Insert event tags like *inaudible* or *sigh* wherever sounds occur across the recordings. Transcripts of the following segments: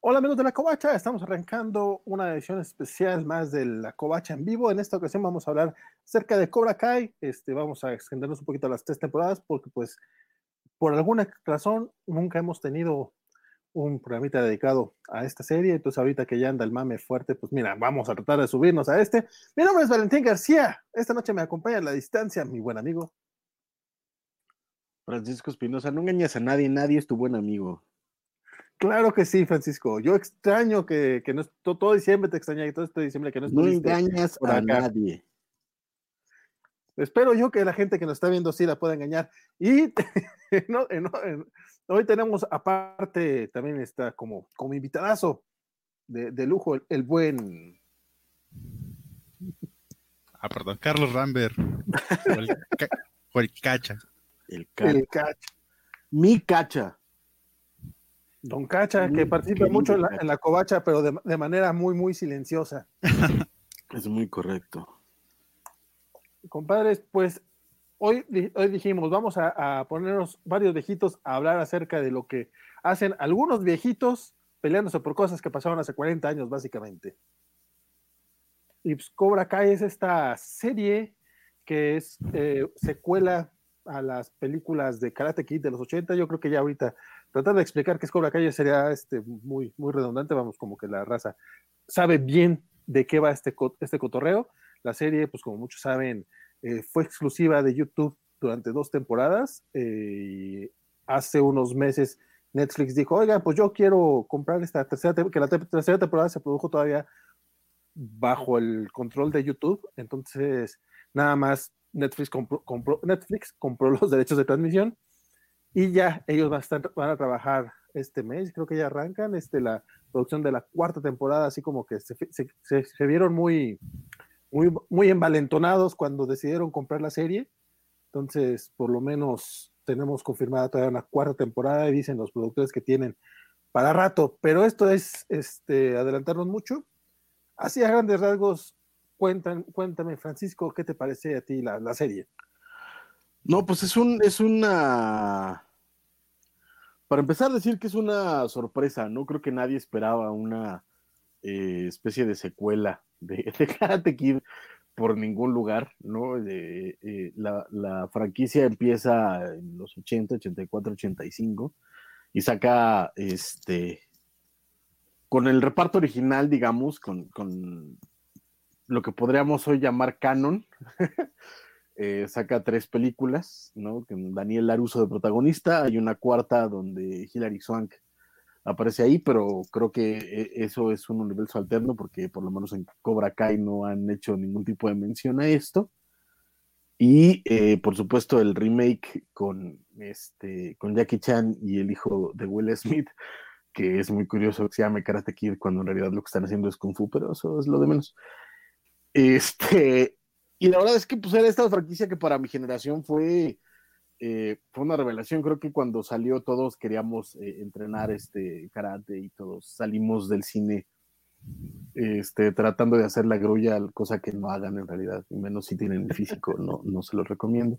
Hola amigos de la Covacha, estamos arrancando una edición especial más de la Covacha en vivo. En esta ocasión vamos a hablar acerca de Cobra Kai. Este, vamos a extendernos un poquito a las tres temporadas porque pues por alguna razón nunca hemos tenido un programita dedicado a esta serie. Entonces ahorita que ya anda el mame fuerte, pues mira, vamos a tratar de subirnos a este. Mi nombre es Valentín García. Esta noche me acompaña a la distancia mi buen amigo. Francisco Espinosa, no engañas a nadie, nadie es tu buen amigo. Claro que sí, Francisco. Yo extraño que, que no todo, diciembre te extraña y todo este diciembre que no No engañas a nadie. Espero yo que la gente que nos está viendo sí la pueda engañar. Y *laughs* hoy tenemos aparte, también está como, como invitadazo de, lujo, el, buen. Ah, perdón, Carlos Rambert. o, el, cacha. El cacha. Mi cacha. Don Cacha, que participa mucho en la, covacha, pero de, manera muy, muy silenciosa. *laughs* Es muy correcto. Compadres, pues hoy, hoy dijimos, vamos a, ponernos varios viejitos a hablar acerca de lo que hacen algunos viejitos peleándose por cosas que pasaron hace 40 años, básicamente. Y pues, Cobra Kai es esta serie que es eh, secuela a las películas de Karate Kid de los 80. Yo creo que ya ahorita tratar de explicar qué es Cobra Kai sería este, muy, muy redundante, vamos, como que la raza sabe bien de qué va este, este cotorreo. La serie, pues como muchos saben, eh, fue exclusiva de YouTube durante dos temporadas eh, hace unos meses Netflix dijo, oiga, pues yo quiero comprar esta tercera, que la tercera temporada se produjo todavía bajo el control de YouTube, entonces nada más Netflix compró, Netflix compró los derechos de transmisión y ya ellos van a, trabajar este mes, creo que ya arrancan este, la producción de la cuarta temporada, así como que se, se, vieron muy, muy, muy envalentonados cuando decidieron comprar la serie. Entonces, por lo menos tenemos confirmada todavía una cuarta temporada y dicen los productores que tienen para rato, pero esto es este, adelantarnos mucho. Así a grandes rasgos, cuentan, cuéntame, Francisco, ¿qué te parece a ti la, la serie? No, pues es un, es una. Para empezar, decir que es una sorpresa, no creo que nadie esperaba una eh, especie de secuela de, *laughs* Karate Kid por ningún lugar, ¿no? Eh, la, franquicia empieza en los 80, 84, 85 y saca este con el reparto original, digamos, con, con lo que podríamos hoy llamar canon, *laughs* Eh, saca tres películas, ¿no? Con Daniel Laruso de protagonista, hay una cuarta donde Hilary Swank aparece ahí, pero creo que eh, eso es un universo alterno porque por lo menos en Cobra Kai no han hecho ningún tipo de mención a esto. Y eh, por supuesto el remake con, este, con Jackie Chan y el hijo de Will Smith, que es muy curioso que se llame Karate Kid cuando en realidad lo que están haciendo es Kung Fu, pero eso es lo de menos. Este, y la verdad es que pues era esta franquicia que para mi generación fue, eh, fue una revelación. Creo que cuando salió todos queríamos eh, entrenar este karate y todos salimos del cine este, tratando de hacer la grulla, cosa que no hagan en realidad, y menos si tienen el físico, no, no se lo recomiendo.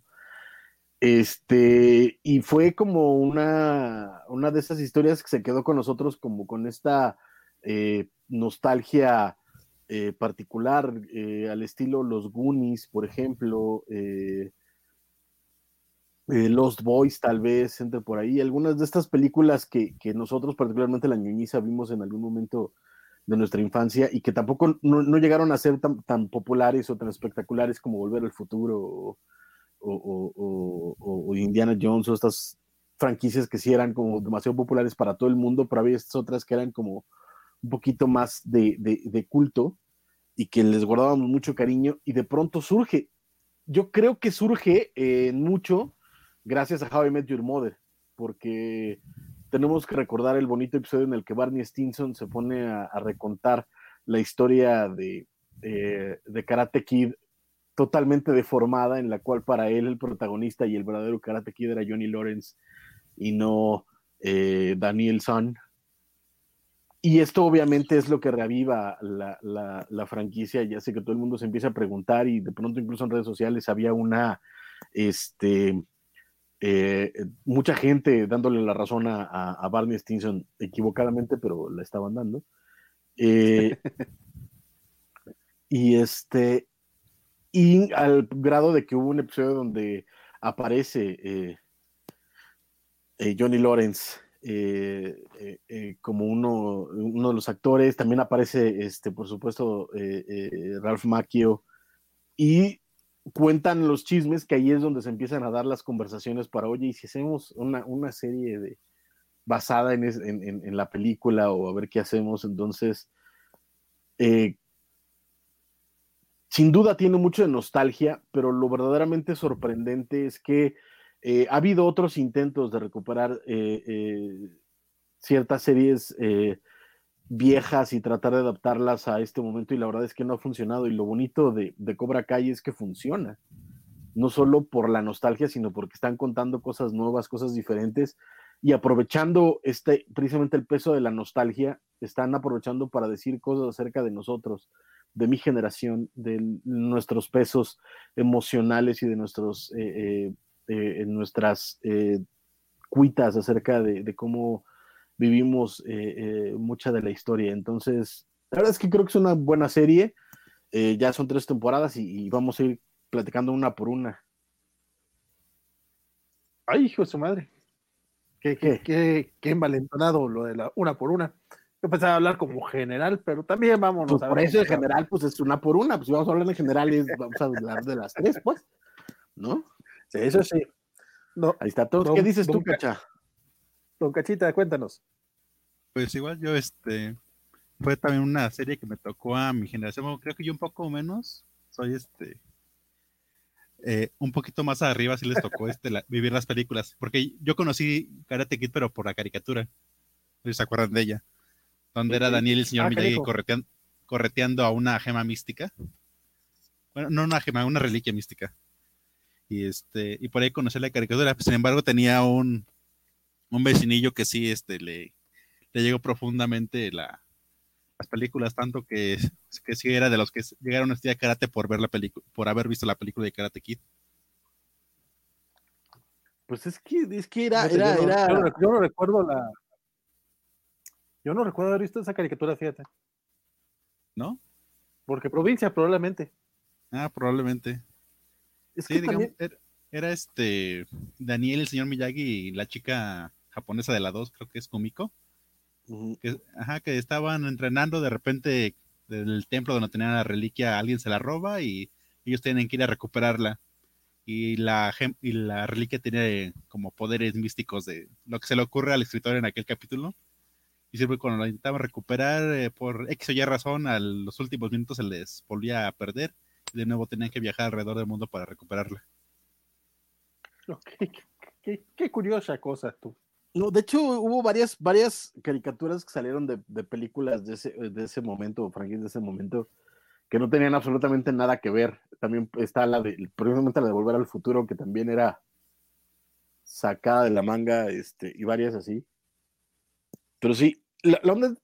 Este, y fue como una, una de esas historias que se quedó con nosotros como con esta eh, nostalgia eh, particular, eh, al estilo Los Goonies, por ejemplo, eh, Lost Boys, tal vez, entre por ahí, algunas de estas películas que, nosotros, particularmente la ñuñiza, vimos en algún momento de nuestra infancia y que tampoco no, llegaron a ser tan, populares o tan espectaculares como Volver al Futuro o, Indiana Jones o estas franquicias que sí eran como demasiado populares para todo el mundo, pero había estas otras que eran como un poquito más de, culto y que les guardábamos mucho cariño y de pronto surge. Yo creo que surge eh, mucho gracias a How I Met Your Mother, porque tenemos que recordar el bonito episodio en el que Barney Stinson se pone a, recontar la historia de, eh, de Karate Kid totalmente deformada, en la cual para él el protagonista y el verdadero Karate Kid era Johnny Lawrence y no eh, Daniel Son, y esto obviamente es lo que reaviva la, franquicia, ya sé que todo el mundo se empieza a preguntar y de pronto incluso en redes sociales había una, este, eh, mucha gente dándole la razón a, Barney Stinson equivocadamente, pero la estaban dando. Eh, *laughs* y este, y al grado de que hubo un episodio donde aparece Johnny Lawrence como uno, uno, de los actores, también aparece, este, por supuesto, Ralph Macchio, y cuentan los chismes que ahí es donde se empiezan a dar las conversaciones para, oye, y si hacemos una, serie de, basada en, la película o a ver qué hacemos, entonces, eh, sin duda tiene mucho de nostalgia, pero lo verdaderamente sorprendente es que eh, ha habido otros intentos de recuperar eh, ciertas series viejas y tratar de adaptarlas a este momento y la verdad es que no ha funcionado y lo bonito de, Cobra Kai es que funciona, no solo por la nostalgia, sino porque están contando cosas nuevas, cosas diferentes y aprovechando este, precisamente el peso de la nostalgia, están aprovechando para decir cosas acerca de nosotros, de mi generación, de nuestros pesos emocionales y de nuestros, eh, eh, eh, nuestras cuitas acerca de cómo vivimos eh, eh, mucha de la historia. Entonces, la verdad es que creo que es una buena serie. Eh, ya son tres temporadas y, vamos a ir platicando una por una. Ay, hijo de su madre. Qué, qué, qué, qué envalentonado lo de la una por una. Yo pensaba hablar como general, pero también vámonos pues a Por eso en general, pues es una por una. Pues si vamos a hablar en general, y vamos a hablar de las tres, pues. ¿No? Sí, eso sí. No, Ahí está todo. ¿Qué dices tú, Cacha? Don Cachita, cuéntanos. Pues igual yo, este, fue también una serie que me tocó a mi generación, creo que yo un poco menos, soy este, eh, un poquito más arriba si les tocó este, vivir las películas, porque yo conocí Karate Kid, pero por la caricatura, si se acuerdan de ella, donde era Daniel y el señor ah, Miyagi correteando, correteando a una gema mística, bueno, no una gema, una reliquia mística, y este, y por ahí conocí la caricatura, sin embargo tenía un, un vecinillo que sí este, le, le llegó profundamente la, las películas, tanto que, que sí era de los que llegaron a estudiar karate por ver la película, por haber visto la película de Karate Kid. Pues es que, es que era, era, yo, no, era... Yo, no, recuerdo la. Yo no recuerdo haber visto esa caricatura, fíjate. ¿No? Porque provincia, probablemente. Ah, probablemente. Es que también... era, este Daniel, el señor Miyagi y la chica japonesa de la 2, creo que es Kumiko. Que, ajá, que estaban entrenando, de repente del templo donde tenían la reliquia, alguien se la roba y ellos tienen que ir a recuperarla. Y la, y la reliquia tiene como poderes místicos de lo que se le ocurre al escritor en aquel capítulo. Y siempre cuando la intentaban recuperar, eh, por X o Y razón, a los últimos minutos se les volvía a perder. De nuevo tenían que viajar alrededor del mundo para recuperarla. *laughs* qué curiosa cosa tú. No, de hecho hubo varias, varias caricaturas que salieron de, películas de ese, de ese momento, franquicias de ese momento, que no tenían absolutamente nada que ver. También está la de, precisamente la de Volver al Futuro, que también era sacada de la manga, este, y varias así. Pero sí, la,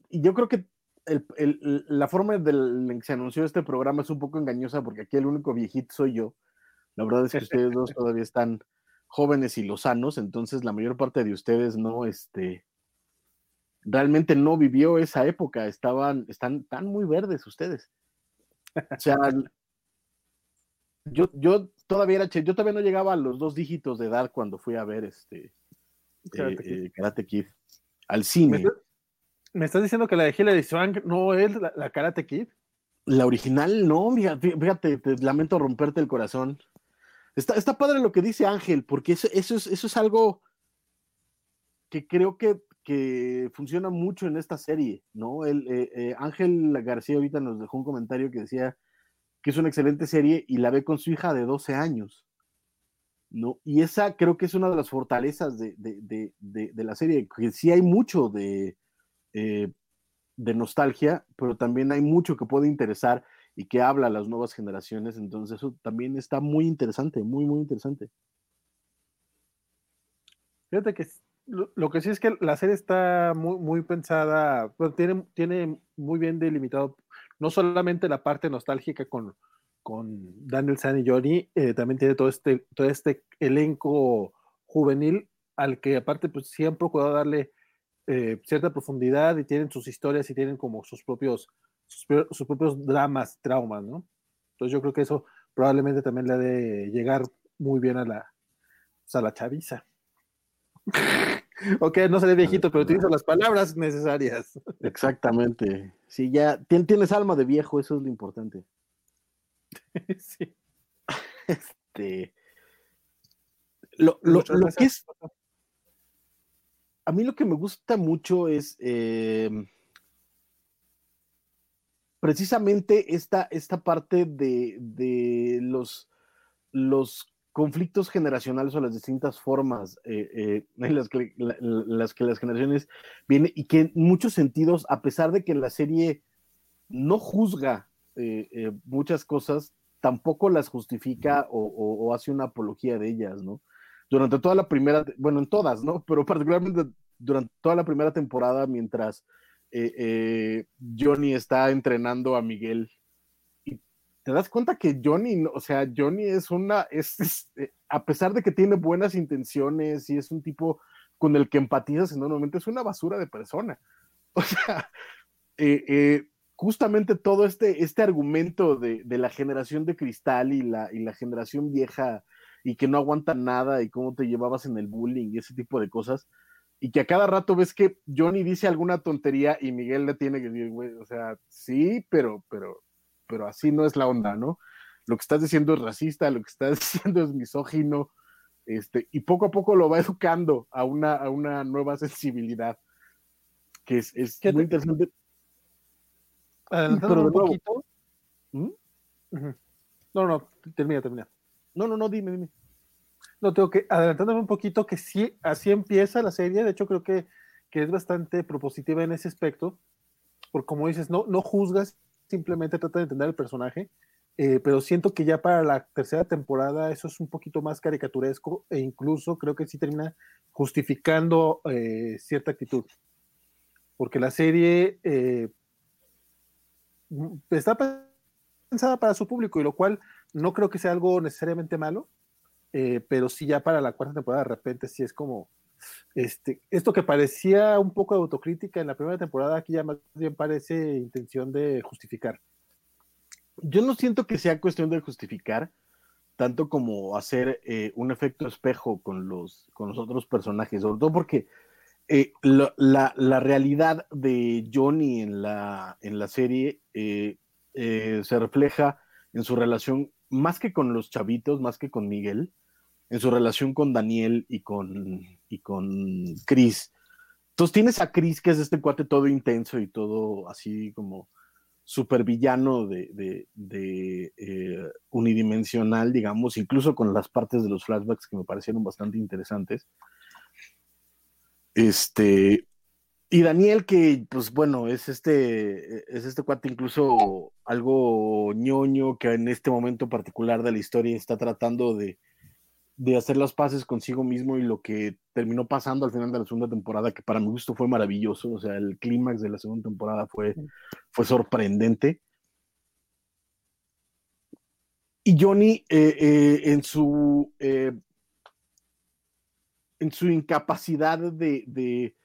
yo creo que la forma en que se anunció este programa es un poco engañosa, porque aquí el único viejito soy yo. La verdad es que ustedes dos *laughs* todavía están jóvenes y lozanos, entonces la mayor parte de ustedes no, este, realmente no vivió esa época, estaban, están tan muy verdes ustedes. O sea, yo, yo todavía era, yo todavía no llegaba a los dos dígitos de edad cuando fui a ver este Karate, Kid. Eh, al cine. ¿Me estás, diciendo que la de Hilary Swank no es la, Karate Kid? La original no, fíjate, fíjate, te lamento romperte el corazón. Está, padre lo que dice Ángel, porque eso, eso, es, eso es algo que creo que, funciona mucho en esta serie, ¿no? El, eh, eh, Ángel García ahorita nos dejó un comentario que decía que es una excelente serie y la ve con su hija de 12 años, ¿no? Y esa creo que es una de las fortalezas de, la serie, que sí hay mucho de, eh, de nostalgia, pero también hay mucho que puede interesar y que habla a las nuevas generaciones. Entonces eso también está muy interesante, muy, muy interesante. Fíjate que lo, que sí es que la serie está muy, muy pensada, tiene, tiene muy bien delimitado no solamente la parte nostálgica con, con Daniel San y Johnny, eh, también tiene todo este, todo este elenco juvenil al que aparte pues sí han procurado darle eh, cierta profundidad y tienen sus historias y tienen como sus propios, sus, propios dramas, traumas, ¿no? Entonces yo creo que eso probablemente también le ha de llegar muy bien a la, pues, a la chaviza. *laughs* ok, no seré viejito, pero utilizo las palabras necesarias. Exactamente. Sí, ya tienes alma de viejo, eso es lo importante. *laughs* sí. Este. Lo, lo, lo que es a mí lo que me gusta mucho es em, precisamente esta, esta parte de, los, los, conflictos generacionales o las distintas formas eh, eh, *laughs* en las que, las que, las generaciones vienen y que en muchos sentidos, a pesar de que la serie no juzga eh, muchas cosas, tampoco las justifica o, o hace una apología de ellas, ¿no? Durante toda la primera, bueno, en todas, ¿no? Pero particularmente durante toda la primera temporada, mientras eh, eh, Johnny está entrenando a Miguel. Y te das cuenta que Johnny, o sea, Johnny es una, es, eh, a pesar de que tiene buenas intenciones y es un tipo con el que empatizas enormemente, es una basura de persona. *laughs* O sea, justamente todo este, este argumento de, de, la generación de cristal y la, y la generación vieja y que no aguantan nada y cómo te llevabas en el bullying y ese tipo de cosas. Y que a cada rato ves que Johnny dice alguna tontería y Miguel le tiene que decir, güey, o sea, sí, pero, pero, pero así no es la onda, ¿no? Lo que estás diciendo es racista, lo que estás *laughs* diciendo es misógino, este, y poco a poco lo va educando a una, a una nueva sensibilidad, que es, es muy interesante. Pero un poquito. ¿Mm? No, no, termina, termina. No, no, no, dime, dime. No, tengo que, adelantándome un poquito, que sí, así empieza la serie. De hecho, creo que, que es bastante propositiva en ese aspecto. Porque, como dices, no, no juzgas, simplemente trata de entender el personaje. Eh, pero siento que ya para la tercera temporada eso es un poquito más caricaturesco e incluso creo que sí termina justificando eh, cierta actitud. Porque la serie eh, está pensada para su público y lo cual no creo que sea algo necesariamente malo, eh, pero sí ya para la cuarta temporada de repente sí es como, este, esto que parecía un poco de autocrítica en la primera temporada, aquí ya más bien parece intención de justificar. Yo no siento que sea cuestión de justificar, tanto como hacer eh, un efecto espejo con los, con los otros personajes, sobre todo porque eh, la, la, realidad de Johnny en la, en la serie se refleja en su relación más que con los chavitos, más que con Miguel, en su relación con Daniel y con, y con Chris. Entonces tienes a Chris, que es este cuate todo intenso y todo así como super villano de, eh, unidimensional, digamos, incluso con las partes de los flashbacks que me parecieron bastante interesantes. Este, y Daniel, que pues bueno, es este, es este cuate incluso algo ñoño que en este momento particular de la historia está tratando de, hacer las paces consigo mismo y lo que terminó pasando al final de la segunda temporada, que para mi gusto fue maravilloso, o sea, el clímax de la segunda temporada fue, fue sorprendente. Y Johnny, eh, eh, en su eh, en su incapacidad de de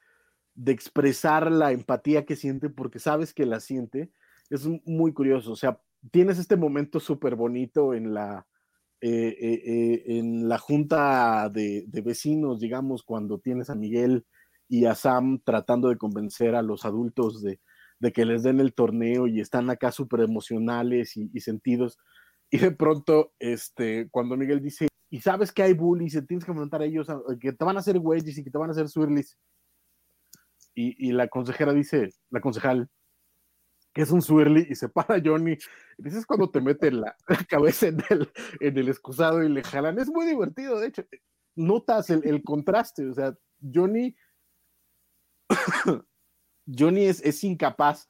expresar la empatía que siente porque sabes que la siente, es muy curioso. O sea, tienes este momento súper bonito en la, eh, eh, eh, en la junta de, vecinos, digamos, cuando tienes a Miguel y a Sam tratando de convencer a los adultos de, que les den el torneo y están acá súper emocionales y, sentidos. Y de pronto, este, cuando Miguel dice, y sabes que hay bullies, y tienes que enfrentar a ellos, que te van a hacer wedges y que te van a hacer swirlies y, la consejera dice, la concejal, que es un swirly, y se para Johnny. Y dices cuando te mete la, *laughs* cabeza en el, en el excusado y le jalan. Es muy divertido, de hecho. Notas el, contraste, o sea, Johnny. *coughs* Johnny es, es incapaz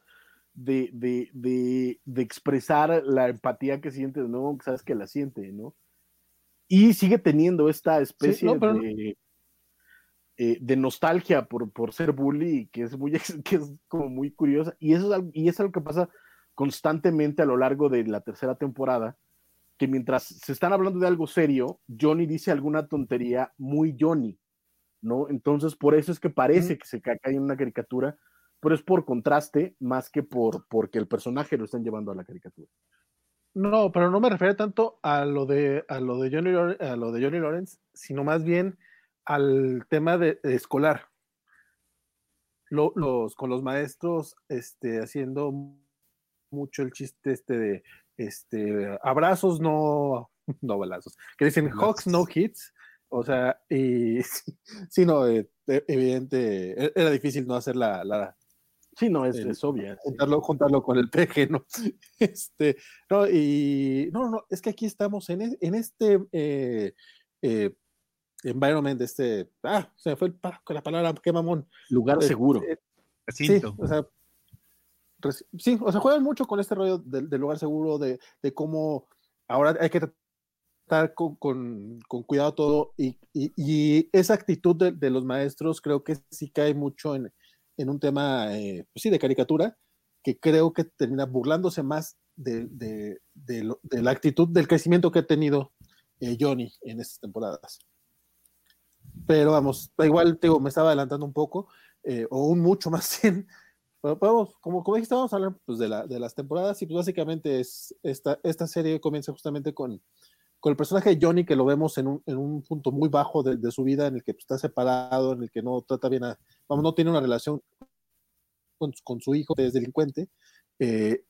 de, de, expresar la empatía que siente, ¿no? Sabes que la siente, ¿no? Y sigue teniendo esta especie de eh, de nostalgia por, por ser bully, que es, muy, *laughs* que es como muy curiosa. Y eso es, algo, y es algo que pasa constantemente a lo largo de la tercera temporada, que mientras se están hablando de algo serio, Johnny dice alguna tontería muy Johnny, ¿no? Entonces, por eso es que parece que se cae en una caricatura, pero es por contraste más que por porque el personaje lo están llevando a la caricatura. No, pero no me refiero tanto a lo de a lo de Johnny a lo de Johnny Lawrence, sino más bien al tema de, escolar. los con los maestros este, haciendo mucho el chiste este de este abrazos no *laughs* no balazos, que dicen Hawks no hits, o sea, y *laughs* sí, no, eh, e, evidente, e, era difícil no hacer la, la Sí, no, es, es obvia. Juntarlo, juntarlo con el peje, ¿no? *laughs* Este, no, y no, no, es que aquí estamos en, e, en este eh, eh, environment, este, ah, se fue el, con la palabra, qué mamón. Lugar este, seguro. sí, o sea, sí, o sea, juegan mucho con este rollo del, lugar seguro, de, de, cómo ahora hay que estar con, con, con cuidado todo, y, y, y esa actitud de, de, los maestros creo que sí cae mucho en, en un tema, eh, pues sí, de caricatura, que creo que termina burlándose más de, de, de, la actitud, del crecimiento que ha tenido eh, Johnny en estas temporadas. Pero vamos, igual, digo, me estaba adelantando un poco, eh, o un mucho más *laughs* bien. Pero vamos, como, como dijiste, vamos a hablar pues, de, la, de las temporadas y pues básicamente es esta, esta serie comienza justamente con, con el personaje de Johnny, que lo vemos en un, en un punto muy bajo de, su vida, en el que pues, está separado, en el que no trata bien a, vamos, no tiene una relación con, con su hijo, es delincuente, eh,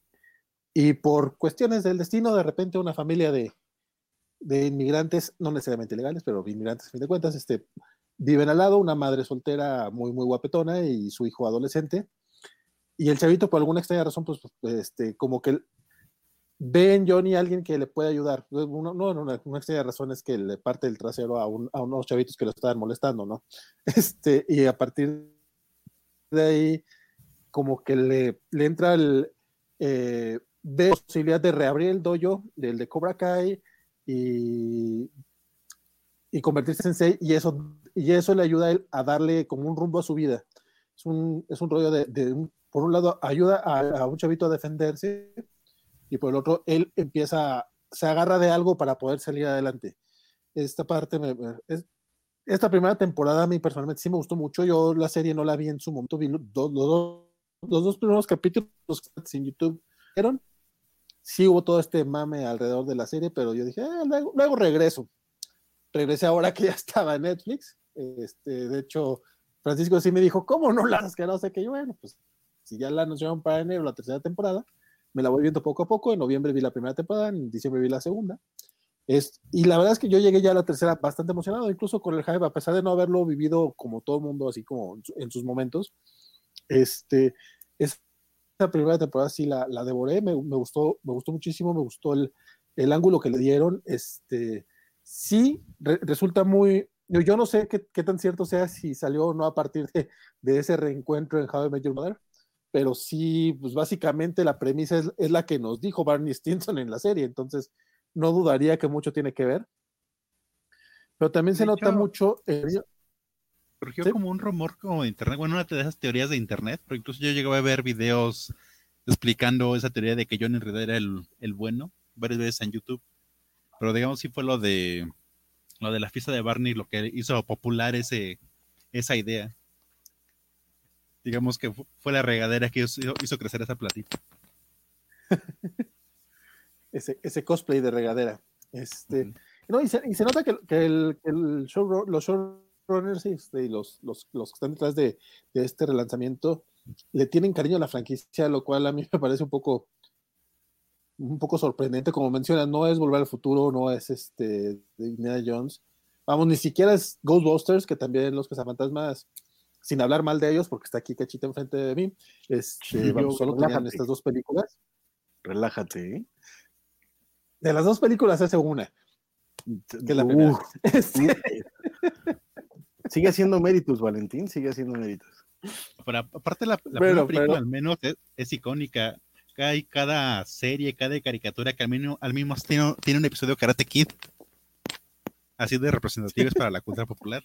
y por cuestiones del destino, de repente una familia de, de inmigrantes, no necesariamente legales, pero inmigrantes a fin de cuentas, este, viven al lado, una madre soltera muy, muy guapetona y su hijo adolescente, y el chavito por alguna extraña razón, pues, este, como que ve en Johnny alguien que le puede ayudar. Uno, no, una, una extraña razón es que le parte el trasero a, un, a, unos chavitos que lo estaban molestando, ¿no? *laughs* Este, y a partir de ahí, como que le, le entra el. Eh, ve posibilidad de reabrir el dojo del de Cobra Kai y, y convertirse en Sensei, y eso, y eso le ayuda a él a darle como un rumbo a su vida. Es un, es un rollo de, de un, por un lado, ayuda a, a un chavito a defenderse y por el otro, él empieza, se agarra de algo para poder salir adelante. Esta parte, me, es, esta primera temporada a mí personalmente sí me gustó mucho. Yo la serie no la vi en su momento, vi los, los, los, los dos primeros capítulos en YouTube. ¿Vieron? Sí hubo todo este mame alrededor de la serie, pero yo dije, eh, luego, luego, regreso. Regresé ahora que ya estaba en Netflix. Este, de hecho, Francisco sí me dijo, ¿cómo no la que no sé qué? bueno, pues si ya la anunciaron para enero la tercera temporada, me la voy viendo poco a poco. En noviembre vi la primera temporada, en diciembre vi la segunda. Es, y la verdad es que yo llegué ya a la tercera bastante emocionado, incluso con el hype, a pesar de no haberlo vivido como todo el mundo, así como en, sus momentos. Este, esta primera temporada sí la, la devoré, me, me, gustó, me gustó muchísimo, me gustó el, el ángulo que le dieron. Este, sí, re, resulta muy. Yo no sé qué, qué, tan cierto sea si salió o no a partir de, de ese reencuentro en How I Met Your Mother, pero sí, pues básicamente la premisa es, es, la que nos dijo Barney Stinson en la serie, entonces no dudaría que mucho tiene que ver. Pero también se de nota hecho, mucho. Eh, surgió ¿sí? como un rumor como de internet, bueno, una de esas teorías de internet, pero incluso yo llegué a ver videos explicando esa teoría de que John en realidad era el, el bueno, varias veces en YouTube. Pero digamos sí fue lo de lo de la fiesta de Barney lo que hizo popular ese, esa idea digamos que fue la regadera que hizo, hizo crecer esa platita. *laughs* ese, ese, cosplay de regadera. Este, uh -huh. no, y, se, y, se, nota que, que el, el show, los showrunners este, y los, los, los, que están detrás de, de, este relanzamiento le tienen cariño a la franquicia, lo cual a mí *laughs* me parece un poco un poco sorprendente, como mencionas, no es Volver al Futuro, no es este de Indiana Jones, vamos, ni siquiera es Ghostbusters, que también los cazafantasmas sin hablar mal de ellos, porque está aquí Cachita enfrente de mí, este, sí, vamos, solo tenían estas dos películas. Relájate. ¿eh? De las dos películas hace una. Que la uh, *laughs* este... sigue haciendo méritos, Valentín, sigue haciendo méritos. Pero aparte la, la pero, película pero... al menos es, es, icónica. Hay cada serie, cada caricatura que al mismo, al mismo tiene, tiene un episodio Karate Kid. Así de representativos para la cultura popular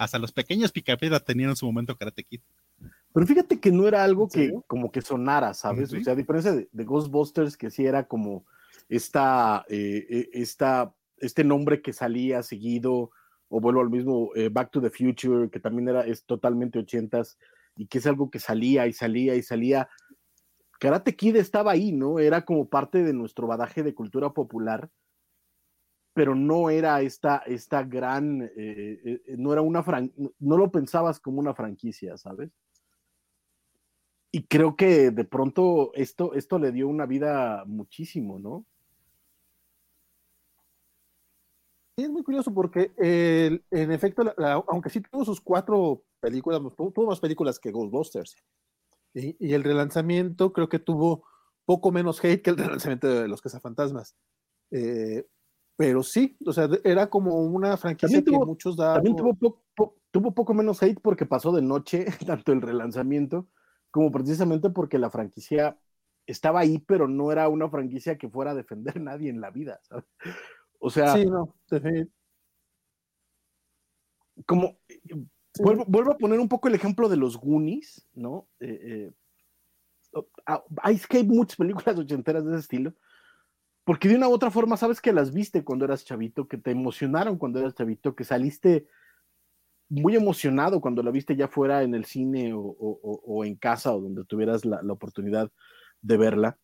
hasta los pequeños picapiedra tenían en su momento Karate Kid. Pero fíjate que no era algo que ¿Sí? como que sonara, ¿sabes? ¿Sí? O sea, a diferencia de, de, Ghostbusters, que sí era como esta, eh, esta, este nombre que salía seguido, o vuelvo al mismo Back to the Future, que también era, es totalmente ochentas, y que es algo que salía y salía y salía. Karate Kid estaba ahí, ¿no? Era como parte de nuestro badaje de cultura popular, pero no era esta, esta gran, no era una, no lo pensabas como una franquicia, ¿sabes? y creo que de pronto esto, esto le dio una vida muchísimo, ¿no? Sí, es muy curioso porque en efecto, aunque sí tuvo sus cuatro películas, tuvo, más películas que Ghostbusters. Y, el relanzamiento creo que tuvo poco menos hate que el *laughs* relanzamiento de Los Cazafantasmas. Eh, pero sí, o sea, era como una franquicia que muchos daban. También tuvo, tuvo poco menos hate porque pasó de noche, *laughs* tanto el relanzamiento como precisamente porque la franquicia estaba ahí, pero no era una franquicia que fuera a defender a *laughs* nadie en la vida, ¿sabes? O sea, sí, no, como vuelvo, a poner un poco el ejemplo de los Goonies, ¿no? Eh, eh, hay que hay muchas películas *laughs* ochenteras de ese estilo, porque de una u otra forma sabes que las viste cuando eras chavito, que te emocionaron cuando eras chavito, que saliste muy emocionado cuando la viste ya fuera en el cine o, en casa o donde tuvieras la, oportunidad de verla.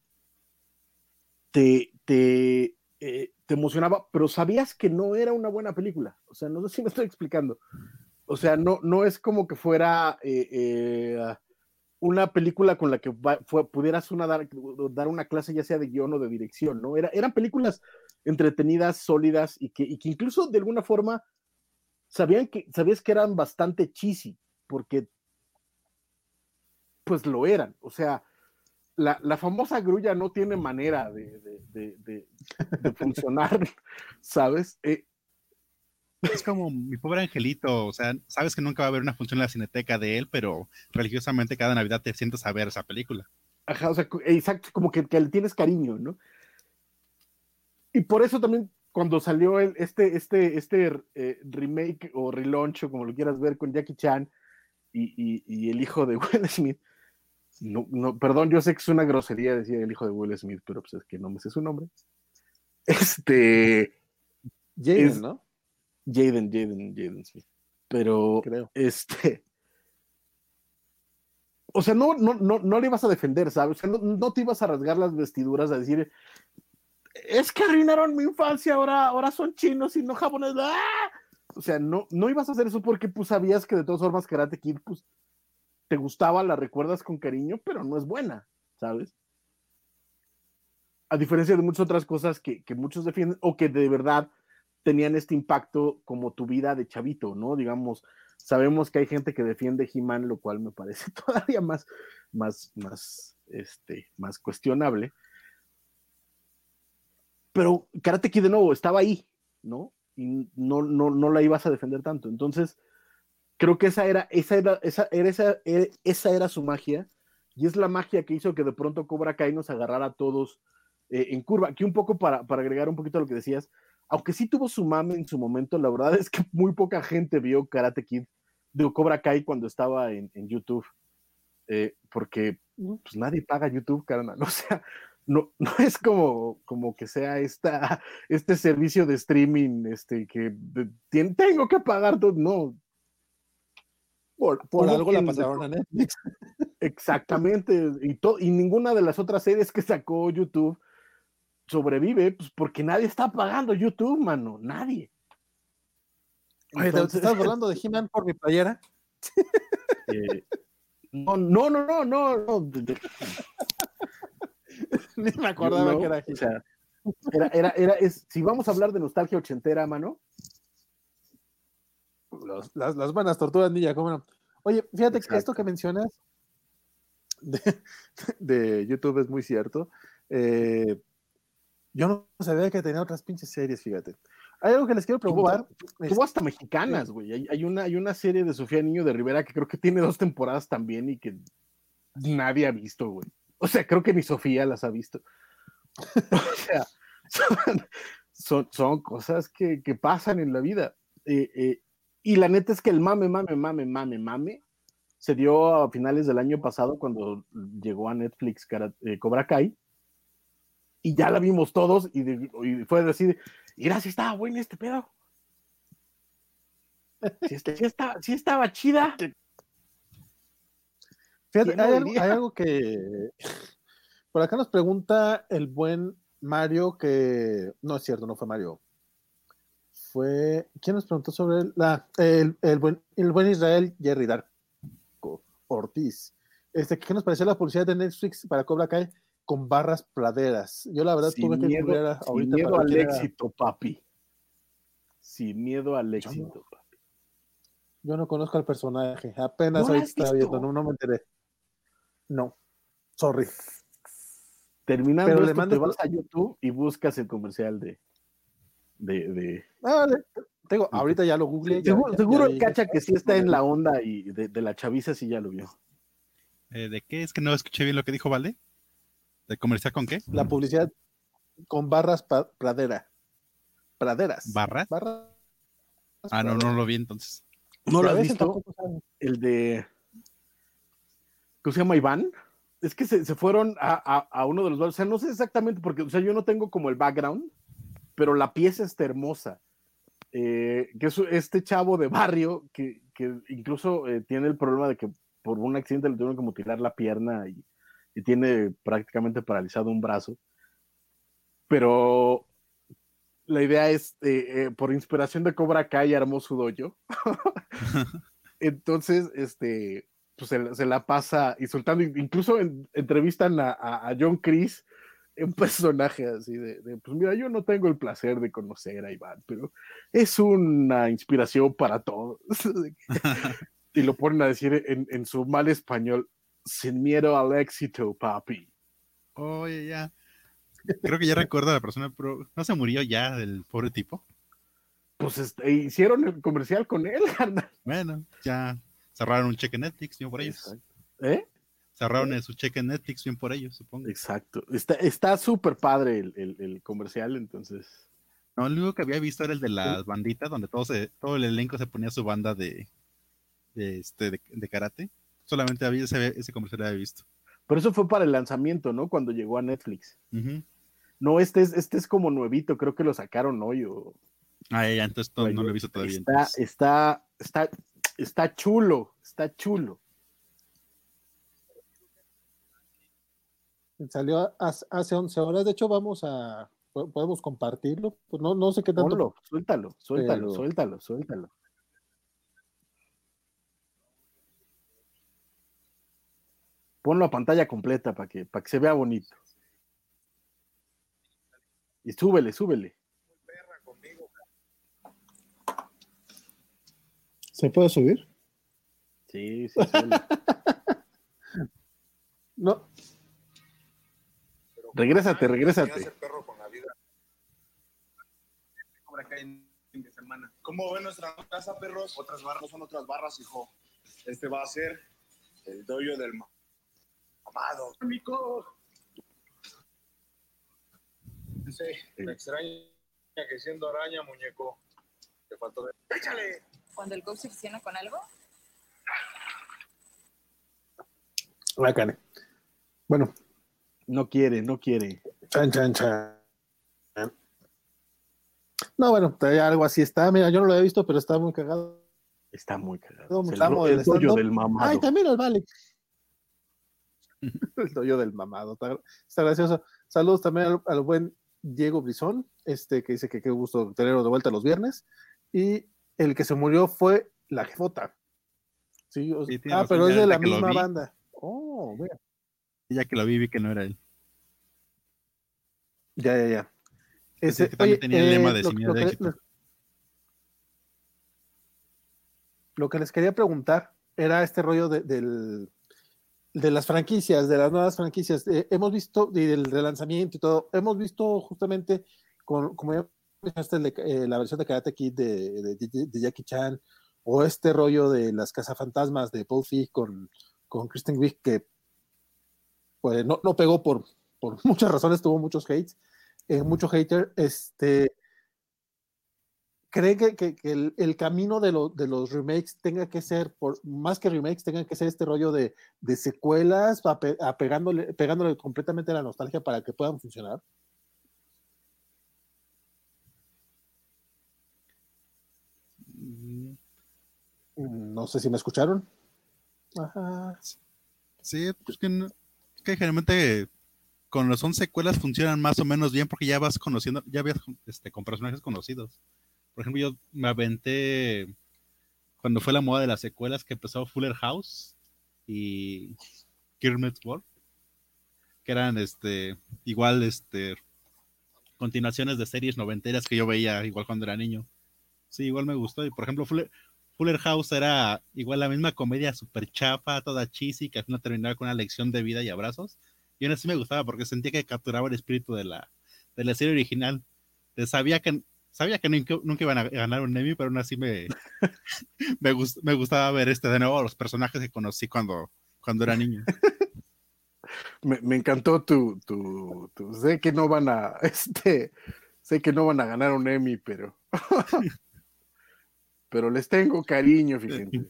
Te, te, eh, te, emocionaba, pero sabías que no era una buena película. O sea, no sé si me estoy explicando. O sea, no, no es como que fuera eh, eh, una película con la que pudieras una dar, dar, una clase ya sea de guion o de dirección, ¿no? Era, eran películas entretenidas, sólidas y que, y que incluso de alguna forma sabían que, sabías que eran bastante cheesy, porque pues lo eran. O sea, la, famosa grulla no tiene manera de, *laughs* funcionar, ¿sabes? Eh, es como mi pobre angelito, o sea, sabes que nunca va a haber una función en la cineteca de él, pero religiosamente cada Navidad te sientes a ver esa película. Ajá, o sea, exacto, como que, que le tienes cariño, ¿no? Y por eso también cuando salió el, este, este, este eh, remake o relaunch o como lo quieras ver con Jackie Chan y, el hijo de Will Smith, no, no, perdón, yo sé que es una grosería decir el hijo de Will Smith, pero pues es que no me sé su nombre. *laughs* Este. Jaden, ¿no? Jaden, Jaden, Jaden Smith. Pero, Creo. este. O sea, no, no, no, no le ibas a defender, ¿sabes? O sea, no, no, te ibas a rasgar las vestiduras a decir, es que arruinaron mi infancia, ahora, ahora son chinos y no japoneses. ¡Ah! O sea, no, no ibas a hacer eso porque pues sabías que de todas formas Karate Kid pues te gustaba, la recuerdas con cariño, pero no es buena, ¿sabes? A diferencia de muchas otras cosas que, muchos defienden o que de verdad tenían este impacto como tu vida de chavito, ¿no? Digamos, sabemos que hay gente que defiende He-Man, lo cual me parece *laughs* todavía más, más, más, este, más cuestionable pero Karate Kid de nuevo estaba ahí, ¿no? Y no, no, no la ibas a defender tanto. Entonces, creo que esa era, esa era, esa era, esa, esa era su magia, y es la magia que hizo que de pronto Cobra Kai nos agarrara a todos eh, en curva. Aquí un poco para, para, agregar un poquito a lo que decías, aunque sí tuvo su mame en su momento, la verdad *laughs* es que muy poca gente vio Karate Kid, de Cobra Kai cuando estaba en, en YouTube, eh, porque pues, nadie paga YouTube, carnal, *laughs* o sea, no, no es como, como que sea esta, *laughs* este servicio de streaming este, que tengo que pagar todo, no. Por, por algo la pasaron a Netflix. *laughs* Exactamente, y, y ninguna de las otras series que sacó YouTube sobrevive, pues porque nadie está pagando YouTube, mano, nadie. ¿te estás hablando de He-Man por mi playera? *laughs* Eh, no, no, no, no, no, no. *laughs* Ni me acordaba que era, o sea, era, era, era es, si vamos a hablar de nostalgia ochentera, mano. Las, las, buenas tortugas ninja, ¿cómo no? Oye, fíjate que esto que mencionas *laughs* de, YouTube es muy cierto. Eh, yo no sabía que tenía otras pinches series, fíjate. Hay algo que les quiero preguntar. Tuvo, hasta mexicanas, güey. Hay, hay, una, hay una serie de Sofía Niño de Rivera que creo que tiene dos temporadas también y que nadie ha visto, güey. O sea, creo que ni Sofía las ha visto. *laughs* o sea, son, son, cosas que, que, pasan en la vida. Eh, eh, y la neta es que el mame, mame, mame, mame, mame se dio a finales del año pasado cuando llegó a Netflix eh, Cobra Kai. y ya la vimos todos y, de- y fue decir, mira, si estaba bueno este pedo. Si, este- sí estaba, chida. *laughs* Fíjate, hay algo que. Por acá nos pregunta el buen Mario que. No es cierto, no fue Mario. Fue. ¿Quién nos preguntó sobre él? Ah, el, el buen, el buen Israel Jerry Darko Ortiz. Este, ¿Qué nos pareció la publicidad de Netflix para Cobra Kai con barras praderas? Yo la verdad Sin tuve que miedo, googlear a- sin ahorita miedo para al era. éxito, papi. Sin miedo al Yo éxito, papi. Yo no conozco al personaje. Apenas ¿No ahorita has estaba viendo, no, no me enteré. No. Sorry. Terminando Pero le esto, te vas a YouTube y buscas el comercial de... de, de- Ah, le- te digo, ahorita ya lo googleé. ya- seguro ya- seguro ya el cacha que sí está en la onda y de, de la chaviza sí ya lo vio. Eh, ¿De qué? Es que no escuché bien lo que dijo, ¿vale? ¿De comercial con qué? La publicidad con barras pa- pradera. Praderas. ¿Barras? Barras. Ah, no, no lo vi entonces. ¿No lo has visto? El de... ¿Cómo se llama Iván? Es que se, se fueron a, a- a uno de los bares. O sea, no sé exactamente porque, o sea, yo no tengo como el background, pero la pieza está hermosa. Eh, que es este chavo de barrio que, que incluso eh, tiene el problema de que por un accidente le tuvieron que mutilar la pierna y, y tiene prácticamente paralizado un brazo. Pero la idea es, eh, por inspiración de Cobra Kai, armó su dojo. *laughs* Entonces, este, pues se, la- se la pasa insultando, incluso en- entrevistan a, a- a John Chris, un personaje así de, de, pues mira, yo no tengo el placer de conocer a Iván, pero es una inspiración para todos. *laughs* y lo ponen a decir en, en su mal español, sin miedo al éxito, papi. Oye, ya. Creo que ya recuerdo a la persona, pero ¿no se murió ya el pobre tipo? Pues este, hicieron el comercial con él. *laughs* Bueno, ya cerraron un cheque Netflix, bien por ellos. ¿Eh? Cerraron su cheque en Netflix, bien por ellos, supongo. Exacto. Está está súper padre el, el- el comercial, entonces. No, lo único que había visto era el de las banditas, donde todo, se, todo el elenco se ponía su banda de, de, este, de, de karate. Solamente había ese, ese comercial había visto. Pero eso fue para el lanzamiento, ¿no? Cuando llegó a Netflix. No, este es, este es como nuevito, creo que lo sacaron hoy. O... Ah, ya, entonces no, no lo he visto todavía. Está, entonces. está, está, está chulo, está chulo. Salió hace, hace 11 horas. De hecho, vamos a. po- Podemos compartirlo. Pues no, no sé qué tanto. Ponlo, suéltalo, suéltalo, Pero- suéltalo, suéltalo. Ponlo a pantalla completa para que, para que se vea bonito. Y súbele, súbele. ¿Se puede subir? Sí, sí, súbele. *laughs* No. Regrésate, regrésate. Hacer perro con la vida. Cobra Kai en fin de semana. ¿Cómo ven nuestra casa, perros? Otras barras son otras barras, hijo. Este va a ser el doyo del ma- mamado. Mico. Sí, me extraña que siendo araña, muñeco. Te faltó de... ¡Échale! Cuando el coach se obsesiona con algo, La cane. Bueno, No quiere, no quiere. chan, chan, chan. No, bueno, algo así está. Mira, yo no lo había visto, pero está muy cagado. Está muy cagado. El, doyo del mamado. Ay, también *laughs* el vale. el doyo del mamado. Está, está gracioso. Saludos también al, al buen Diego Brizón, este que dice que qué gusto tenerlo de vuelta los viernes. Y el que se murió fue la jefota. Sí, o- Sí, ah, pero es de la misma banda. Oh, mira. Ya que lo vi, vi que no era él. Ya, ya, ya. Ese- que también oye, tenía el lema eh, de lo- miedo lo de que- éxito. Lo que les quería preguntar era este rollo de, del, de las franquicias, de las nuevas franquicias. Eh, hemos visto, y del relanzamiento y todo, hemos visto justamente, con, como ya mencionaste, eh, la versión de Karate Kid de, de- de- de Jackie Chan, o este rollo de las cazafantasmas de Paul Feig con, con Kristen Wiig, que pues, no, no pegó por, por *laughs* muchas razones, tuvo muchos hates, eh, mucho hater. Este, ¿creen que, que- que el, el camino de, lo- de los remakes tenga que ser, por, más que remakes, tenga que ser este rollo de, de secuelas, ape- apegándole, pegándole completamente a la nostalgia para que puedan funcionar? Mm, Mm, No sé si me escucharon. Ajá. Sí, pues que, no- que generalmente con los son secuelas funcionan más o menos bien porque ya vas conociendo, ya ves este, con personajes conocidos. Por ejemplo, yo me aventé cuando fue la moda de las secuelas que empezó Fuller House y Kermit's World, que eran este igual este continuaciones de series noventeras que yo veía igual cuando era niño. Sí, igual me gustó. Y por ejemplo, Fuller, Fuller House era igual la misma comedia super chapa, toda cheesy, que al final terminaba con una lección de vida y abrazos. Y aún así me gustaba porque sentía que capturaba el espíritu de la, de la serie original. Eh, Sabía que, sabía que nunca, nunca iban a ganar un Emmy, pero aún así me, *laughs* me, gust- me gustaba ver este de nuevo los personajes que conocí cuando, cuando era niño. *laughs* Me, me encantó tu, tu, tu- Sé que no van a. *laughs* Este. Sé que no van a ganar un Emmy, pero. Pero les tengo cariño, fíjense.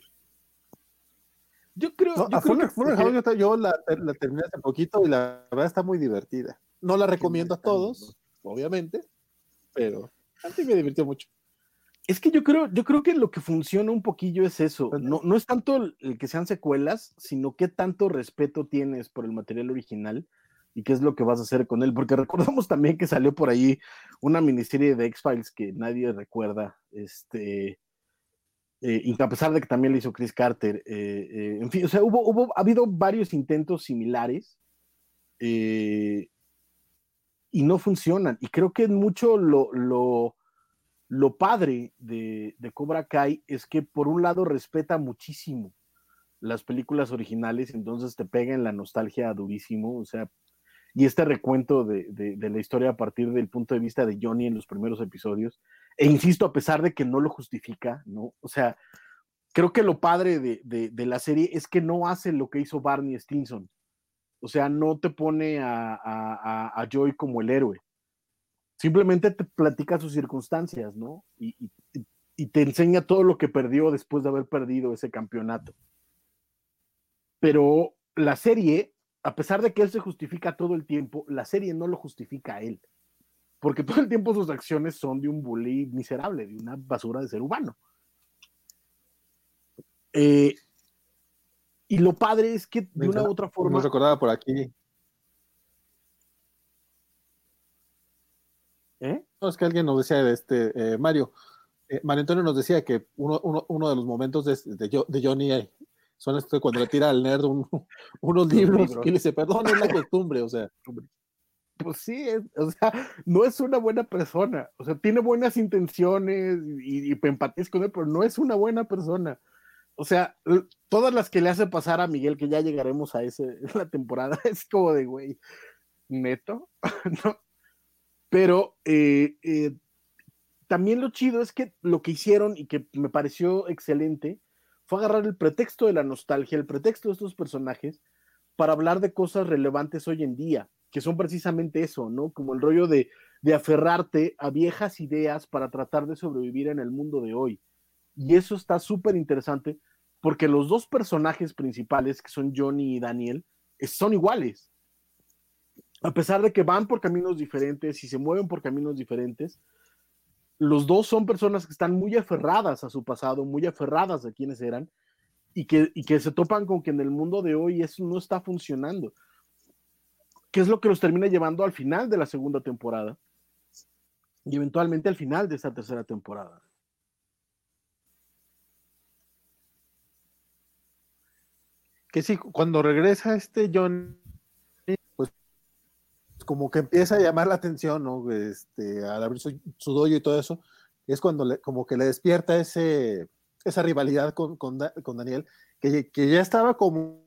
Yo creo. No, yo a creo Fuller, que- Fuller House yo, la, la terminé hace poquito y la verdad está muy divertida. No la recomiendo a todos, obviamente, pero a mí me divirtió mucho. Es que yo creo, yo creo que lo que funciona un poquillo es eso. No, no es tanto el, el que sean secuelas, sino qué tanto respeto tienes por el material original y qué es lo que vas a hacer con él. Porque recordamos también que salió por ahí una miniserie de X-Files que nadie recuerda. Este. Eh, y a pesar de que también lo hizo Chris Carter. eh, eh, en fin, o sea, hubo, hubo, ha habido varios intentos similares. eh, y no funcionan. Y creo que mucho lo, lo, lo padre de, de, Cobra Kai es que por un lado respeta muchísimo las películas originales, entonces te pega en la nostalgia durísimo, o sea, y este recuento de, de, de, la historia a partir del punto de vista de Johnny en los primeros episodios, e insisto, a pesar de que no lo justifica, ¿no? O sea, creo que lo padre de, de la serie es que no hace lo que hizo Barney Stinson, o sea, no te pone a, a, a Joy como el héroe, simplemente te platica sus circunstancias, ¿no? Y, y, y, te enseña todo lo que perdió después de haber perdido ese campeonato. Pero la serie, a pesar de que él se justifica todo el tiempo, la serie no lo justifica a él. Porque todo el tiempo sus acciones son de un bully miserable, de una basura de ser humano. Eh, y lo padre es que de una u otra forma. Nos recordaba por aquí. ¿Eh? No, es que alguien nos decía, este, eh, Mario, eh, Mario Antonio nos decía que uno, uno, uno de los momentos de, de, de Johnny son este, cuando le tira al nerd un, *laughs* unos libros, libros. y le dice, perdón, es la costumbre, o sea. Pues sí, *laughs* o sea, no es una buena persona, o sea, tiene buenas intenciones y, y con él, pero no es una buena persona. O sea, todas las que le hace pasar a Miguel, que ya llegaremos a ese, *laughs* la temporada, es como de, güey, neto, *laughs* ¿no? Pero eh, eh, también lo chido es que lo que hicieron y que me pareció excelente fue agarrar el pretexto de la nostalgia, el pretexto de estos personajes para hablar de cosas relevantes hoy en día, que son precisamente eso, ¿no? Como el rollo de, de aferrarte a viejas ideas para tratar de sobrevivir en el mundo de hoy. Y eso está súper interesante porque los dos personajes principales, que son Johnny y Daniel, son iguales. A pesar de que van por caminos diferentes y se mueven por caminos diferentes, los dos son personas que están muy aferradas a su pasado, muy aferradas a quienes eran, y que, y que se topan con que en el mundo de hoy eso no está funcionando. Que es lo que los termina llevando al final de la segunda temporada y eventualmente al final de esta tercera temporada. Que sí, cuando regresa este John, pues como que empieza a llamar la atención, ¿no? Este, al abrir su, su dojo y todo eso, es cuando le, como que le despierta ese, esa rivalidad con, con, con Daniel, que, que, ya estaba como,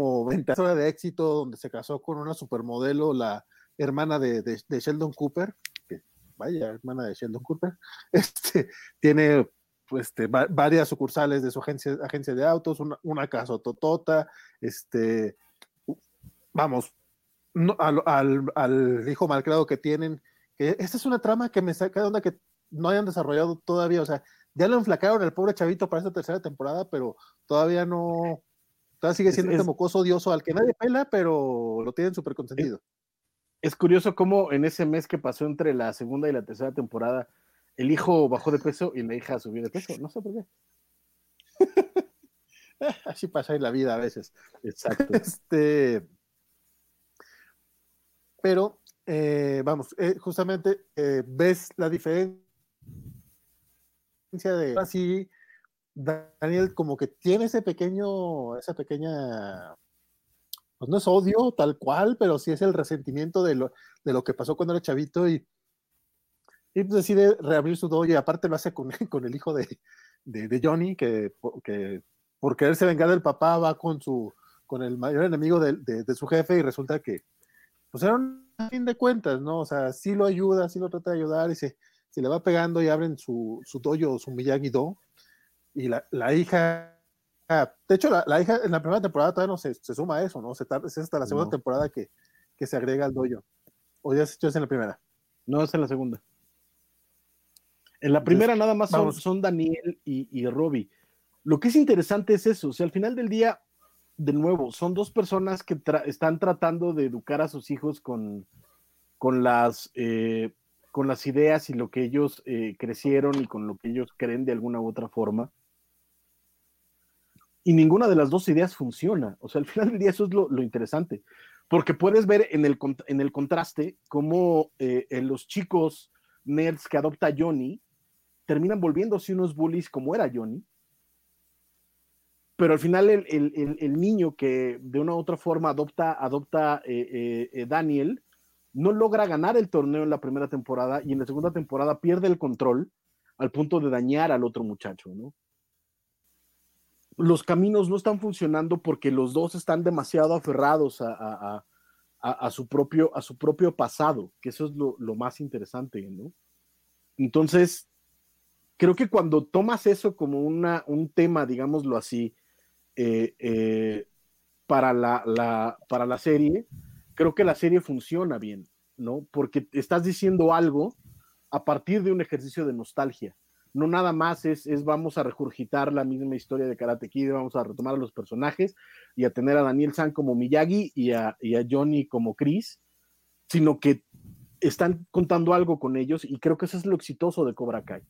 como de éxito, donde se casó con una supermodelo, la hermana de, de, Sheldon Cooper, que vaya, hermana de Sheldon Cooper, *laughs* este, tiene pues, este, va, varias sucursales de su agencia, agencia de autos, una, casa totota, este, vamos, al, al, al, hijo malcriado que tienen, que esta es una trama que me saca de onda que no hayan desarrollado todavía, o sea, ya lo enflacaron el pobre chavito para esta tercera temporada, pero todavía no, todavía sigue siendo Es- este es- mocoso odioso al que nadie pela, pero lo tienen súper consentido. Es curioso cómo en ese mes que pasó entre la segunda y la tercera temporada, el hijo bajó de peso y la hija subió de peso. No sé por qué. *laughs* Así pasa en la vida a veces. Exacto. *laughs* Este, pero, eh, vamos, eh, justamente eh, ves la diferencia de así Daniel como que tiene ese pequeño, esa pequeña, pues no es odio tal cual, pero sí es el resentimiento de lo, de lo que pasó cuando era chavito y, pues decide reabrir su dojo y aparte lo hace con, *laughs* con el hijo de, de, Johnny, que, que por quererse vengar del papá va con su con el mayor enemigo de, de, su jefe y resulta que pues era un fin de cuentas, ¿no? O sea, sí lo ayuda, sí lo trata de ayudar y se, se le va pegando y abren su, su dojo, su Miyagi-Do y la, la hija de hecho, la, la, hija en la primera temporada todavía no se, se suma a eso, ¿no? Se tarda, es hasta la segunda No. temporada que, que se agrega al dojo. O ya se echó en la primera. No, es en la segunda. En la primera nada más son, son Daniel y, y Robbie. Lo que es interesante es eso, o sea, al final del día, de nuevo, son dos personas que tra- están tratando de educar a sus hijos con, con, las, eh, con las ideas y lo que ellos eh, crecieron y con lo que ellos creen de alguna u otra forma. Y ninguna de las dos ideas funciona. O sea, al final del día eso es lo, interesante. Porque puedes ver en el, en el contraste cómo eh, en los chicos nerds que adopta Johnny terminan volviéndose unos bullies como era Johnny. Pero al final el, el- niño que de una u otra forma adopta, adopta eh, eh, eh, Daniel no logra ganar el torneo en la primera temporada y en la segunda temporada pierde el control al punto de dañar al otro muchacho, ¿no? Los caminos no están funcionando porque los dos están demasiado aferrados a, su, propio, a su propio pasado, que eso es lo, lo más interesante, ¿no? Entonces, creo que cuando tomas eso como una, un tema, digámoslo así, eh, eh, para, la, la- para la serie, creo que la serie funciona bien, ¿no? Porque estás diciendo algo a partir de un ejercicio de nostalgia. No nada más es, es vamos a regurgitar la misma historia de Karate Kid, vamos a retomar a los personajes y a tener a Daniel San como Miyagi y a, y a Johnny como Chris, sino que están contando algo con ellos y creo que eso es lo exitoso de Cobra Kai.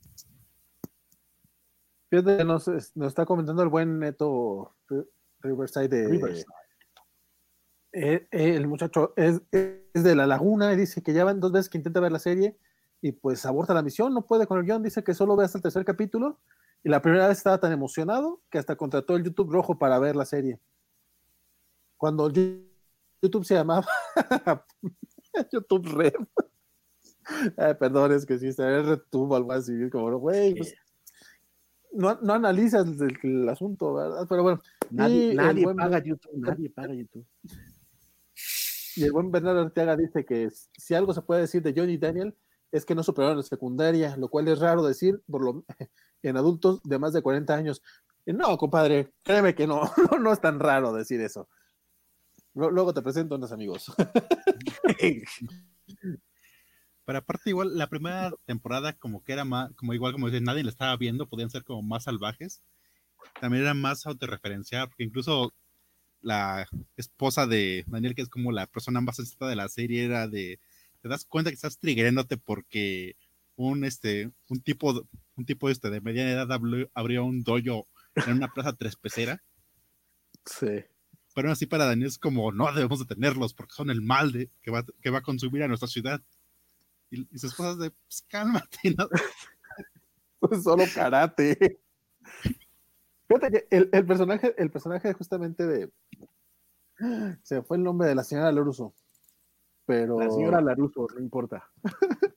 Fíjate nos, nos está comentando el buen Neto Ri- Riverside de. Riverside. Eh, eh, el muchacho es, es de La Laguna y dice que ya van dos veces que intenta ver la serie y pues aborta la misión, no puede con el guion, dice que solo ve hasta el tercer capítulo y la primera vez estaba tan emocionado que hasta contrató el YouTube rojo para ver la serie. Cuando YouTube se llamaba *laughs* YouTube Red. Ay, perdón, es que sí, se ve RedTube o algo así, como, güey, pues, no, no analizas el, el asunto, ¿verdad? Pero bueno, Nadie, buen- paga YouTube, nadie paga YouTube. y el buen Bernardo Arteaga dice que si algo se puede decir de Johnny Daniel es que no superaron la secundaria, lo cual es raro decir por lo, *laughs* en adultos de más de 40 años. Y no, compadre, créeme que *laughs* no, no, es tan raro decir eso. Lu- Luego te presento a unos amigos. *laughs* Pero aparte igual la primera temporada como que era más, como igual como dices, nadie la estaba viendo, podían ser como más salvajes. También era más autorreferencial, porque incluso la esposa de Daniel, que es como la persona más sensata de la serie, era de, te das cuenta que estás triggerándote porque un este, un tipo, un tipo este de mediana edad abrió, un dojo en una plaza tres pecera. Sí. Pero así para Daniel es como, no debemos detenerlos porque son el mal de, que, va, que va a consumir a nuestra ciudad. Y, y su esposa es de, pues cálmate, *laughs* ¿no? Pues solo karate. Fíjate que el, el personaje, el personaje justamente de. Se fue el nombre de la señora Loruso. Pero. La señora Laruso, no importa. *laughs*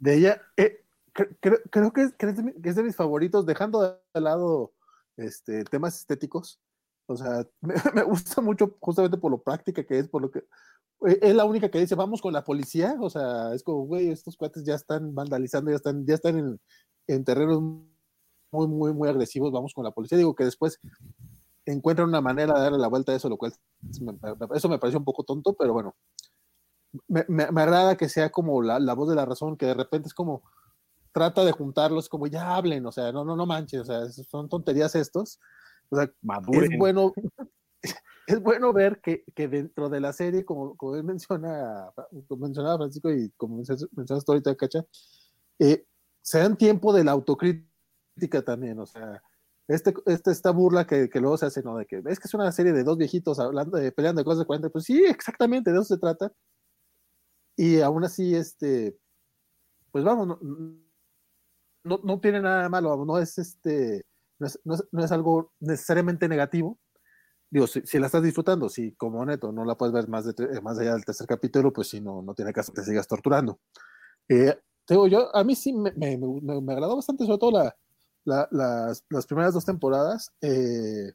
de ella, eh, cre- cre- creo que es, que es de mis favoritos, dejando de lado este, temas estéticos. O sea, *laughs* me, me gusta mucho justamente por lo práctica que es, por lo que eh, es la única que dice, vamos con la policía. O sea, es como, güey, estos cuates ya están vandalizando, ya están, ya están en, en terrenos muy, muy, muy agresivos, vamos con la policía. Digo que después encuentran una manera de darle la vuelta a eso, lo cual eso me parece un poco tonto, pero bueno, me, me- me agrada que sea como la, la voz de la razón, que de repente es como, trata de juntarlos como ya hablen, o sea, no, no, no manches, o sea, son tonterías estos. O sea, Maduren. es bueno, *laughs* es bueno ver que, que dentro de la serie, como, como él menciona, como mencionaba Francisco y como mencionas tú ahorita, Cacha, eh, se dan tiempo de la autocrítica también, o sea, este, este, esta burla que, que, luego se hace, ¿no? De que es que es una serie de dos viejitos hablando, de, peleando de cosas de 40, pues sí, exactamente, de eso se trata. Y aún así, este, pues vamos, no, no, no tiene nada de malo, no es este, no es, no es, no es algo necesariamente negativo. Digo, si, si, la estás disfrutando, si como neto no la puedes ver más, de, más allá del tercer capítulo, pues sí, no, no tiene caso que te sigas torturando. Eh, yo, a mí sí me, me, me, me agradó bastante, sobre todo la, la, las, las, primeras dos temporadas. Eh,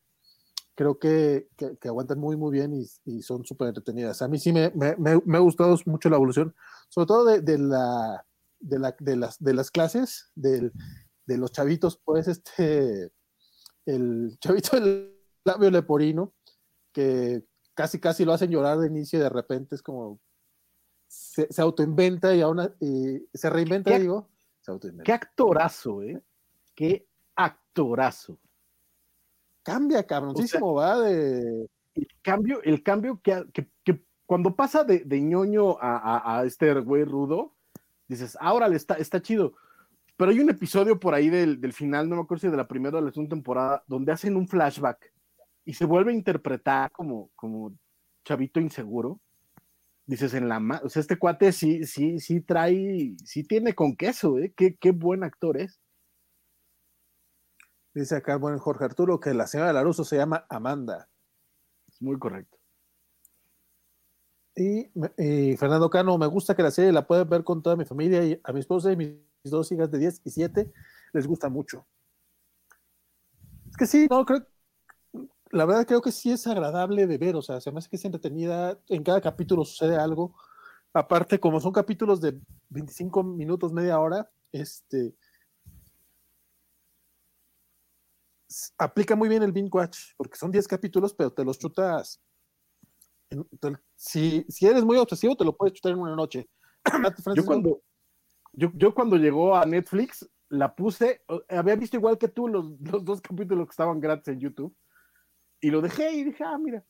creo que, que, que, aguantan muy, muy bien y, y son súper entretenidas. A mí sí me, me, me, ha gustado mucho la evolución, sobre todo de, de la, de, la, de, las, de las clases, del, de los chavitos, pues este, el chavito del labio leporino, que casi, casi lo hacen llorar de inicio y de repente es como, se, se autoinventa y, aún, y se reinventa, ¿Qué, digo. Se Qué actorazo, ¿eh? Qué actorazo. Cambia, cabroncísimo, o sea, va de... El cambio, el cambio que, que, que cuando pasa de, de ñoño a, a, a este güey rudo, dices, ahora le está, está chido. Pero hay un episodio por ahí del, del, final, no me acuerdo si de la primera o de la segunda temporada, donde hacen un flashback y se vuelve a interpretar como, como chavito inseguro. Dices, en la o sea, este cuate sí, sí, sí trae, sí tiene con queso, ¿eh? Qué, qué buen actor es. Dice acá el buen Jorge Arturo que la señora Laruso se llama Amanda. Es muy correcto. Y, y, Fernando Cano, me gusta que la serie la pueda ver con toda mi familia y a mi esposa y mis dos hijas de 10 y 7 les gusta mucho. Es que sí, no, creo, la verdad creo que sí es agradable de ver, o sea, se me hace que es entretenida, en cada capítulo sucede algo. Aparte, como son capítulos de 25 minutos, media hora, este, aplica muy bien el binge watch, porque son 10 capítulos, pero te los chutas. Si, si eres muy obsesivo, te lo puedes chutar en una noche. *clears throat* yo, cuando, yo, yo, cuando llegó a Netflix, la puse, había visto igual que tú los, los, dos capítulos que estaban gratis en YouTube, y lo dejé y dije, ah, mira.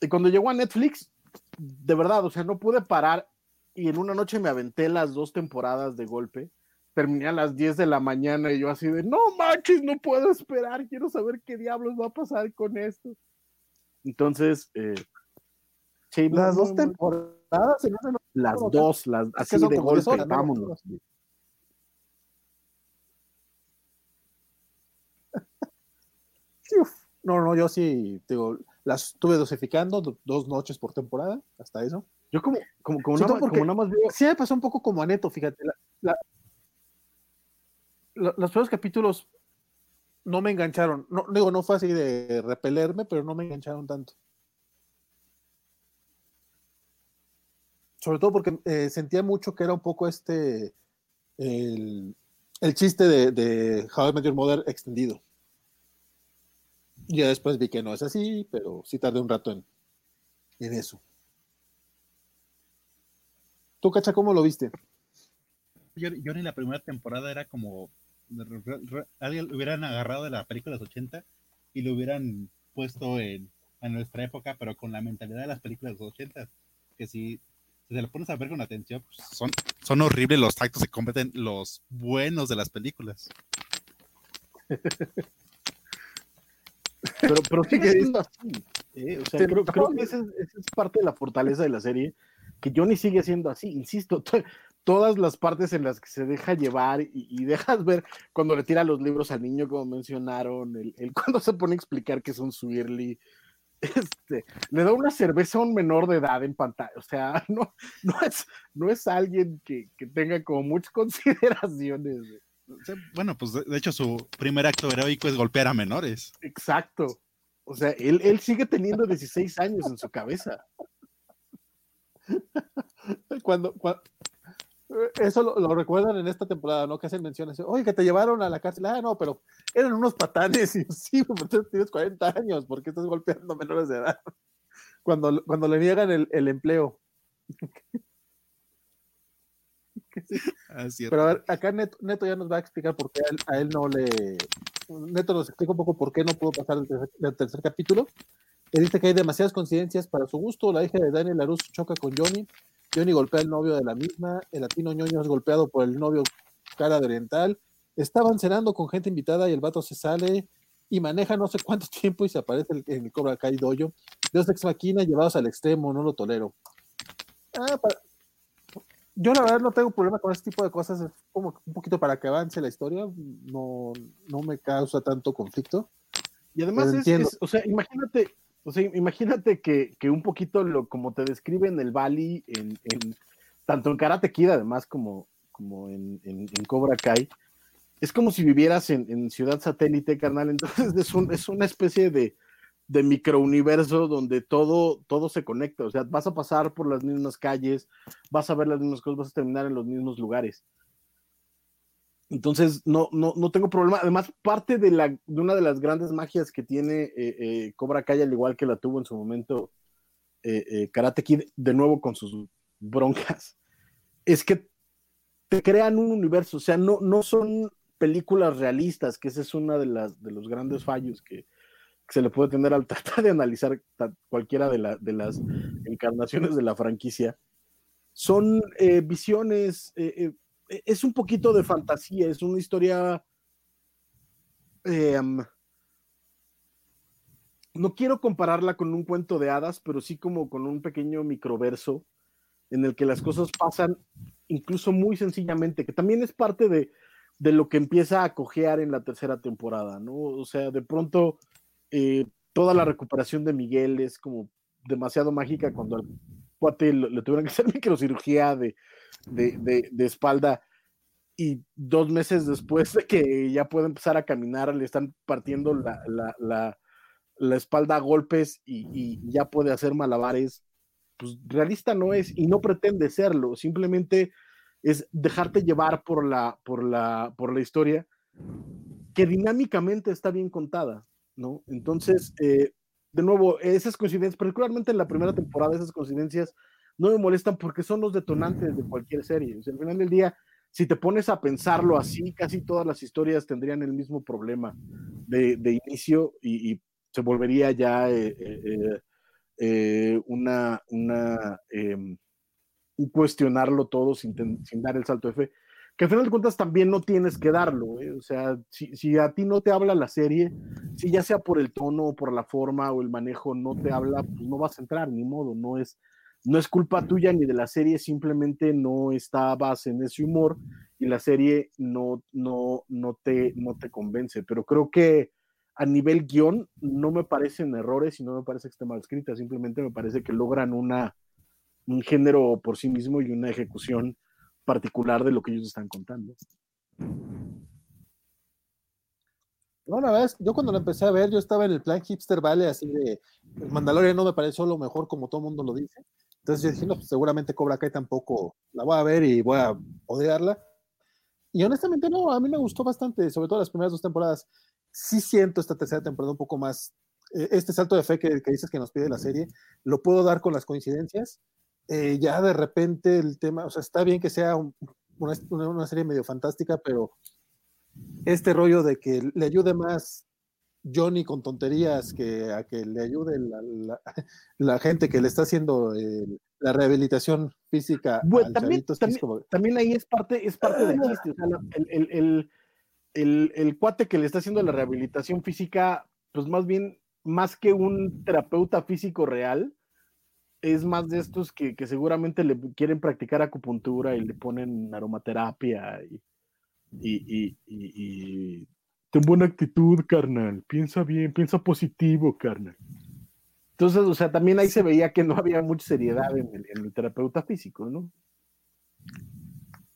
Y cuando llegó a Netflix, de verdad, o sea, no pude parar, y en una noche me aventé las dos temporadas de golpe terminé a las 10 de la mañana y yo así de, no manches, no puedo esperar, quiero saber qué diablos va a pasar con esto. Entonces, eh, sí, las no, dos temporadas, no, no, las dos, las, así de golpe, horas, vámonos. *laughs* No, no, yo sí, digo, las estuve dosificando dos noches por temporada, hasta eso. Yo como, como, como, sí, nada, como nada más veo... Sí me pasó un poco como a Neto, fíjate, la, la, los primeros capítulos no me engancharon. No, digo, no fue así de repelerme, pero no me engancharon tanto. Sobre todo porque eh, sentía mucho que era un poco este. El, el chiste de, de How I Mother extendido. Ya después vi que no es así, pero sí tardé un rato en, en eso. ¿Tú, Cacha, cómo lo viste? Yo, yo en la primera temporada era como alguien lo hubieran agarrado de la película de los 80 y lo hubieran puesto en, en nuestra época, pero con la mentalidad de las películas de los 80, que si, si se lo pones a ver con atención, pues son, son horribles los tactos que cometen los buenos de las películas. pero, pero sigue siendo así. ¿eh? O sea, creo, creo, que esa es, esa es parte de la fortaleza de la serie, que Johnny sigue siendo así, insisto, *laughs* todas las partes en las que se deja llevar y, y, dejas ver cuando le tira los libros al niño, como mencionaron, el, el *laughs* cuando se pone a explicar que es un Swirly, este, le da una cerveza a un menor de edad en pantalla, o sea, *laughs* no, no, es, no es alguien que, que tenga como muchas *laughs* consideraciones. Bueno, pues de, de, hecho su primer acto heroico es golpear a menores. Exacto. O sea, él, él sigue teniendo 16 años en su cabeza. cuando, cuando, eso lo, lo, recuerdan en esta temporada, ¿no? Que hacen menciones. Oye, que te llevaron a la cárcel. Ah, no, pero eran unos patanes. *laughs* Y sí, pero tienes 40 años. ¿Por qué estás golpeando menores de edad? *laughs* Cuando, cuando le niegan el, el empleo. Ah. Pero a ver, acá Neto, Neto ya nos va a explicar por qué a él, a él no le. Neto nos explica un poco por qué no pudo pasar el tercer, el tercer capítulo. Él dice que hay demasiadas coincidencias para su gusto. La hija de Daniel Larus choca con Johnny. Johnny golpea al novio de la misma. El latino ñoño es golpeado por el novio cara de oriental. Estaban cenando con gente invitada y el vato se sale y maneja no sé cuánto *laughs* tiempo y se aparece el- en el Cobra Kai Dojo. Dos ex máquina llevados al extremo, no lo tolero. Ah, pa- Yo la verdad no tengo problema con ese tipo de cosas, es como un poquito para que avance la historia, no, no me causa tanto conflicto. Y además es, es- o sea, imagínate, o sea, imagínate que, que un poquito lo como te describen el Bali en, en- tanto en Karate Kid además como, como en, en- en Cobra Kai, es como si vivieras en, en Ciudad Satélite, carnal. Entonces es, un- es una especie de, de microuniverso donde todo, todo se conecta. O sea, vas a pasar por las mismas calles, vas a ver las mismas cosas, vas a terminar en los mismos lugares. Entonces, no, no, no tengo problema. Además, parte de, la, de una de las grandes magias que tiene eh, eh, Cobra Kai, al igual que la tuvo en su momento eh, Karate Kid, de nuevo con sus broncas, es que te crean un universo. O sea, no, no son películas realistas, que ese es uno de, las, de los grandes fallos que, que se le puede tener al *laughs* tratar de analizar cualquiera de, la- de las encarnaciones de la franquicia. Son visiones, es un poquito de fantasía, es una historia. em, no quiero compararla con un cuento de hadas, pero sí como con un pequeño microverso en el que las cosas pasan incluso muy sencillamente, que también es parte de, de lo que empieza a cojear en la tercera temporada, ¿no? O sea, de pronto eh, toda la recuperación de Miguel es como demasiado mágica cuando al cuate le, le tuvieron que hacer *laughs* microcirugía de, de, de, de espalda y dos meses después de que ya puede empezar a caminar, le están partiendo la, la, la, la espalda a golpes y, y ya puede hacer malabares. Pues realista no es y no pretende serlo, simplemente es dejarte llevar por la, por la, por la historia que dinámicamente está bien contada, ¿no? Entonces, eh, de nuevo, esas coincidencias, particularmente en la primera temporada, esas coincidencias no me molestan porque son los detonantes de cualquier serie. Al final del día, si te pones a pensarlo así, casi todas las historias tendrían el mismo problema de, inicio y, se volvería ya eh, eh, eh, una, un cuestionarlo todo sin, dar el salto de fe. Que al final de cuentas también no tienes que darlo. O sea, si, si, a ti no te habla la serie, si ya sea por el tono o por la forma o el manejo no te habla, pues no vas a entrar, ni modo. No es, no es culpa tuya ni de la serie, simplemente no estabas en ese humor y la serie no, no, no, te, no te convence. Pero creo que a nivel guion no me parecen errores y no me parece que esté mal escrita, simplemente me parece que logran una, un género por sí mismo y una ejecución particular de lo que ellos están contando. No, la verdad yo cuando lo empecé a ver, yo estaba en el plan hipster vale, así de el Mandalorian no me pareció lo mejor como todo el mundo lo dice. Entonces yo dije, no, pues seguramente Cobra Kai tampoco la voy a ver y voy a odiarla. Y honestamente no, a mí me gustó bastante, sobre todo las primeras dos temporadas. Sí siento esta tercera temporada un poco más, eh, este salto de fe que, que, dices que nos pide la serie, lo puedo dar con las coincidencias. Eh, ya de repente el tema, o sea, está bien que sea un, una, una serie medio fantástica, pero este rollo de que le ayude más Johnny con tonterías que a que le ayude la, la, *laughs* la gente que le está haciendo eh, la rehabilitación física. Bueno, también, también, como... también, ahí es parte, es parte del chiste. O sea, el, el, el, el, cuate que le está haciendo la rehabilitación física, pues más bien, más que un terapeuta físico real, es más de estos que, que seguramente le quieren practicar acupuntura y le ponen aromaterapia y, y, y, y, y, ten buena actitud, carnal, piensa bien, piensa positivo, carnal. Entonces, o sea, también ahí se veía que no había mucha seriedad en el, en el terapeuta físico, ¿no?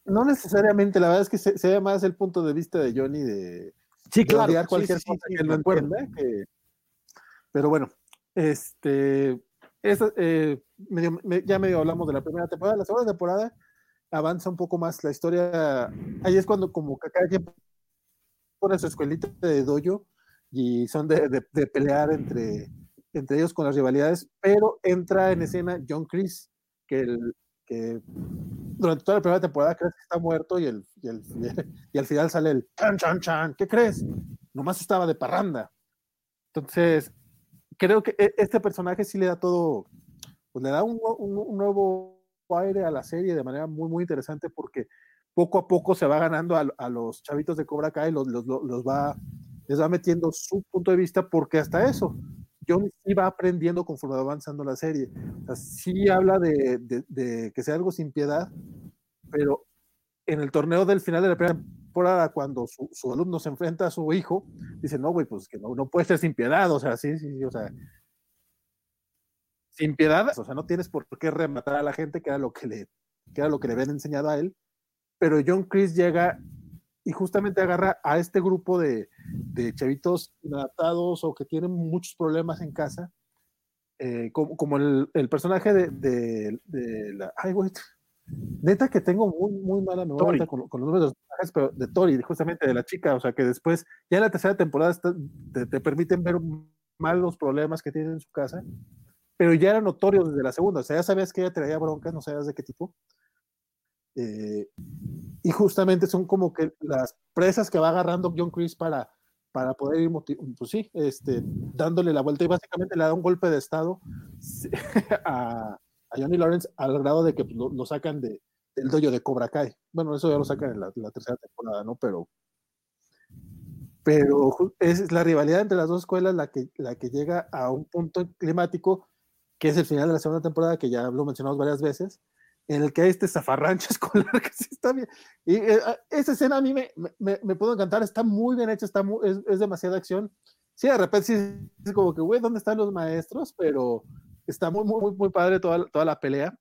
No necesariamente, la verdad es que se, se, ve más el punto de vista de Johnny de, sí, claro, de cualquier sí, cosa sí, que lo entienda. Que... Pero bueno, este, esa, eh, medio, me, ya medio hablamos de la primera temporada, la segunda temporada avanza un poco más la historia. Ahí es cuando como que cada quien pone su escuelita de dojo y son de, pelear entre, entre ellos con las rivalidades, pero entra en escena John Chris, que, el, que durante toda la primera temporada crees que está muerto y, el, y, al final sale el chan, chan, chan. ¿Qué crees? Nomás estaba de parranda. Entonces, creo que e, este personaje sí le da todo, pues le da un, un, un nuevo aire a la serie de manera muy, muy interesante porque poco a poco se va ganando a, a los chavitos de Cobra Kai, los, los, los, va, les va metiendo su punto de vista porque hasta eso, John sí va aprendiendo conforme va avanzando la serie. O sí habla de, de, que sea algo sin piedad, pero en el torneo del final de la primera temporada, cuando su, su alumno se enfrenta a su hijo, dice, no, güey, pues que no, no puede ser sin piedad, o sea, sí, sí, o sea, sin piedad, o sea, no tienes por qué rematar a la gente, que era lo que le, que era lo que le habían enseñado a él, pero John Chris llega y justamente agarra a este grupo de, de chavitos inadaptados o que tienen muchos problemas en casa, eh, como, como el, el, personaje de, de, de la... Ay, güey, neta que tengo muy, muy mala memoria con, con, los nombres de los personajes, pero de Tori, justamente de la chica, o sea, que después, ya en la tercera temporada está, te, te, permiten ver mal los problemas que tiene en su casa, pero ya era notorio desde la segunda, o sea, ya sabías que ella traía broncas, no sabías de qué tipo, eh, y justamente son como que las presas que va agarrando John Chris para, para poder ir, pues sí, este, dándole la vuelta y básicamente le da un golpe de estado *laughs* a, a Johnny Lawrence al grado de que lo, lo, sacan de, del dojo de Cobra Kai. Bueno, eso ya lo sacan en la, la tercera temporada, ¿no? Pero, pero es la rivalidad entre las dos escuelas la que, la que llega a un punto climático que es el final de la segunda temporada, que ya lo mencionamos varias veces, en el que este zafarrancho *laughs* escolar que sí está bien. Y eh, esa escena a mí me, me, puedo encantar, está muy bien hecha, está muy, es, es, demasiada acción. Sí, de repente sí es como que, güey, ¿dónde están los maestros? Pero está muy, muy, muy padre toda, toda la pelea.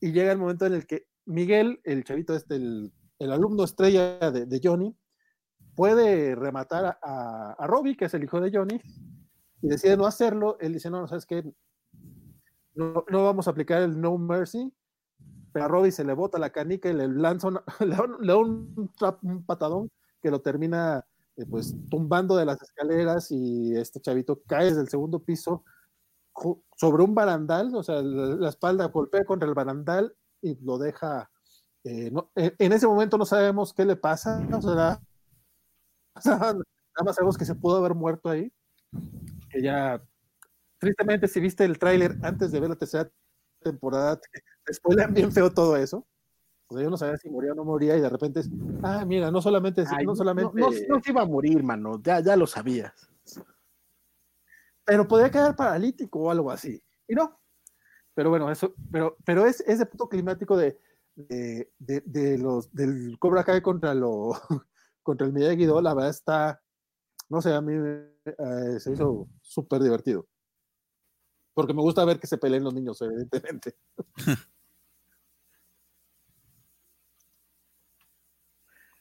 Y llega el momento en el que Miguel, el chavito este, el, el alumno estrella de, de, Johnny, puede rematar a, a, a, Robbie, que es el hijo de Johnny, y decide no hacerlo. Él dice, no, no, ¿sabes qué? No, no vamos a aplicar el No Mercy, pero a Robbie se le bota la canica y le lanza *laughs* le da un, patadón que lo termina eh, pues tumbando de las escaleras y este chavito cae desde el segundo piso sobre un barandal, o sea, la, espalda golpea contra el barandal y lo deja. Eh, no, en ese momento no sabemos qué le pasa, o sea, *laughs* nada más sabemos que se pudo haber muerto ahí, que ya tristemente si viste el tráiler antes de ver la tercera temporada, te, te spoilan bien feo todo eso. O sea, yo no sabía si moría o no moría y de repente es, ah, mira, no solamente, Ay, no solamente... No, no, no, se iba a morir, mano, ya, ya lo sabías. Pero podía quedar paralítico o algo así. Y no. Pero bueno, eso, pero, pero es ese punto climático de, de, de, de los, del Cobra Kai contra, lo, *laughs* contra el Miyagi Guido, la verdad está, no sé, a mí eh, se hizo súper divertido porque me gusta ver que se peleen los niños, evidentemente. *laughs*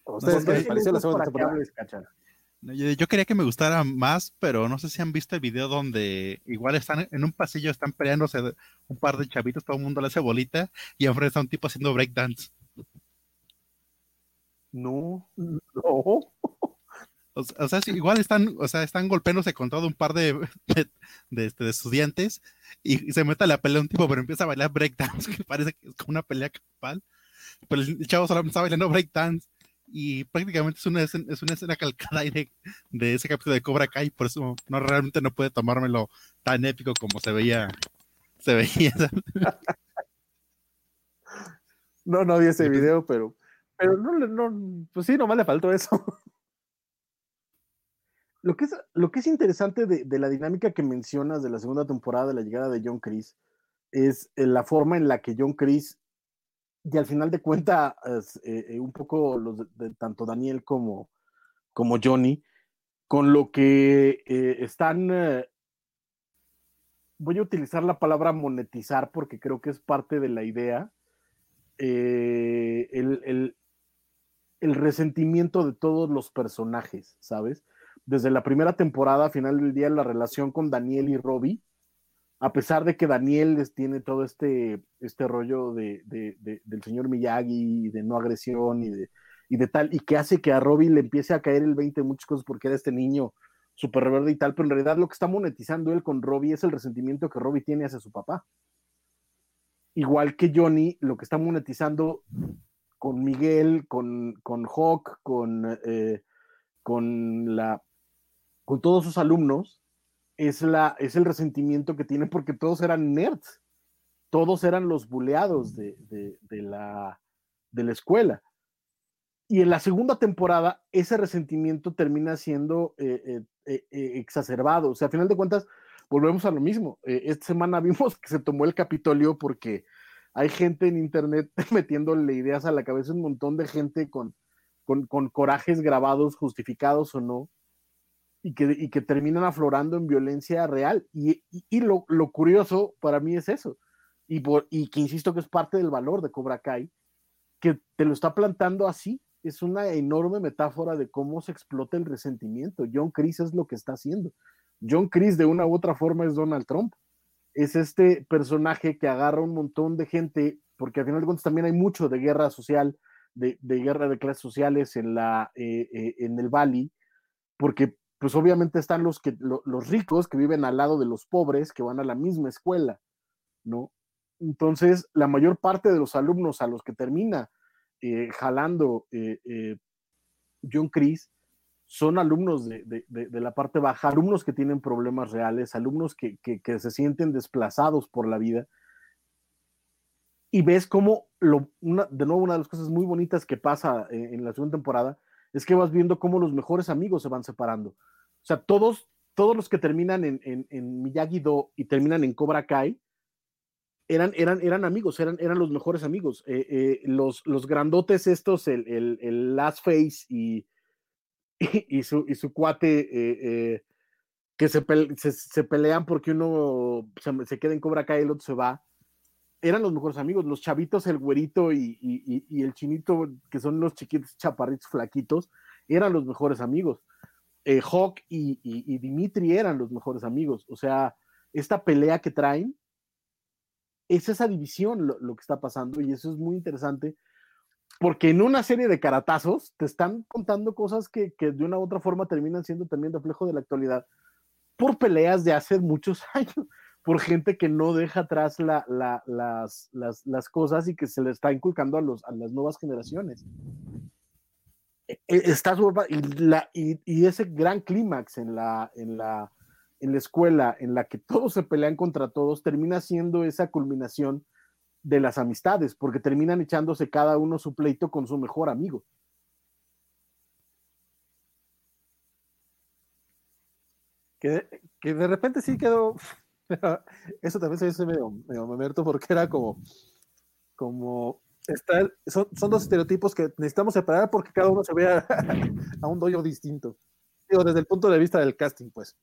¿Ustedes qué les pareció la segunda temporada? Yo, quería que me gustara más, pero no sé si han visto el video donde igual están en un pasillo, están peleándose un par de chavitos, todo el mundo le hace bolita y enfrente está un tipo haciendo breakdance. No, *laughs* no. O, o sea, igual están, o sea, están golpeándose con todo un par de, de, de, este, de estudiantes y, y, se mete a la pelea un tipo, pero empieza a bailar breakdance, *laughs* que parece que es como una pelea campal. Pero el chavo solamente está bailando breakdance y prácticamente es una, es una escena calcada de, de, ese capítulo de Cobra Kai, por eso no realmente no puede tomármelo tan épico como se veía. Se veía. *laughs* no, no vi ese video, pero, pero no, no, pues sí, nomás le faltó eso. *laughs* Lo que es, lo que es interesante de, de, la dinámica que mencionas de la segunda temporada de la llegada de John Chris es eh, la forma en la que John Chris, y al final de cuentas, eh, un poco los de, tanto Daniel como, como Johnny, con lo que eh, están, eh, voy a utilizar la palabra monetizar porque creo que es parte de la idea, el, el, el resentimiento de todos los personajes, ¿sabes? desde la primera temporada, a final del día, la relación con Daniel y Robbie, a pesar de que Daniel tiene todo este, este rollo de, del señor Miyagi, de no agresión y de, y de tal, y que hace que a Robbie le empiece a caer el 20 de muchas cosas porque era este niño súper rebelde y tal, pero en realidad lo que está monetizando él con Robbie es el resentimiento que Robbie tiene hacia su papá. igual que Johnny, lo que está monetizando con Miguel, con, con Hawk, con, eh, con, la, con todos sus alumnos, es, la, es el resentimiento que tiene porque todos eran nerds, todos eran los buleados de, la, de la escuela. Y en la segunda temporada, ese resentimiento termina siendo eh, eh, exacerbado. O sea, a final de cuentas, volvemos a lo mismo. esta semana *laughs* vimos que se tomó el Capitolio porque hay gente en internet *laughs* metiéndole ideas a la cabeza, un montón de gente con, con, corajes grabados, justificados o no, y que, que terminan aflorando en violencia real. Y, lo, curioso para mí es eso, y, por, y que insisto que es parte del valor de Cobra Kai, que te lo está plantando así. Es una enorme metáfora de cómo se explota el resentimiento. John Chris es lo que está haciendo. John Chris de una u otra forma es Donald Trump es este personaje que agarra un montón de gente, porque al final de cuentas también hay mucho de guerra social, de, guerra de clases sociales en, la, eh, eh, en el Valley, porque pues obviamente están los, que, los ricos que viven al lado de los pobres, que van a la misma escuela, ¿no? Entonces, la mayor parte de los alumnos a los que termina eh, jalando John Chris son alumnos de, la parte baja, alumnos que tienen problemas reales, alumnos que, se sienten desplazados por la vida. Y ves cómo, lo, de nuevo, una de las cosas muy bonitas que pasa en, la segunda temporada es que vas viendo cómo los mejores amigos se van separando. O sea, todos, todos los que terminan en, en, Miyagi-Do y terminan en Cobra Kai, eran, eran, eran amigos, eran, eran los mejores amigos. Eh, eh, los, los grandotes estos, el, el, Last Face y, *laughs* y, su, y su cuate eh, que se, se, pelean porque uno se, se, queda en Cobra Kai y el otro se va, eran los mejores amigos. Los chavitos, el güerito y, y, el chinito, que son los chiquitos chaparritos flaquitos, eran los mejores amigos. Eh, Hawk y, Dimitri eran los mejores amigos. O sea, esta pelea que traen es esa división lo, lo que está pasando y eso es muy interesante porque en una serie de caratazos te están contando cosas que, de una u otra forma terminan siendo también reflejo de la actualidad por peleas de hace muchos *laughs* años, por gente que no deja atrás las, cosas y que se le está inculcando a, los, a las nuevas generaciones. E, e, está y, y, ese gran clímax en la, en, la, en la escuela en la que todos se pelean contra todos termina siendo esa culminación de las amistades, porque terminan echándose cada uno su pleito con su mejor amigo. Que, de repente sí quedó, *laughs* eso también se dice medio, medio porque era como, como, está, son, son, dos estereotipos que necesitamos separar porque cada uno se ve a, *laughs* a un doyo distinto. Digo, desde el punto de vista del casting, pues.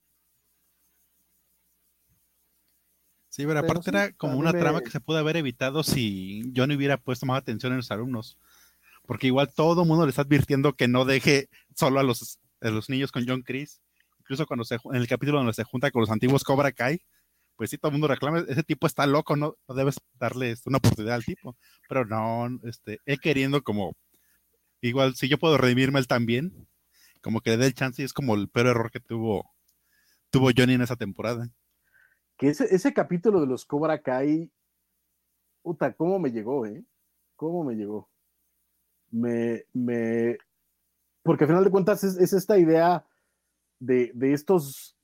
Sí, pero aparte era como una trama que se pudo haber evitado si yo no hubiera puesto más atención en los alumnos. Porque igual todo el mundo le está advirtiendo que no deje solo a los, los niños con John Chris. Incluso cuando se, en el capítulo donde se junta con los antiguos Cobra Kai, pues sí, todo el mundo reclama, ese tipo está loco, no, no debes darle este, una oportunidad al tipo. Pero no, este, él queriendo como, igual, si yo puedo redimirme él también, como que le dé el chance y es como el peor error que tuvo, tuvo Johnny en esa temporada que ese, capítulo de los Cobra Kai, puta, ¿cómo me llegó, eh? ¿Cómo me llegó? Me, me, porque al final de cuentas es, esta idea de, de, estos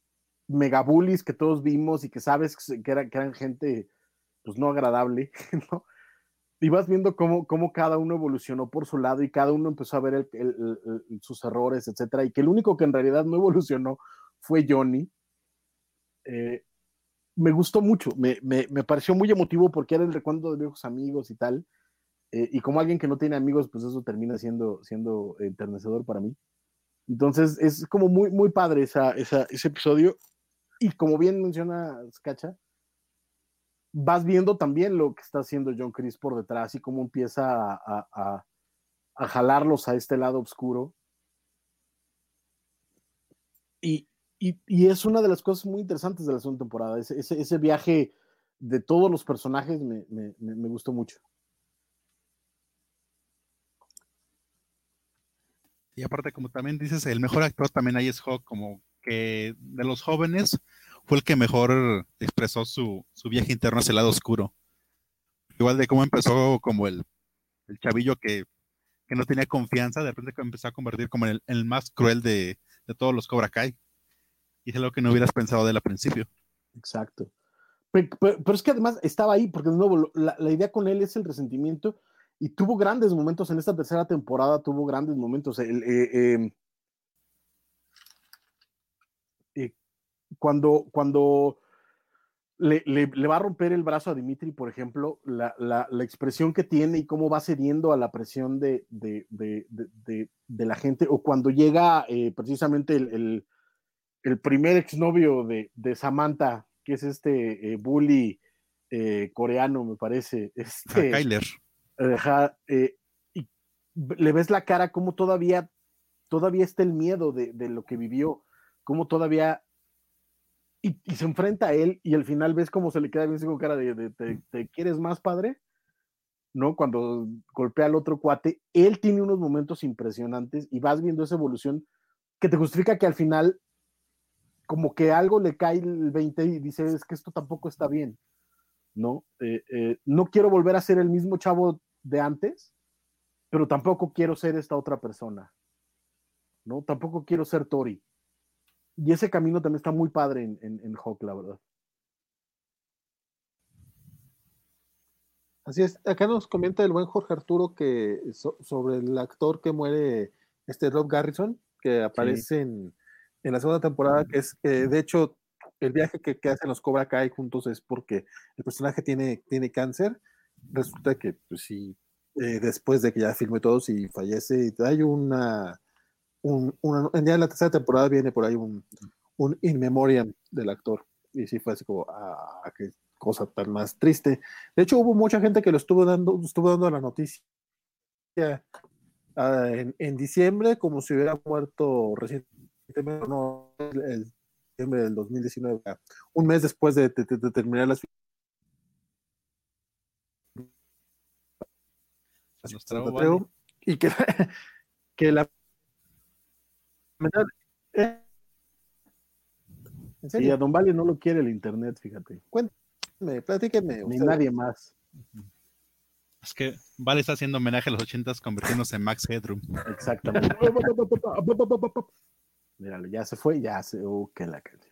megabullies que todos vimos y que sabes que, eran gente pues no agradable, *laughs* ¿no? Y vas viendo cómo, cómo, cada uno evolucionó por su lado y cada uno empezó a ver sus errores, etcétera, y que el único que en realidad no evolucionó fue Johnny. Eh, me gustó mucho, me, me, me, pareció muy emotivo porque era el recuento de viejos amigos y tal. Eh, y como alguien que no tiene amigos, pues eso termina siendo, siendo enternecedor para mí. Entonces es como muy, muy padre esa, ese episodio. Y como bien menciona Skacha, vas viendo también lo que está haciendo John Chris por detrás y cómo empieza a, a, jalarlos a este lado oscuro. Y, es una de las cosas muy interesantes de la segunda temporada. Ese, viaje de todos los personajes me, gustó mucho. Y aparte, como también dices, el mejor actor también ahí es Hawk, como de los jóvenes fue el que mejor expresó su, su viaje interno hacia el lado oscuro. igual de cómo empezó como el, el chavillo que, que no tenía confianza, de repente empezó a convertir como en el, el más cruel de, de, todos los Cobra Kai. Y es lo que no hubieras pensado de él principio. Exacto. Pero, pero, es que además estaba ahí, porque de nuevo, la, la, idea con él es el resentimiento y tuvo grandes momentos en esta tercera temporada, tuvo grandes momentos. Eh, eh, cuando, cuando le, le, le, va a romper el brazo a Dimitri, por ejemplo, la, la, la, expresión que tiene y cómo va cediendo a la presión de, de, de, de la gente, o cuando llega eh, precisamente el, el, el, primer exnovio de, Samantha, que es este eh, bully eh, coreano, me parece. *laughs* Este, a Kyler. y le ves la cara como todavía, todavía está el miedo de, lo que vivió, como todavía y, y, se enfrenta a él y al final ves cómo se le queda bien con cara de, de, de, ¿te quieres más, padre? ¿No? Cuando golpea al otro cuate, él tiene unos momentos impresionantes y vas viendo esa evolución que te justifica que al final como que algo le cae el 20 y dice, es que esto tampoco está bien, ¿no? Eh, eh, no quiero volver a ser el mismo chavo de antes, pero tampoco quiero ser esta otra persona, ¿no? Tampoco quiero ser Tori y ese camino también está muy padre en, en, en Hawk, la verdad. Así es, acá nos comenta el buen Jorge Arturo que so, sobre el actor que muere, este Rob Garrison, que aparece sí. en, en, la segunda temporada, que es, eh, de hecho, el viaje que, que, hacen los Cobra Kai juntos es porque el personaje tiene, tiene cáncer. Resulta que, pues sí, eh, después de que ya filmó todo, si fallece, hay una un, una, ya en la tercera temporada viene por ahí un, un in memoriam del actor. Y sí fue así como, ah, qué cosa tan más triste. De hecho, hubo mucha gente que lo estuvo dando, estuvo dando la noticia uh, en, en, diciembre, como si hubiera muerto recientemente, no, el, el diciembre del 2019, un mes después de, de, de terminar las y que, *laughs* que la ¿En serio? Y a Don Vale no lo quiere el internet, fíjate. Cuéntame, platíquenme. Ni nadie más. Es que Vale está haciendo homenaje a los ochentas convirtiéndose en Max Headroom. Exactamente. *laughs* Míralo, ya se fue, ya se. Uh, que la canción.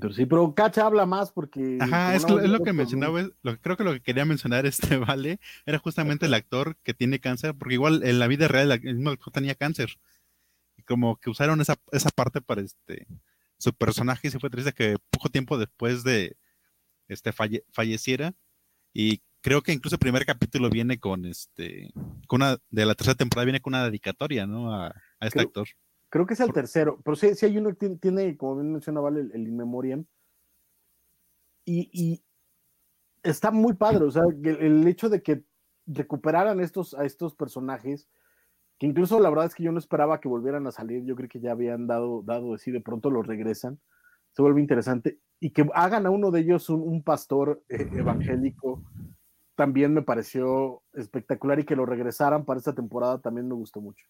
Pero sí, pero Cacha habla más porque. Ajá, es, no, es, lo que mencionaba, lo, creo que lo que quería mencionar *laughs* este Vale era justamente el actor que tiene cáncer, porque igual en la vida real el mismo actor tenía cáncer. Y como que usaron esa, esa parte para este su personaje y se fue triste que poco tiempo después de este falle, falleciera. Y creo que incluso el primer capítulo viene con este, con una, de la tercera temporada viene con una dedicatoria, ¿no? A, a este creo, actor. Creo que es el tercero, pero sí, sí hay uno que tiene, como bien mencionaba, el, el In Memoriam. Y, y, está muy padre, o sea, el, el, hecho de que recuperaran estos, a estos personajes, que incluso la verdad es que yo no esperaba que volvieran a salir, yo creo que ya habían dado, dado así, de pronto los regresan, se vuelve interesante, y que hagan a uno de ellos un, un pastor eh, evangélico, también me pareció espectacular, y que lo regresaran para esta temporada también me gustó mucho.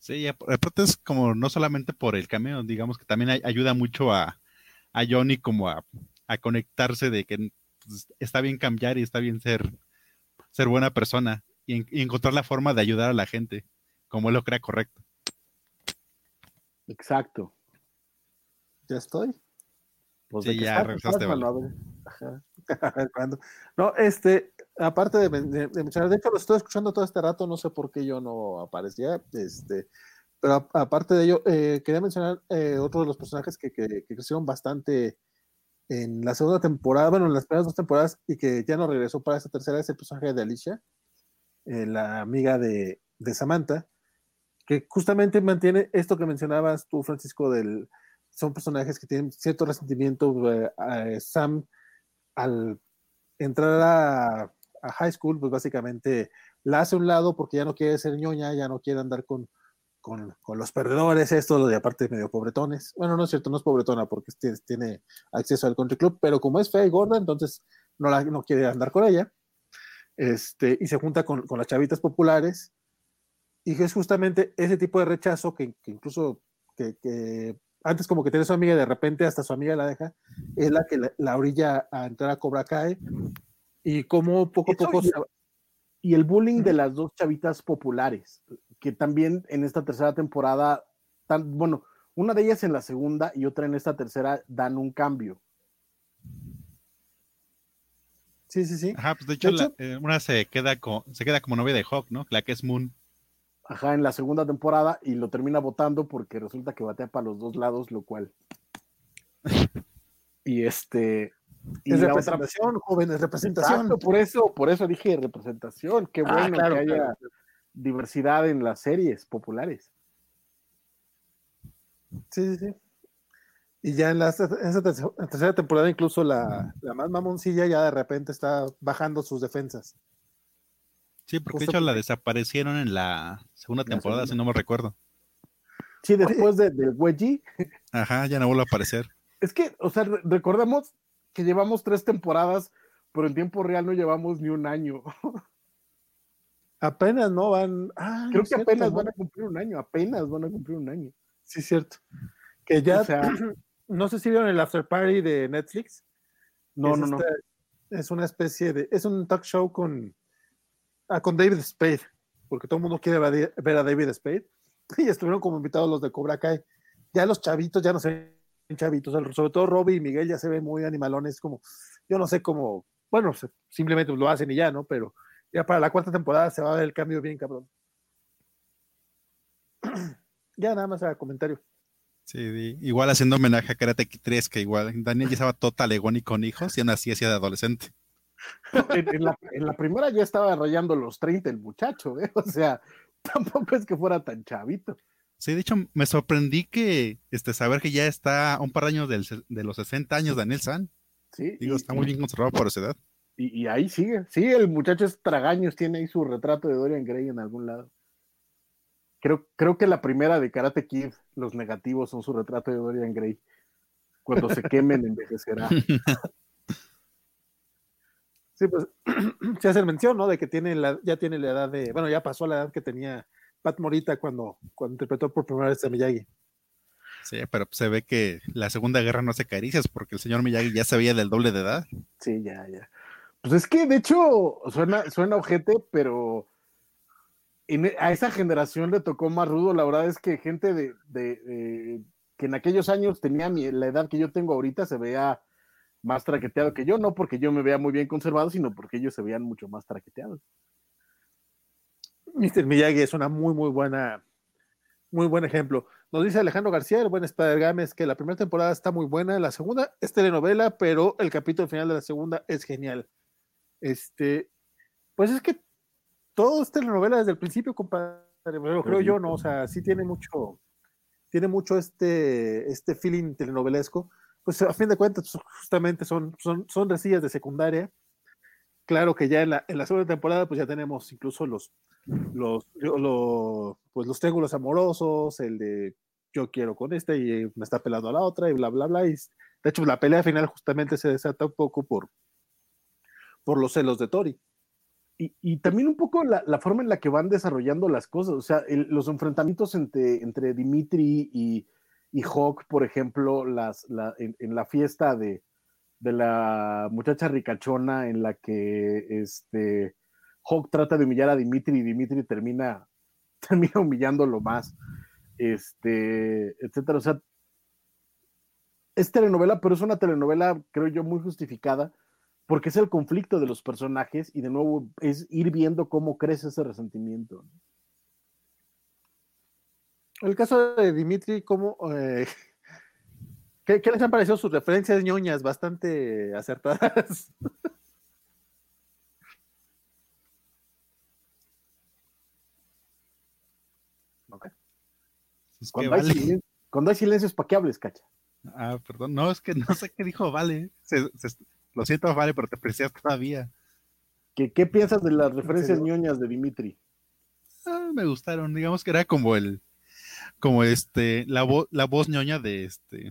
Sí, aparte es como no solamente por el cameo, digamos que también ayuda mucho a, a Johnny como a, a, conectarse de que pues, está bien cambiar y está bien ser, ser buena persona y, y, encontrar la forma de ayudar a la gente, como él lo crea correcto. Exacto. ¿Ya estoy? Pues sí, ya regresaste. Vale. Ajá. *laughs* no, este, aparte de, mencionar, de hecho lo estoy escuchando todo este rato, no sé por qué yo no aparecía, este, pero aparte de ello, eh, quería mencionar eh, otro de los personajes que, que, crecieron bastante en la segunda temporada, bueno, en las primeras dos temporadas y que ya no regresó para esta tercera, es el personaje de Alicia, eh, la amiga de, de, Samantha, que justamente mantiene esto que mencionabas tú, Francisco, del, son personajes que tienen cierto resentimiento, Sam al entrar a, a, high school, pues básicamente la hace a un lado porque ya no quiere ser ñoña, ya no quiere andar con, con, con los perdedores, esto, de aparte medio pobretones. Bueno, no es cierto, no es pobretona porque tiene acceso al country club, pero como es fea y gorda, entonces no, la, no quiere andar con ella. Este, y se junta con, con las chavitas populares. Y es justamente ese tipo de rechazo que, que incluso que, que antes como que tiene su amiga y de repente hasta su amiga la deja, es la que la, la orilla a entrar a Cobra Kai y como poco a poco y- se- Y el bullying de las dos chavitas populares, que también en esta tercera temporada, tan, bueno, una de ellas en la segunda y otra en esta tercera dan un cambio. sí, sí, sí. Ajá, pues de hecho, De hecho- la- eh, una se queda, co- se queda como novia de Hawk, ¿no? La que es Moon. Ajá, en la segunda temporada y lo termina votando porque resulta que batea para los dos lados, lo cual. *laughs* y este. Y es la otra representación, joven, es representación. Exacto, por eso, por eso dije representación. Qué Ah, bueno claro, que haya claro. diversidad en las series populares. Sí, sí, sí. Y ya en la en esa tercera, temporada, incluso la, la más mamoncilla ya de repente está bajando sus defensas. Sí, porque de hecho la desaparecieron en la segunda La temporada, segunda. si no me recuerdo. Sí, después de, del Wedgie, Ajá, ya no vuelve a aparecer. es que, o sea, re- recordemos que llevamos tres temporadas, pero en tiempo real no llevamos ni un año. *laughs* Apenas no van. Ah, Creo que cierto, apenas ¿no? van a cumplir un año, apenas van a cumplir un año. Sí, cierto. Que ya, O sea, *clears throat* no sé si vieron el After Party de Netflix. no, es no, no. Es una especie de, es un talk show con, ah, con David Spade, porque todo el mundo quiere ver a David Spade. *laughs* Y estuvieron como invitados los de Cobra Kai. Ya los chavitos ya no se chavitos, sobre todo Robbie y Miguel ya se ven muy animalones, como, yo no sé cómo, bueno, simplemente lo hacen y ya, ¿no? Pero ya para la cuarta temporada se va a ver el cambio bien, cabrón. *clears throat* ya nada más a comentario. Sí, igual haciendo homenaje a Karate Kid 3, que igual Daniel ya estaba todo talegón y con hijos, y aún así hacía de adolescente. *laughs* En, en la, en la primera ya estaba rayando los 30 el muchacho, ¿eh? O sea, *laughs* tampoco es que fuera tan chavito. Sí, de hecho, me sorprendí que este, saber que ya está a un par de años del de los 60 años Daniel San. Sí, Digo, y, está muy bien conservado por esa edad. y- y ahí sigue. Sí, el muchacho es tragaños, tiene ahí su retrato de Dorian Gray en algún lado. Creo, creo que la primera de Karate Kid, los negativos son su retrato de Dorian Gray. Cuando se quemen, *laughs* envejecerá. Sí, pues *clears throat* se hace mención, ¿no? De que tiene la, ya tiene la edad de, bueno, ya pasó la edad que tenía Pat Morita cuando, cuando interpretó por primera vez a Miyagi. Sí, pero se ve que la Segunda Guerra no hace caricias porque el señor Miyagi ya se veía del doble de edad. Sí, ya, ya. Pues es que de hecho suena, suena ojete, pero en e- a esa generación le tocó más rudo. La verdad es que gente de, de- de- que en aquellos años tenía mi- la edad que yo tengo ahorita se veía más traqueteado que yo, no porque yo me vea muy bien conservado, sino porque ellos se veían mucho más traqueteados. Mr. Miyagi es una muy, muy buena, muy buen ejemplo. Nos dice Alejandro García, el buen Spider Games, que la primera temporada está muy buena, la segunda es telenovela, pero el capítulo final de la segunda es genial. Este, pues es que todo es telenovela desde el principio, compadre, pero creo yo, ¿no? O sea, sí tiene mucho, tiene mucho este, este feeling telenovelesco. Pues a fin de cuentas, pues, justamente son, son, son resillas de secundaria. Claro que ya en la, en la segunda temporada, pues ya tenemos incluso los, los, yo- lo- pues los triángulos amorosos, el de yo quiero con este y me está pelando a la otra y bla, bla, bla. Y de hecho, la pelea final justamente se desata un poco por, por los celos de Tori. Y, y también un poco la, la forma en la que van desarrollando las cosas, o sea, los enfrentamientos entre, entre Dimitri y, y Hawk, por ejemplo, las, la- en, en la fiesta de, de la muchacha ricachona en la que este, Hawk trata de humillar a Dimitri y Dimitri termina, *laughs* termina humillándolo más, este, etcétera. O sea, es telenovela, pero es una telenovela, creo yo, muy justificada porque es el conflicto de los personajes y de nuevo es ir viendo cómo crece ese resentimiento. El caso de Dimitri, ¿cómo, eh, *laughs* ¿qué, les han parecido sus referencias ñoñas bastante acertadas? *laughs* Es que Cuando, hay vale. silen- cuando hay silencios, ¿para qué hables, cacha? Ah, perdón, no, es que no sé qué dijo Vale. Se- se- lo siento, Vale, pero te aprecias todavía. ¿Qué, qué piensas de las referencias ñoñas de Dimitri? Ah, me gustaron, digamos que era como el, como este, la voz, la voz ñoña de este,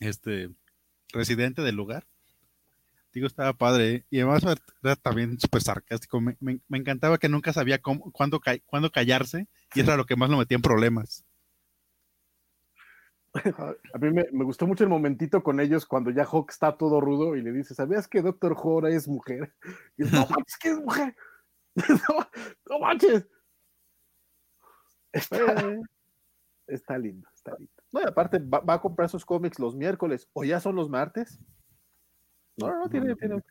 este, residente del lugar. Digo, estaba padre, ¿eh? y además era también súper sarcástico. Me, me- me encantaba que nunca sabía cómo, cuándo, cuándo callarse, y eso era lo que más lo metía en problemas. A mí me, me gustó mucho el momentito con ellos cuando ya Hawk está todo rudo y le dice, ¿sabías que Doctor Who ahora es mujer? Y dice, no *laughs* manches, que es mujer. *laughs* no, no manches. Está, está lindo, está lindo. No, y aparte va, va a comprar sus cómics los miércoles o ya son los martes. No, no, no, tiene, tiene,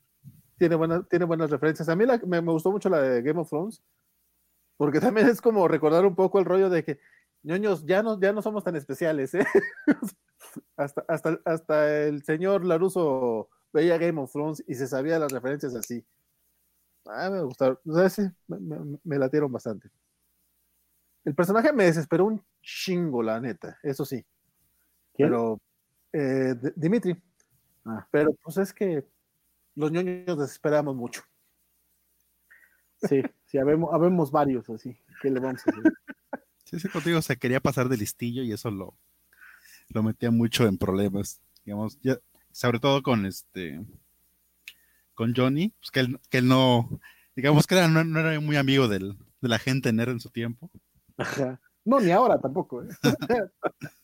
tiene, buenas, tiene buenas referencias. A mí la- me, me gustó mucho la de Game of Thrones, porque también es como recordar un poco el rollo de que, ñoños, ya no, ya no somos tan especiales, ¿eh? *laughs* hasta, hasta, hasta el señor Laruso veía Game of Thrones y se sabía las referencias así. Ah, me gustaron, o sea, sí, me, me, me latieron bastante. El personaje me desesperó un chingo, la neta, eso sí. ¿Quién? Pero eh, Dimitri. Ah. Pero pues es que los ñoños desesperamos mucho. Sí, sí, habemos, habemos varios así. ¿Qué le vamos a hacer? Sí, sí, contigo se quería pasar de listillo y eso lo, lo metía mucho en problemas. Digamos, ya, sobre todo con este con Johnny, pues que él, que él no, digamos que era, no, no era muy amigo del, de la gente nerd en su tiempo. Ajá. No, ni ahora tampoco. ¿eh? *laughs*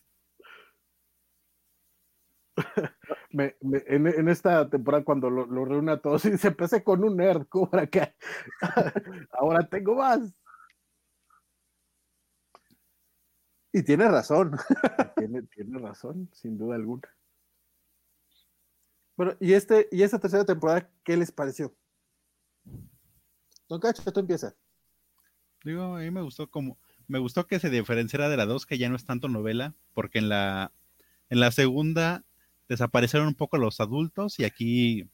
*laughs* Me- me- en, en esta temporada cuando lo, lo reúne a todos y *laughs* dice, empecé con un nerd, Cobra. *laughs* Ahora tengo más. Y tiene razón. Tiene, tiene razón, sin duda alguna. Bueno, y este, y esta tercera temporada, ¿qué les pareció? Don Cacho, tú empieza. Digo, a mí me gustó como, me gustó que se diferenciara de la 2, que ya no es tanto novela, porque en la, en la segunda desaparecieron un poco los adultos y aquí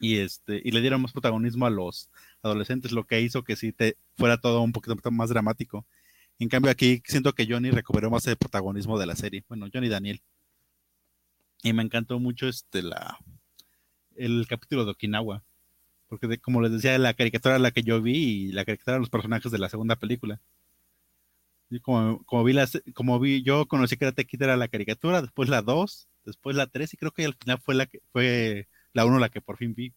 y este y le dieron más protagonismo a los adolescentes, lo que hizo que sí te fuera todo un poquito más dramático. En cambio aquí siento que Johnny recuperó más el protagonismo de la serie. Bueno, Johnny Daniel. Y me encantó mucho este la el capítulo de Okinawa, porque de- como les decía, la caricatura la que yo vi y la caricatura eran los personajes de la segunda película. Y como, como vi las, como vi, yo conocí Karate Kid era la caricatura, después la 2, después la 3 y creo que al final fue la que fue la 1 la que por fin vi.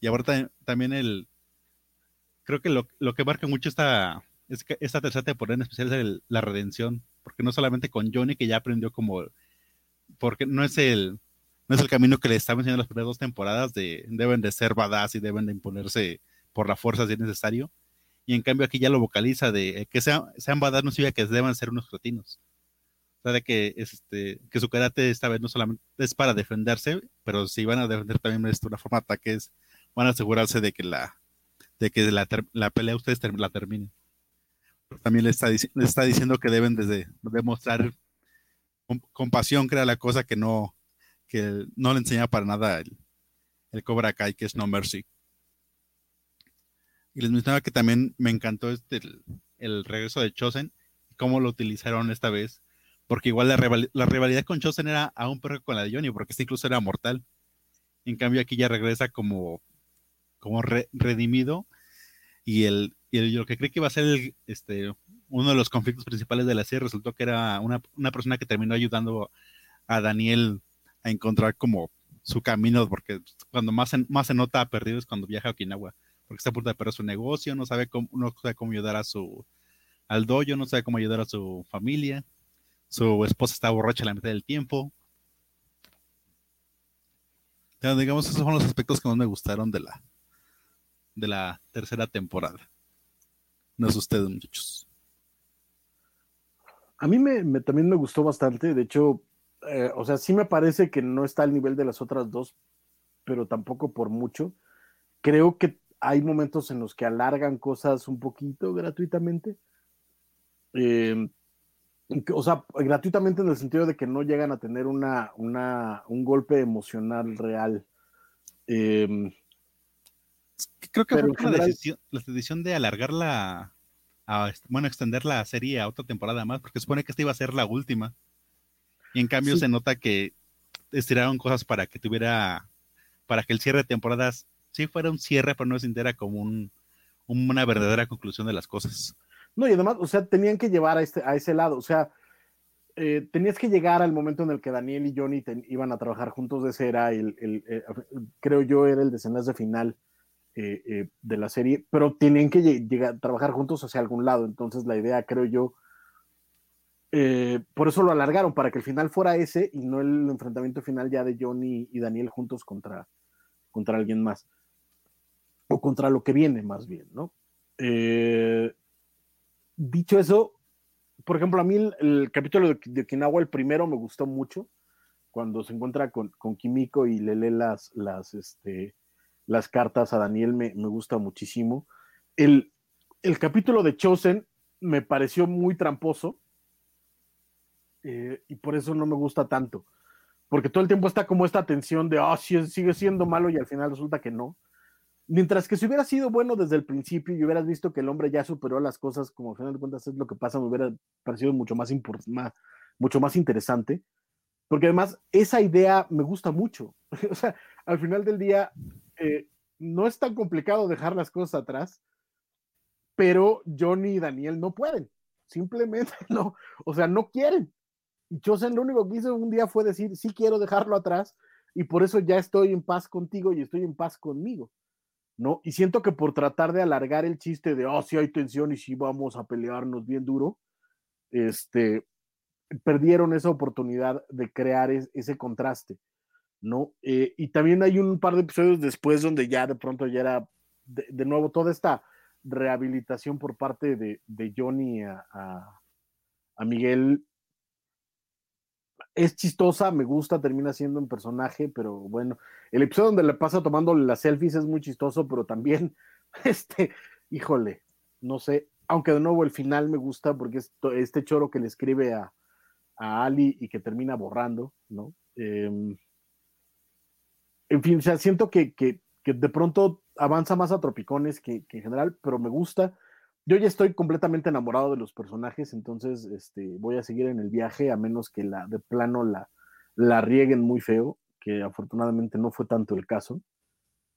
Y ahora ta- también el creo que lo, lo que marca mucho esta esta tercera temporada en especial es el- la redención, porque no solamente con Johnny que ya aprendió como porque no es el no es el camino que le estaban enseñando las primeras dos temporadas de deben de ser badass y deben de imponerse por la fuerza si es necesario. Y en cambio aquí ya lo vocaliza de eh, que sean, sean badass no significa que deban ser unos cretinos. Sea, de que, es, este, que su karate esta vez no solamente es para defenderse, pero si van a defender también de una forma de ataques, van a asegurarse de que la, de que la, la pelea ustedes ter- la terminen. También le está, le está diciendo que deben desde demostrar com- compasión, era la cosa que no, que no le enseñaba para nada el, el Cobra Kai, que es No Mercy. Y les mencionaba que también me encantó este, el, el regreso de Chosen, cómo lo utilizaron esta vez, porque igual la, rival- la rivalidad con Chosen era aún peor que con la de Johnny, porque este incluso era mortal. En cambio aquí ya regresa como, como re- redimido y, el, y el- lo que cree que iba a ser este, uno de los conflictos principales de la serie resultó que era una, una persona que terminó ayudando a Daniel a encontrar como su camino, porque cuando más se, más se nota perdido es cuando viaja a Okinawa, porque está a punto de perder su negocio, no sabe cómo, no sabe cómo ayudar a su al dojo, no sabe cómo ayudar a su familia, su esposa está borracha la mitad del tiempo. Ya, digamos, esos son los aspectos que más me gustaron de la de la tercera temporada. No es ustedes, muchachos. A mí me, también me gustó bastante, de hecho, eh, o sea, sí me parece que no está al nivel de las otras dos, pero tampoco por mucho. Creo que hay momentos en los que alargan cosas un poquito gratuitamente. Eh, o sea, gratuitamente en el sentido de que no llegan a tener una, una, un golpe emocional real. Eh, Creo que fue general- decisión, la decisión de alargarla, a, bueno, extender la serie a otra temporada más, porque supone que esta iba a ser la última. Y en cambio Sí. se nota que estiraron cosas para que tuviera, para que el cierre de temporadas sí fuera un cierre, pero no se sintiera como un, una verdadera conclusión de las cosas. No, y además, o sea, tenían que llevar a, este, a ese lado, o sea, eh, tenías que llegar al momento en el que Daniel y Johnny iban a trabajar juntos, ese era el, el- eh, creo yo, era el desenlace final eh, de la serie, pero tenían que lle- llegar, trabajar juntos hacia algún lado, entonces la idea, creo yo, por eso lo alargaron, para que el final fuera ese y no el enfrentamiento final ya de Johnny y Daniel juntos contra, contra alguien más. O contra lo que viene, más bien, ¿no? Eh, dicho eso, por ejemplo, a mí el, capítulo de, de, Okinawa, el primero, me gustó mucho, cuando se encuentra con, con Kimiko y le lee las, las, este, las cartas a Daniel, me, me gusta muchísimo. El, el capítulo de Chosen me pareció muy tramposo eh, y por eso no me gusta tanto, porque todo el tiempo está como esta tensión de, ah, sigue siendo malo y al final resulta que no. Mientras que si hubiera sido bueno desde el principio y hubieras visto que el hombre ya superó las cosas, como al final de cuentas es lo que pasa, me hubiera parecido mucho más, más, mucho más interesante. Porque además esa idea me gusta mucho. *laughs* o sea, al final del día eh, no es tan complicado dejar las cosas atrás, pero Johnny y Daniel no pueden. Simplemente *laughs* no, o sea, no quieren. Y Chosen lo único que hizo un día fue decir, sí quiero dejarlo atrás y por eso ya estoy en paz contigo y estoy en paz conmigo. ¿No? Y siento que por tratar de alargar el chiste de, oh, sí hay tensión y sí vamos a pelearnos bien duro, este, perdieron esa oportunidad de crear ese contraste, ¿no? Eh, y también hay un par de episodios después donde ya de pronto ya era, de, nuevo, toda esta rehabilitación por parte de, de Johnny a, a Miguel es chistosa, me gusta, termina siendo un personaje, pero bueno, el episodio donde le pasa tomando las selfies es muy chistoso, pero también, *laughs* este, híjole, no sé, aunque de nuevo el final me gusta porque es este choro que le escribe a, Ali y que termina borrando, ¿no? Em, en fin, o sea, siento que, de pronto avanza más a tropicones que, que en general, pero me gusta yo ya estoy completamente enamorado de los personajes, entonces este, voy a seguir en el viaje a menos que la de plano la, la rieguen muy feo, que afortunadamente no fue tanto el caso.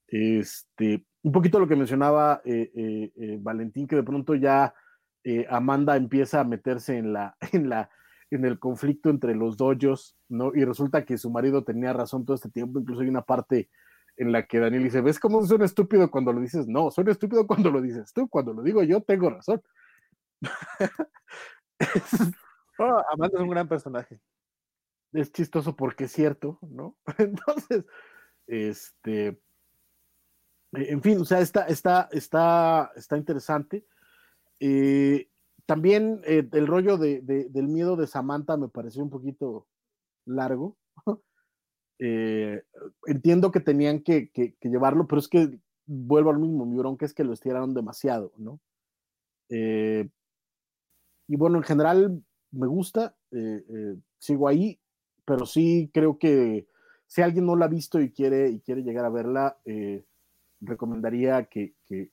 Este, un poquito lo que mencionaba eh, eh, eh, Valentín, que de pronto ya Amanda empieza a meterse en la, *laughs* en la, en el conflicto entre los dojos, ¿no? Y resulta que su marido tenía razón todo este tiempo, incluso hay una parte en la que Daniel dice, ¿ves cómo suena estúpido cuando lo dices? No, suena estúpido cuando lo dices tú, cuando lo digo yo tengo razón. *laughs* oh, Amanda es un gran personaje. Es chistoso porque es cierto, ¿no? *laughs* Entonces, este, en fin, o sea, está, está, está, está interesante. Eh, también eh, el rollo de, del miedo de Samantha me pareció un poquito largo. *laughs* Eh, entiendo que tenían que, llevarlo, pero es que vuelvo al mismo, mi bronca es que lo estiraron demasiado, ¿no? Eh, y bueno, en general me gusta, eh, sigo ahí, pero sí creo que si alguien no la ha visto y quiere, y quiere llegar a verla, recomendaría que, que,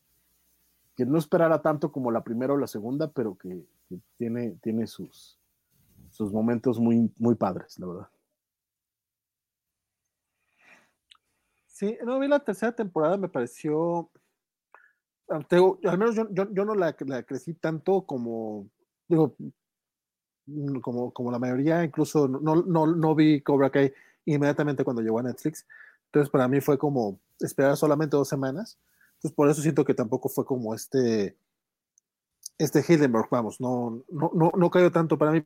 no esperara tanto como la primera o la segunda, pero que, tiene, tiene sus, sus momentos muy, muy padres, la verdad. Sí, no, vi la tercera temporada, me pareció. Ah, al menos yo, yo, no la, la, crecí tanto como. Digo, mm, como, como la mayoría, incluso no, no, no vi Cobra Kai inmediatamente cuando llegó a Netflix. Entonces, para mí fue como esperar solamente dos semanas. Entonces, por eso siento que tampoco fue como este. Este Hildenberg, vamos, no, no, no, no cayó tanto para mí.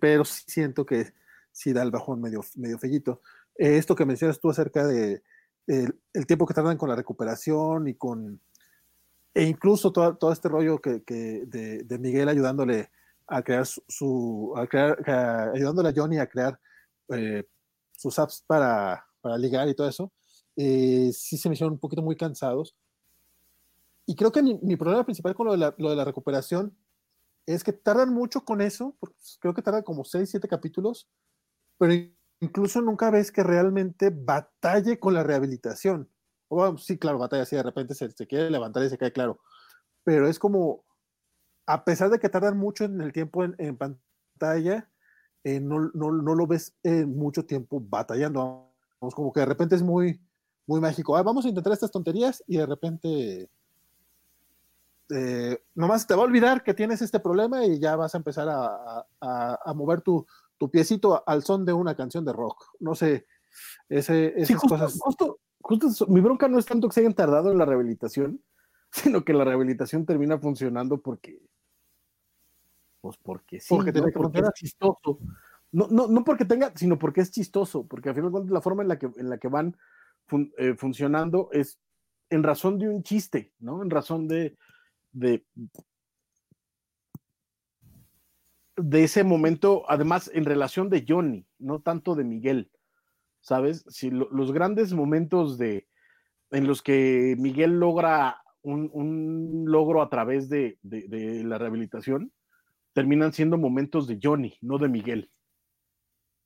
Pero sí siento que sí da el bajón medio, medio fellito. Eh, esto que mencionas tú acerca de el, tiempo que tardan con la recuperación y con e incluso todo, todo este rollo que, que de, de, Miguel ayudándole a crear su, a crear, ayudándole a Johnny a crear eh, sus apps para, para, ligar y todo eso, eh, sí se me hicieron un poquito muy cansados. Y creo que mi, mi problema principal con lo de, la, lo de, la, recuperación es que tardan mucho con eso, creo que tardan como 6, 7 capítulos, pero incluso nunca ves que realmente batalle con la rehabilitación. Sí, claro, batalla, sí, de repente se, quiere levantar y se cae, claro. Pero es como, a pesar de que tardan mucho en el tiempo en, pantalla, eh, no, lo ves en mucho tiempo batallando. Vamos, como que de repente es muy, muy mágico. Ah, vamos a intentar estas tonterías y de repente eh, nomás te va a olvidar que tienes este problema y ya vas a empezar a mover tu, tu piecito al son de una canción de rock. No sé, ese, esas cosas. Justo, justo, mi bronca no es tanto que se hayan tardado en la rehabilitación, *laughs* sino que la rehabilitación termina funcionando porque Pues porque sí. Porque que porque es chistoso. No, no, no porque tenga, sino porque es chistoso, porque al final de cuentas la forma en la que, en la que van fun- eh, funcionando es en razón de un chiste, ¿no? En razón de, de, de ese momento, además en relación de Johnny, no tanto de Miguel, ¿sabes? Si lo- los grandes momentos de, en los que Miguel logra un, un logro a través de, de- de la rehabilitación, terminan siendo momentos de Johnny, no de Miguel.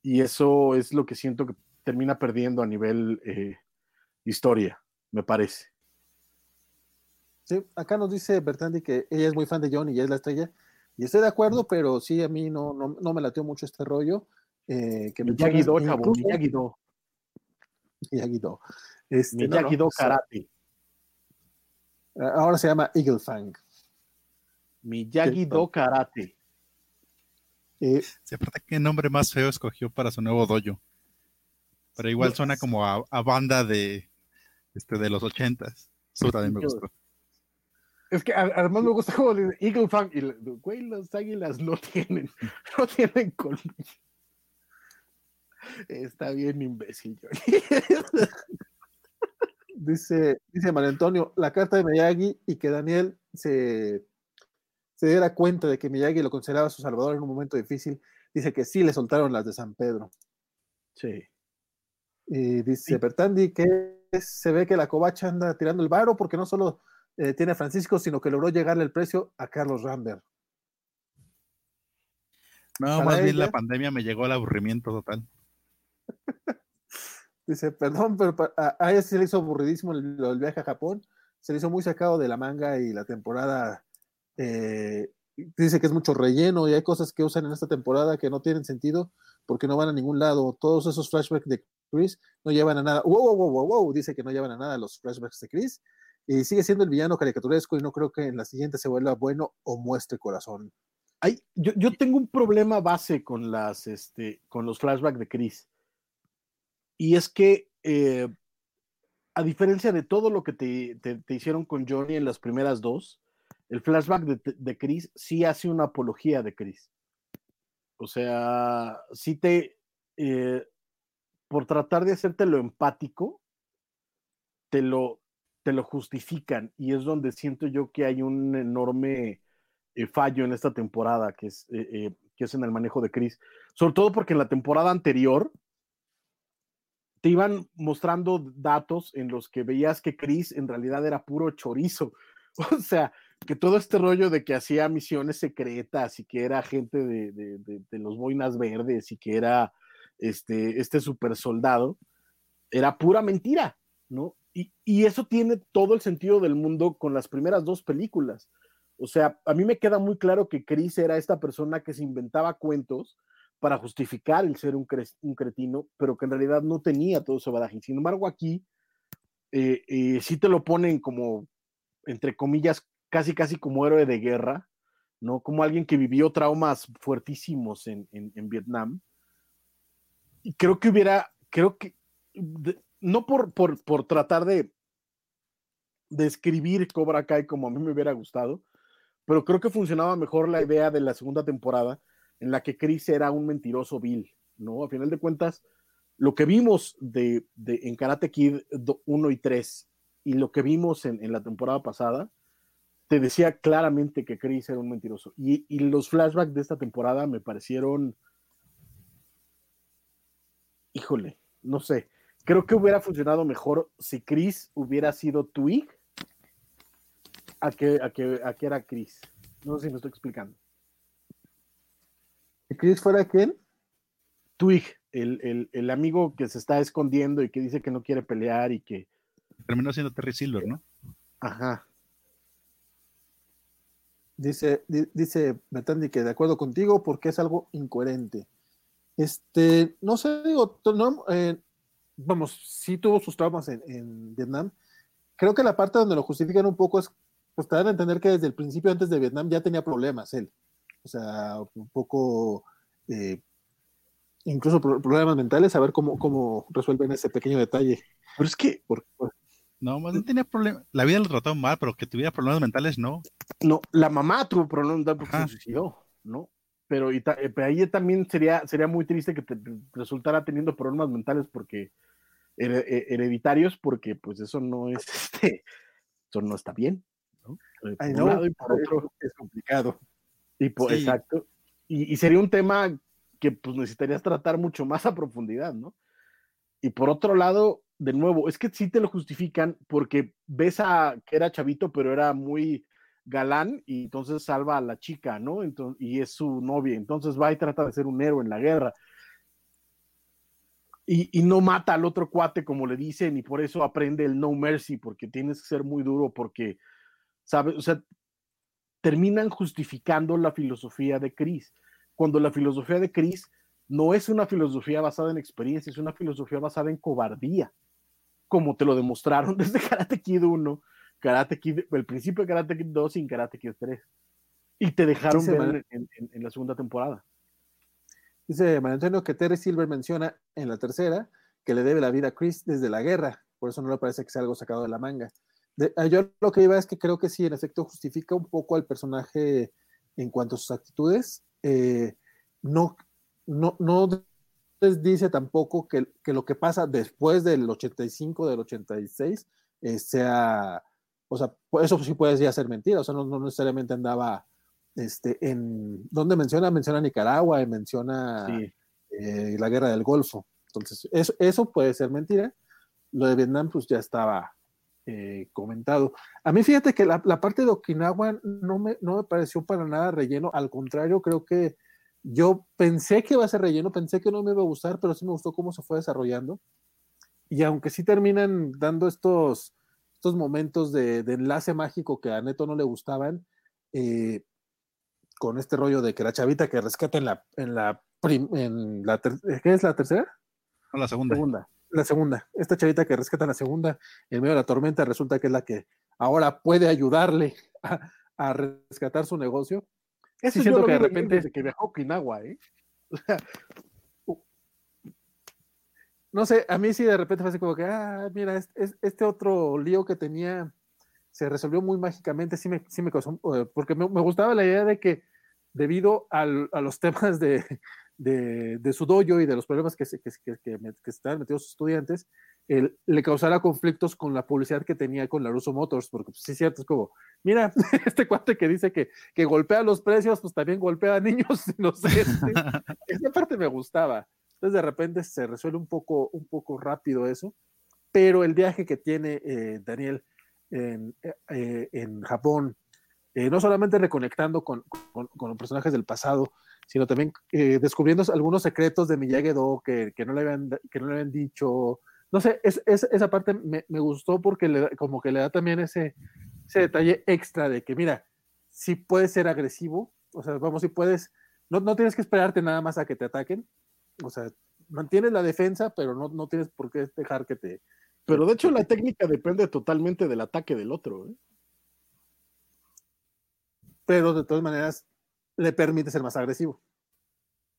Y eso es lo que siento que termina perdiendo a nivel eh, historia, me parece. Sí, acá nos dice Bertandi que ella es muy fan de Johnny y es la estrella. Y estoy de acuerdo, pero sí, a mí no, no, no me latió mucho este rollo. Eh, que Miyagi-Do, chavo, incluso- Miyagi-Do. Miyagi-Do. Este, no, no, Miyagi-Do o sea, Karate. ahora se llama Eagle Fang. Miyagi-Do Karate. Eh, Sí, aparte, ¿qué nombre más feo escogió para su nuevo dojo? Pero igual No, suena como a, a banda de, este, de los ochentas. Eso también me Yo- gustó. Es que además me gusta como dice Eagle Fang. Y, güey, las águilas no tienen, *laughs* no tienen colmillo. Está bien imbécil, Johnny. *laughs* dice, dice Mario Antonio, la carta de Miyagi y que Daniel se, se diera cuenta de que Miyagi lo consideraba su salvador en un momento difícil. Dice que sí le soltaron las de San Pedro. Sí. Y dice Sí. Bertandi que se ve que la covacha anda tirando el varo porque no solo eh, tiene a Francisco, sino que logró llegarle el precio a Carlos Rambert. No, Para más bien la pandemia me llegó al aburrimiento total. *laughs* Dice, perdón, pero a, a ella sí le hizo aburridísimo el, viaje a Japón. Se le hizo muy sacado de la manga y la temporada. eh, dice que es mucho relleno y hay cosas que usan en esta temporada que no tienen sentido porque no van a ningún lado. Todos esos flashbacks de Chris no llevan a nada. Wow, wow, wow, wow, wow, dice que no llevan a nada los flashbacks de Chris. Y sigue siendo el villano caricaturesco y no creo que en la siguiente se vuelva bueno o muestre corazón. Ay, yo, yo tengo un problema base con las este con los flashbacks de Chris. Y es que eh, a diferencia de todo lo que te, te- hicieron con Johnny en las primeras dos, el flashback de, de Chris sí hace una apología de Chris. O sea, sí te eh, por tratar de hacerte lo empático, te lo, te lo justifican. Y es donde siento yo que hay un enorme eh, fallo en esta temporada, que es, eh, eh, que es en el manejo de Chris. Sobre todo porque en la temporada anterior te iban mostrando datos en los que veías que Chris en realidad era puro chorizo. *laughs* O sea, que todo este rollo de que hacía misiones secretas y que era gente de, de- de- los boinas verdes y que era este, este super soldado, era pura mentira, ¿no? Y, eso tiene todo el sentido del mundo con las primeras dos películas. O sea, a mí me queda muy claro que Chris era esta persona que se inventaba cuentos para justificar el ser un, cre- un cretino, pero que en realidad no tenía todo ese badaje. Sin embargo, aquí eh, eh, sí te lo ponen como, entre comillas, casi casi como héroe de guerra, ¿no? Como alguien que vivió traumas fuertísimos en, Vietnam. Y creo que hubiera, creo que, no por, por, por tratar de, de escribir Cobra Kai como a mí me hubiera gustado, pero creo que funcionaba mejor la idea de la segunda temporada en la que Chris era un mentiroso vil, ¿no? A final de cuentas, lo que vimos de, de- en Karate Kid 1 y 3 y lo que vimos en, en la temporada pasada, te decía claramente que Chris era un mentiroso. Y, y los flashbacks de esta temporada me parecieron, híjole, no sé, creo que hubiera funcionado mejor si Chris hubiera sido Twig a que, a que, a que era Chris. No sé si me estoy explicando. ¿Y Chris fuera quién? Twig, el, el, el amigo que se está escondiendo y que dice que no quiere pelear y que, Terminó siendo Terry Silver, ¿no? ajá, Dice, di- dice Betandi que de acuerdo contigo porque es algo incoherente. Este, no sé, digo, no, eh, vamos, sí tuvo sus traumas en, en Vietnam. Creo que la parte donde lo justifican un poco es, pues te dan a entender que desde el principio, antes de Vietnam, ya tenía problemas él. O sea, un poco, eh, incluso pro- problemas mentales, a ver cómo, cómo resuelven ese pequeño detalle. pero es que Por- por- No, más bien tenía problemas. La vida lo trató mal, pero que tuviera problemas mentales, no. no, la mamá tuvo problemas porque Ajá. se suicidó. ¿no? Pero, y ta- eh, pero ahí también sería, sería muy triste que te, te resultara teniendo problemas mentales porque eh, hereditarios, porque pues eso no es, este, eso no está bien, ¿no? Eh, por un lado y por otro, es complicado. y por- Sí. exacto. Y, y sería un tema que pues necesitarías tratar mucho más a profundidad, ¿no? Y por otro lado, de nuevo, es que sí te lo justifican porque ves a que era chavito, pero era muy galán y entonces salva a la chica, ¿no? Entonces, y es su novia, entonces va y trata de ser un héroe en la guerra. Y, no mata al otro cuate como le dicen y por eso aprende el no mercy, porque tienes que ser muy duro, porque, ¿sabes? O sea, terminan justificando la filosofía de Chris, cuando la filosofía de Chris no es una filosofía basada en experiencia, es una filosofía basada en cobardía, como te lo demostraron *laughs* desde Karate Kid 1, Karate Kid, el principio de Karate Kid 2 y Karate Kid 3. Y te dejaron Sí, ver en, en- en la segunda temporada. Dice Mario Antonio que Terry Silver menciona en la tercera que le debe la vida a Chris desde la guerra, por eso no le parece que sea algo sacado de la manga. De- ah, yo lo que iba es que creo que sí, en efecto, justifica un poco al personaje en cuanto a sus actitudes. Eh, no, no, no les dice tampoco que, que lo que pasa después del 85, del 86, eh, sea, o sea, pues eso sí puede ya ser mentira, o sea, no, no necesariamente andaba este, en, ¿dónde menciona? Menciona Nicaragua y menciona Sí. eh, la guerra del Golfo. Entonces, eso, eso puede ser mentira. Lo de Vietnam, pues ya estaba eh, comentado. A mí, fíjate que la, la parte de Okinawa no me, no me pareció para nada relleno. Al contrario, creo que yo pensé que iba a ser relleno, pensé que no me iba a gustar, pero sí me gustó cómo se fue desarrollando. Y aunque sí terminan dando estos, estos momentos de, de enlace mágico que a Neto no le gustaban, eh, con este rollo de que la chavita que rescata en la, en la, prim- en la ter- ¿qué es la tercera? No, la segunda. Segunda. La segunda. Esta chavita que rescata en la segunda en medio de la tormenta resulta que es la que ahora puede ayudarle a, a rescatar su negocio. Eso Sí, yo siento lo que de repente- desde que viajó a Okinawa, ¿eh? No sé, a mí sí de repente fue así como que, ah, mira, es- es- este otro lío que tenía se resolvió muy mágicamente, sí me, sí me causó, porque me, me gustaba la idea de que debido al- a los *laughs* temas de, de, de su dojo y de los problemas que, se, que, que, que, estaban metidos sus estudiantes, él, le causara conflictos con la publicidad que tenía con la Russo Motors, porque pues, sí es cierto, es como, mira, *laughs* este cuate que dice que, que golpea los precios, pues también golpea a niños *laughs* inocentes. Esa parte me gustaba. Entonces de repente se resuelve un poco, un poco rápido eso, pero el viaje que tiene eh, Daniel en, eh, en Japón, eh, no solamente reconectando con, con, los personajes del pasado, sino también eh, descubriendo algunos secretos de Miyagi-Do que, que, no le habían, que no le habían dicho. No sé, es, es, esa parte me, me, gustó porque le, como que le da también ese, ese detalle extra de que, mira, si puedes ser agresivo, o sea, vamos, si puedes, no, no tienes que esperarte nada más a que te ataquen, o sea, mantienes la defensa, pero no, no tienes por qué dejar que te... Pero de hecho la técnica depende totalmente del ataque del otro. ¿eh? Pero de todas maneras le permite ser más agresivo.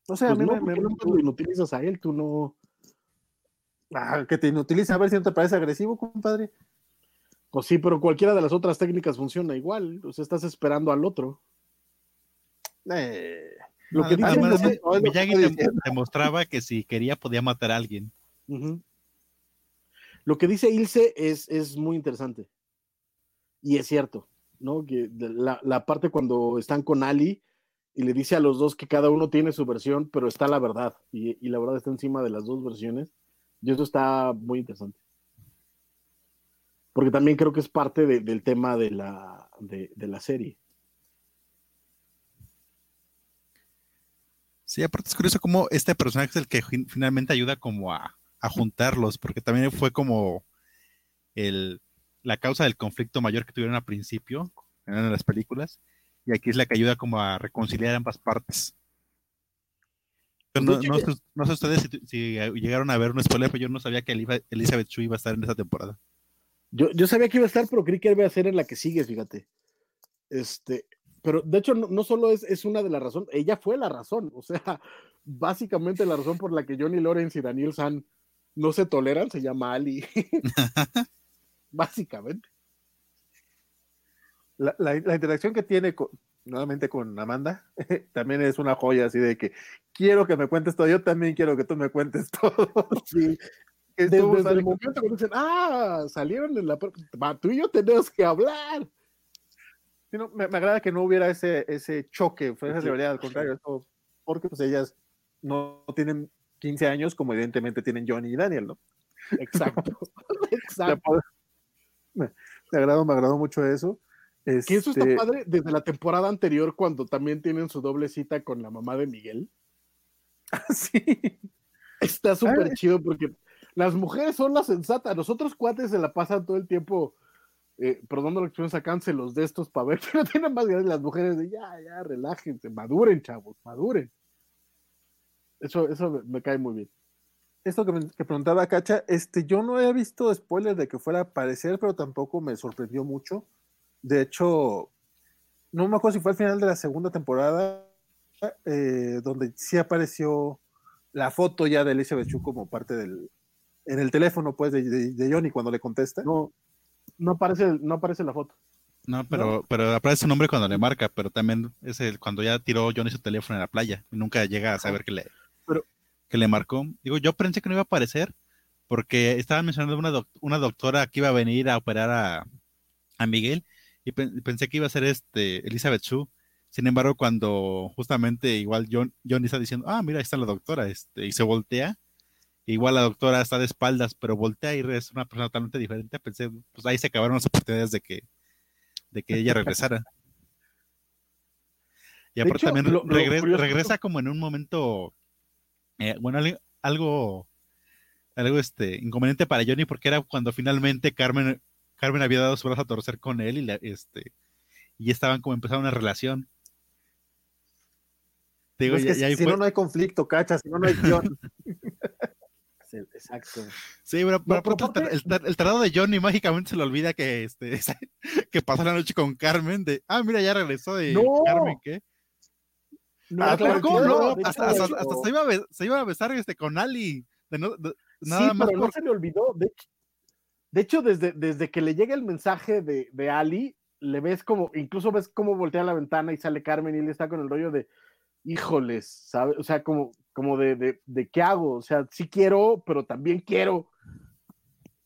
O sea, pues a mí no, me, me, lo inutilizas a él, tú no... Ah, que te inutiliza, a ver si no te parece agresivo, compadre. Pues sí, pero cualquiera de las otras técnicas funciona igual. O sea, estás esperando al otro. Eh, lo que dice no, Miyagi te, demostraba que si quería podía matar a alguien. Uh -huh. Lo que dice Ilse es, es muy interesante. Y es cierto, ¿no? Que la, la, parte cuando están con Ali y le dice a los dos que cada uno tiene su versión, pero está la verdad. Y, y la verdad está encima de las dos versiones. Y eso está muy interesante. Porque también creo que es parte de, del tema de la, de, de la serie. Sí, aparte es curioso cómo este personaje es el que finalmente ayuda como a, a juntarlos, porque también fue como el, la causa del conflicto mayor que tuvieron al principio en las películas, y aquí es la que ayuda como a reconciliar ambas partes. No, no, sé, no sé ustedes si, si, llegaron a ver un spoiler, pero yo no sabía que Elizabeth Chu iba a estar en esa temporada. Yo, yo sabía que iba a estar, pero creí que iba a ser en la que sigue, fíjate. Este, pero de hecho no, no, solo es, es una de las razones, ella fue la razón, o sea, *laughs* básicamente la razón por la que Johnny Lawrence y Daniel San no se toleran se llama Ali. *laughs* *laughs* básicamente. La, la, la, interacción que tiene con, nuevamente con Amanda, también es una joya así de que quiero que me cuentes todo, yo también quiero que tú me cuentes todo. Sí. Que Desde, el momento cuando dicen, ah, salieron en la... Tú y yo tenemos que hablar. No, me, me agrada que no hubiera ese, ese choque, fue esa rivalidad, al contrario, esto- porque pues ellas no tienen 15 años como evidentemente tienen Johnny y Daniel, ¿no? Exacto. Me, *laughs* *laughs* Exacto. me agradó, me agradó mucho eso. Que eso está Este, padre desde la temporada anterior cuando también tienen su doble cita con la mamá de Miguel. *laughs* sí. Está súper Ah. chido porque las mujeres son las sensatas. Los otros cuates se la pasan todo el tiempo, eh, perdón la expresión, sacánselos de estos para ver *laughs* que no tienen más ganas. Las mujeres de ya, ya, relájense, maduren, chavos, maduren. Eso, eso me, cae muy bien. Esto que, me- que preguntaba Cacha, este, yo no había visto spoiler de que fuera a aparecer, pero tampoco me sorprendió mucho. De hecho, no me acuerdo si fue al final de la segunda temporada, eh, donde sí apareció la foto ya de Elizabeth Chu como parte del, en el teléfono, pues, de, de- de Johnny cuando le contesta. No, no aparece, no aparece la foto. No, pero, pero aparece su nombre cuando le marca, pero también es el, cuando ya tiró Johnny su teléfono en la playa y nunca llega a saber que le, Pero- que le marcó. Digo, yo pensé que no iba a aparecer porque estaban mencionando una, doc- una doctora que iba a venir a operar a, a Miguel y pen- pensé que iba a ser este Elizabeth Shue. Sin embargo, cuando justamente igual John, Johnny está diciendo, ah, mira, ahí está la doctora, este, y se voltea, igual la doctora está de espaldas, pero voltea y es una persona totalmente diferente. Pensé, pues ahí se acabaron las oportunidades de que, de que ella regresara. Y aparte hecho, también lo- lo regre- curioso- regresa como en un momento, eh, bueno, algo- algo, este, inconveniente para Johnny porque era cuando finalmente Carmen, Carmen había dado su brazo a torcer con él y, la- este, y estaban como empezando una relación. Digo, Es que si no, no hay conflicto, Cacha, si no, no hay guion. *laughs* Sí, Exacto. Sí, pero, pero el, tar- el tar- el tarado de Johnny mágicamente se le olvida que, este, *laughs* que pasó la noche con Carmen. De, ah, mira, ya regresó de ¡No! Carmen, ¿qué? No, Ah, claro, ¿cómo claro, no? Hasta, se, iba a be- se iba a besar este, con Ali. De no- de- nada sí, más pero por- no se le olvidó. De hecho, de hecho desde, desde que le llega el mensaje de, de Ali, le ves como, incluso ves cómo voltea la ventana y sale Carmen y él está con el rollo de, híjoles, ¿sabes? O sea, como, como de, de, de qué hago. O sea, sí quiero, pero también quiero.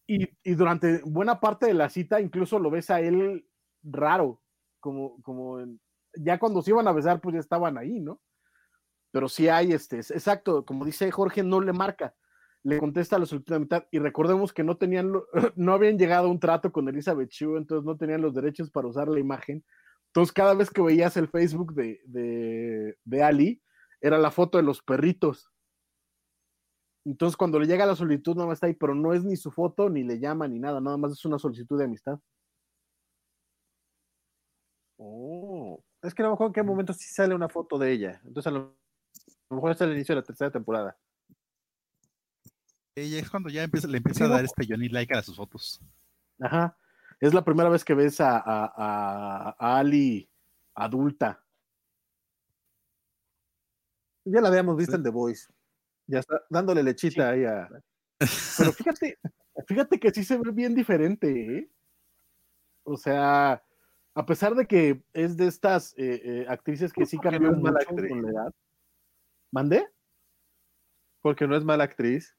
Y, y durante buena parte de la cita, incluso lo ves a él raro, como, como ya cuando se iban a besar, pues ya estaban ahí, ¿no? Pero sí hay, este, es- exacto, como dice Jorge, no le marca le contesta a la de mitad y recordemos que no tenían, *clears throat* no habían llegado a un trato con Elizabeth Shue, entonces no tenían los derechos para usar la imagen. Entonces cada vez que veías el Facebook de, de, de Ali, era la foto de los perritos. Entonces cuando le llega la solicitud nada más está ahí, pero no es ni su foto, ni le llama, ni nada, nada más es una solicitud de amistad. Oh, es que no me acuerdo en qué momento sí sale una foto de ella. Entonces a lo, a lo mejor es el inicio de la tercera temporada. Y es cuando ya empieza, le empieza Sí, a dar este Johnny like a sus fotos. Ajá. Es la primera vez que ves a, a- a- a Ali adulta. Ya la habíamos visto en The Voice. Ya está dándole lechita ahí a. *laughs* Pero fíjate, fíjate que sí se ve bien diferente, ¿eh? O sea, a pesar de que es de estas eh, eh, actrices que sí Porque no mucho actriz. con la edad. ¿Mandé? Porque no es mala actriz.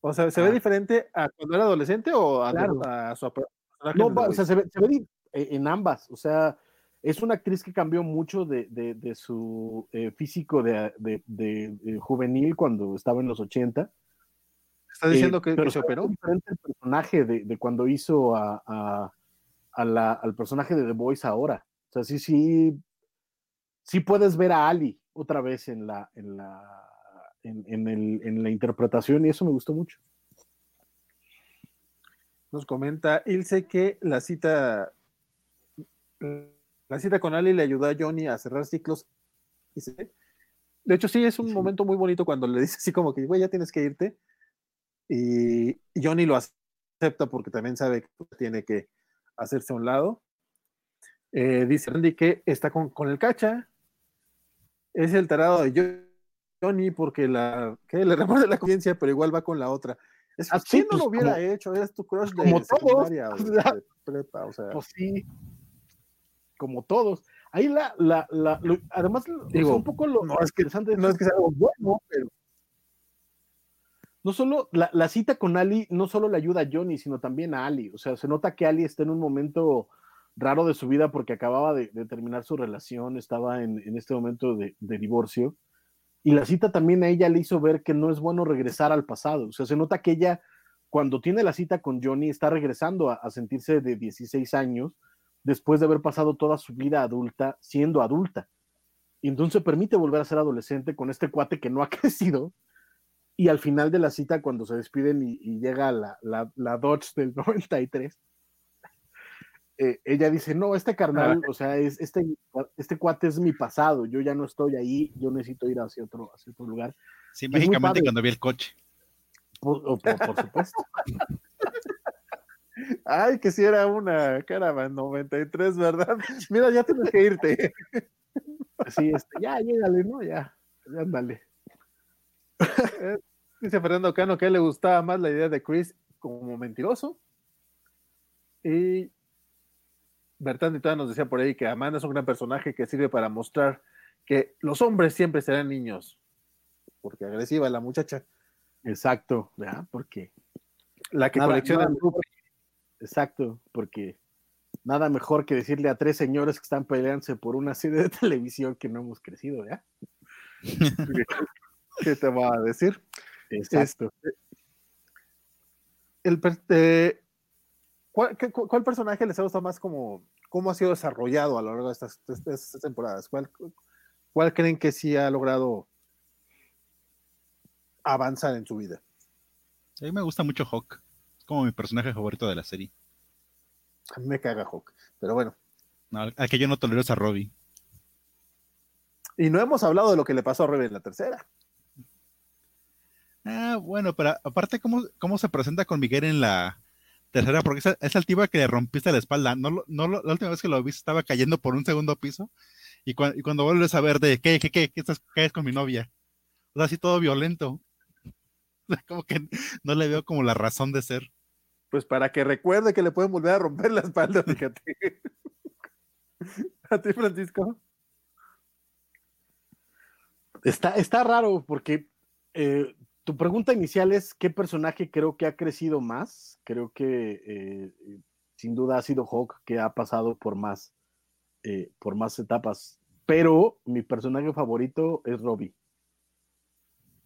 O sea, ¿se ve Ah. diferente a cuando era adolescente o a, Claro. a su personaje No, o sea, se ve, se ve eh, en ambas. O sea, es una actriz que cambió mucho de, de- de su eh, físico de, de- de- de juvenil cuando estaba en los 80. ¿Estás diciendo Eh, que, pero que se operó? diferente el personaje de, de cuando hizo a, a- a la- al personaje de The Voice ahora. O sea, sí, sí, sí puedes ver a Ali otra vez en la, en la, en, en el- en la interpretación y eso me gustó mucho. Nos comenta Ilse que la cita la cita con Ali le ayudó a Johnny a cerrar ciclos. De hecho, sí, es un Sí. momento muy bonito cuando le dice así como que, güey, ya tienes que irte. Y Johnny lo acepta porque también sabe que tiene que hacerse a un lado. Eh, dice Randy que está con, con el cacha. Es el tarado de Jo- Johnny porque la, que le remuerde la conciencia, pero igual va con la otra. Es Ah, ¿quién sí, no lo pues, hubiera como- hecho? Es tu crush de como todos, secundaria o *laughs* o sea, de prepa, o sea. Pues sí, como todos. Ahí la, la, la lo- además, digo, un poco lo no es que- interesante No es que sea algo bueno, pero no solo la, la cita con Ali, no solo le ayuda a Johnny, sino también a Ali. O sea, se nota que Ali está en un momento raro de su vida porque acababa de, de terminar su relación, estaba en, en este momento de, de divorcio. Y la cita también a ella le hizo ver que no es bueno regresar al pasado. O sea, se nota que ella, cuando tiene la cita con Johnny, está regresando a, a sentirse de 16 años después de haber pasado toda su vida adulta siendo adulta. Y entonces permite volver a ser adolescente con este cuate que no ha *laughs* crecido. Y al final de la cita, cuando se despiden y, y llega la, la, la Dodge del *laughs* 93, eh, ella dice, no, este carnal, o sea, es, este, este cuate es mi pasado, yo ya no estoy ahí, yo necesito ir hacia otro, hacia otro lugar. Sí, mágicamente cuando vi el coche. Por- por supuesto. *laughs* Ay, que si era una Caravan 93, ¿verdad? Mira, ya tienes que irte. Sí, este, ya, llégale, ¿no? Ya, ya ándale. *laughs* Dice Fernando Cano que a él le gustaba más la idea de Chris como mentiroso. Y Bertrand y nos decía por ahí que Amanda es un gran personaje que sirve para mostrar que los hombres siempre serán niños. Porque agresiva la muchacha, Exacto, ¿verdad? Porque, la que Nada- colecciona nada mejor- exacto, porque nada mejor que decirle a tres señores que están peleándose por una serie de *laughs* televisión que no hemos crecido, ¿ya? *laughs* ¿Qué te va a decir? Exacto. El per- eh, ¿cuál, qué- cuál personaje les ha gustado más como cómo ha sido desarrollado a lo largo de estas, de estas- estas temporadas? ¿Cuál, ¿Cuál creen que sí ha logrado avanzar en su vida? A mí me gusta mucho Hawk. Es como mi personaje favorito de la serie. A mí me caga Hawk, pero bueno. No, al que yo no tolero es a Robbie. Y no hemos hablado de lo que le pasó a Rebe en la tercera. Ah, bueno, pero aparte, ¿cómo, cómo se presenta con Miguel en la tercera? Porque esa, esa altiva que le rompiste la espalda, no, no la última vez que lo viste estaba cayendo por un segundo piso. Y, y cuando vuelves a ver de qué, qué, qué, qué estás, caes con mi novia. O sea, así todo violento. *laughs* O sea, como que no le veo como la razón de ser. Pues para que recuerde que le pueden volver a romper la espalda, fíjate. *laughs* ¿A ti, Francisco? Está, está raro porque eh, tu pregunta inicial es qué personaje creo que ha crecido más. Creo que eh, sin duda ha sido Hawk que ha pasado por más, eh, por más etapas. Pero mi personaje favorito es Robbie.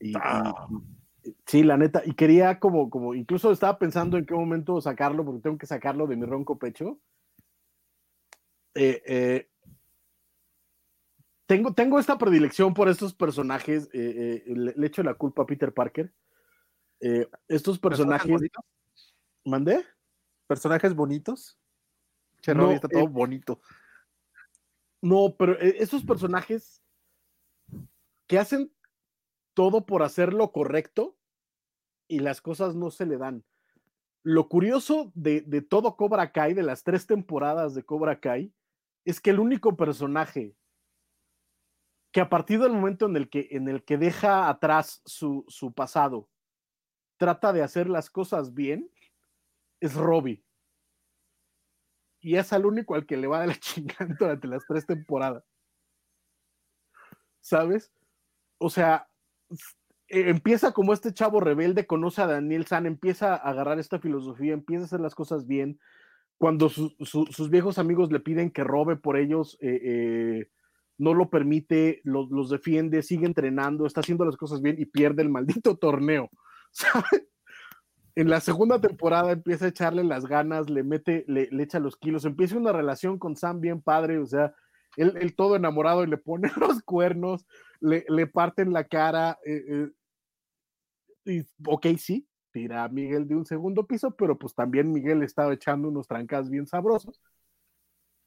Y- Ah. y- sí, la neta. Y quería como, como, incluso estaba pensando en qué momento sacarlo, porque tengo que sacarlo de mi ronco pecho. Eh, eh, tengo, tengo esta predilección por estos personajes. eh, le, le echo la culpa a Peter Parker. Estos personajes. ¿Mandé? ¿Personajes bonitos? Che, No, está todo bonito. No, pero esos personajes que hacen todo por hacer lo correcto y las cosas no se le dan. Lo curioso de, de todo Cobra Kai, de las tres temporadas de Cobra Kai, es que el único personaje que a partir del momento en el que, en el que deja atrás su, su pasado, trata de hacer las cosas bien, es Robbie. Y es al único al que le va de la *laughs* chingada durante las tres temporadas. ¿Sabes? O sea, empieza como este chavo rebelde, conoce a Daniel San, empieza a agarrar esta filosofía, empieza a hacer las cosas bien. Cuando su- su- sus viejos amigos le piden que robe por ellos, eh, eh, no lo permite, los, defiende, sigue entrenando, está haciendo las cosas bien y pierde el maldito *laughs* torneo. En la segunda temporada empieza a echarle las ganas, le mete, le, echa los kilos, empieza una relación con Sam bien padre, o sea, él todo enamorado y le pone *laughs* los cuernos, le, le parten la cara, eh, eh, y ok, sí, tira a Miguel de un segundo piso, pero pues también Miguel estaba echando unos trancas bien sabrosos.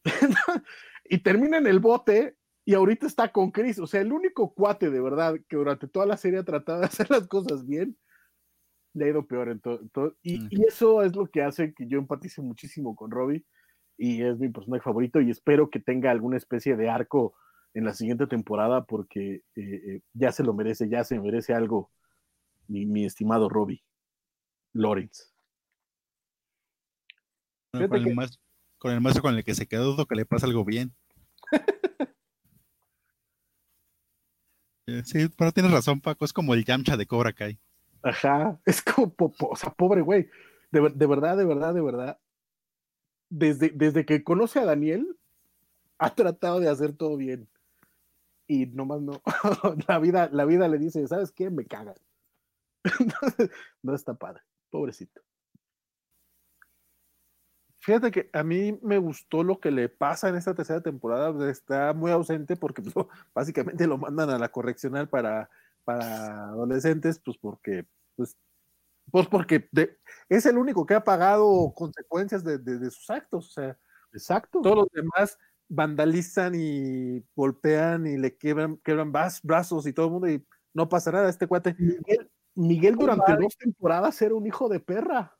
*laughs* y termina en el bote y ahorita está con Chris, o sea, el único cuate de verdad que durante toda la serie ha tratado de hacer las cosas bien, le ha ido peor en todo. todo- y, y eso es lo que hace que yo empatice muchísimo con Robbie y es mi personaje favorito y espero que tenga alguna especie de arco en la siguiente temporada porque eh, eh, ya se lo merece, ya se merece algo mi, mi estimado Robbie Lawrence. Con el, maestro, con el maestro con el que se quedó, dudo que le pasa algo bien. *laughs* Eh, Sí, pero tienes razón, Paco. Es como el Yamcha de Cobra Kai. Ajá, es como, o sea, pobre güey. De, de verdad, de verdad, de verdad. Desde, desde que conoce a Daniel, ha tratado de hacer todo bien. Y nomás no. *laughs* la, vida, la vida le dice, ¿sabes qué? Me cagan. *laughs* No está padre. Pobrecito. Fíjate que a mí me gustó lo que le pasa en esta tercera temporada. Está muy ausente porque pues, *laughs* básicamente lo mandan a la correccional para, para adolescentes, pues porque, pues, pues porque de- es el único que ha pagado consecuencias de, de- de sus actos. O sea, Exacto. todos los demás vandalizan y golpean y le quebran, quebran braz- brazos y todo el mundo y no pasa nada. Este cuate, Miguel, Miguel durante dos temporadas era un hijo de perra.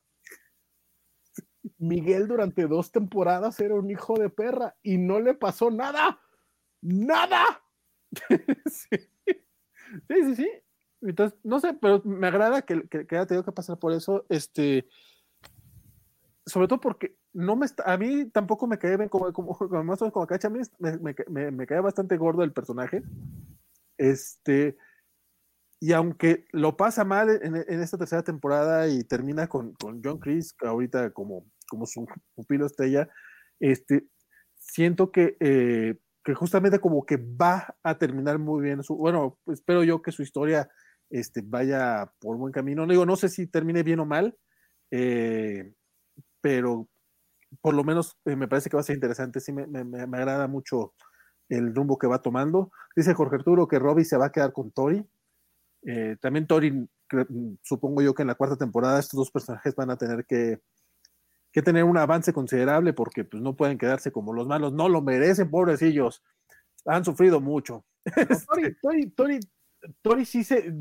Miguel durante dos temporadas era un hijo de perra y no le pasó nada. ¡Nada! *laughs* sí. sí, sí, sí. Entonces, no sé, pero me agrada que, que, que haya tenido que pasar por eso. Este, sobre todo porque no me a mí tampoco me cae bien como, como, *laughs* como, más o menos como cacha, me, me, me, cae bastante gordo el personaje. Este, y aunque lo pasa mal en, en esta tercera temporada y termina con, con John Chris ahorita como, como su pupilo estrella, este, siento que, eh, que justamente como que va a terminar muy bien su, bueno, espero yo que su historia este, vaya por buen camino. No digo, no sé si termine bien o mal, eh, pero por lo menos eh, me parece que va a ser interesante. Sí, me, me, me, agrada mucho el rumbo que va tomando. Dice Jorge Arturo que Robbie se va a quedar con Tori. Eh, también Tori, supongo yo que en la cuarta temporada estos dos personajes van a tener que, que tener un avance considerable porque pues, no pueden quedarse como los malos. No lo merecen, pobrecillos. Han sufrido mucho. *laughs* Tori, Tori, Tori, Tori sí se.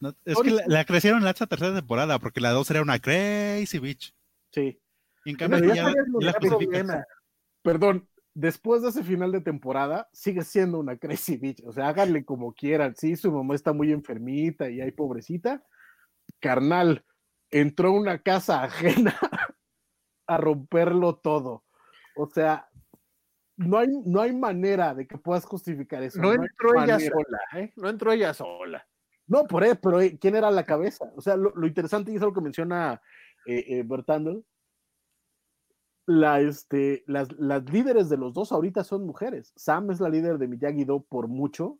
No, es Tori, que la, la, crecieron en la tercera temporada porque la dos era una crazy bitch. Sí. Y en cambio, ya, ya, ya la Perdón, después de ese final de temporada, sigue siendo una crazy bitch. O sea, háganle como quieran. Sí, su mamá está muy enfermita y hay pobrecita. Carnal, entró a una casa ajena *laughs* a romperlo todo. O sea, no hay, no hay manera de que puedas justificar eso. No, no entró ella sola, ¿eh? No entró ella sola. No, por eso, pero eh, ¿quién era la cabeza? O sea, lo, lo interesante y es algo que menciona eh, eh, Bertando. La, este, las, las, líderes de los dos ahorita son mujeres. Sam es la líder de Miyagi-Do por mucho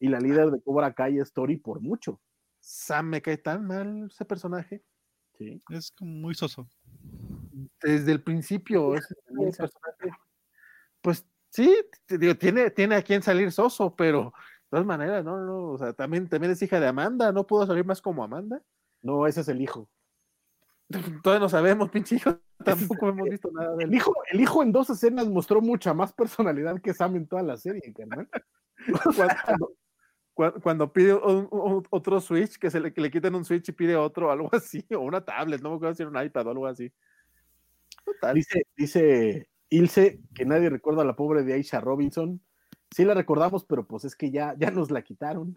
y la líder de Cobra Kai es Tori por mucho. Sam me cae tan mal ese personaje. Sí. Es como muy soso. Desde el principio, ese, ese personaje. Pues sí, digo, tiene, tiene a quien salir soso, pero de todas maneras, no, no, o sea, también, también es hija de Amanda, no pudo salir más como Amanda. No, ese es el hijo. *laughs* Todavía no sabemos, pinche hijo, *laughs* tampoco hemos visto nada del el hijo. El hijo en dos escenas mostró mucha más personalidad que Sam en toda la serie, carnal. *laughs* cuando, cuando, cuando, pide un, un, otro Switch, que, se le, que le quiten un Switch y pide otro, algo así, o una tablet, no me acuerdo si era un iPad o algo así. Total. Dice, dice Ilse que nadie recuerda a la pobre de Aisha Robinson. Sí la recordamos, pero pues es que ya, ya nos la quitaron.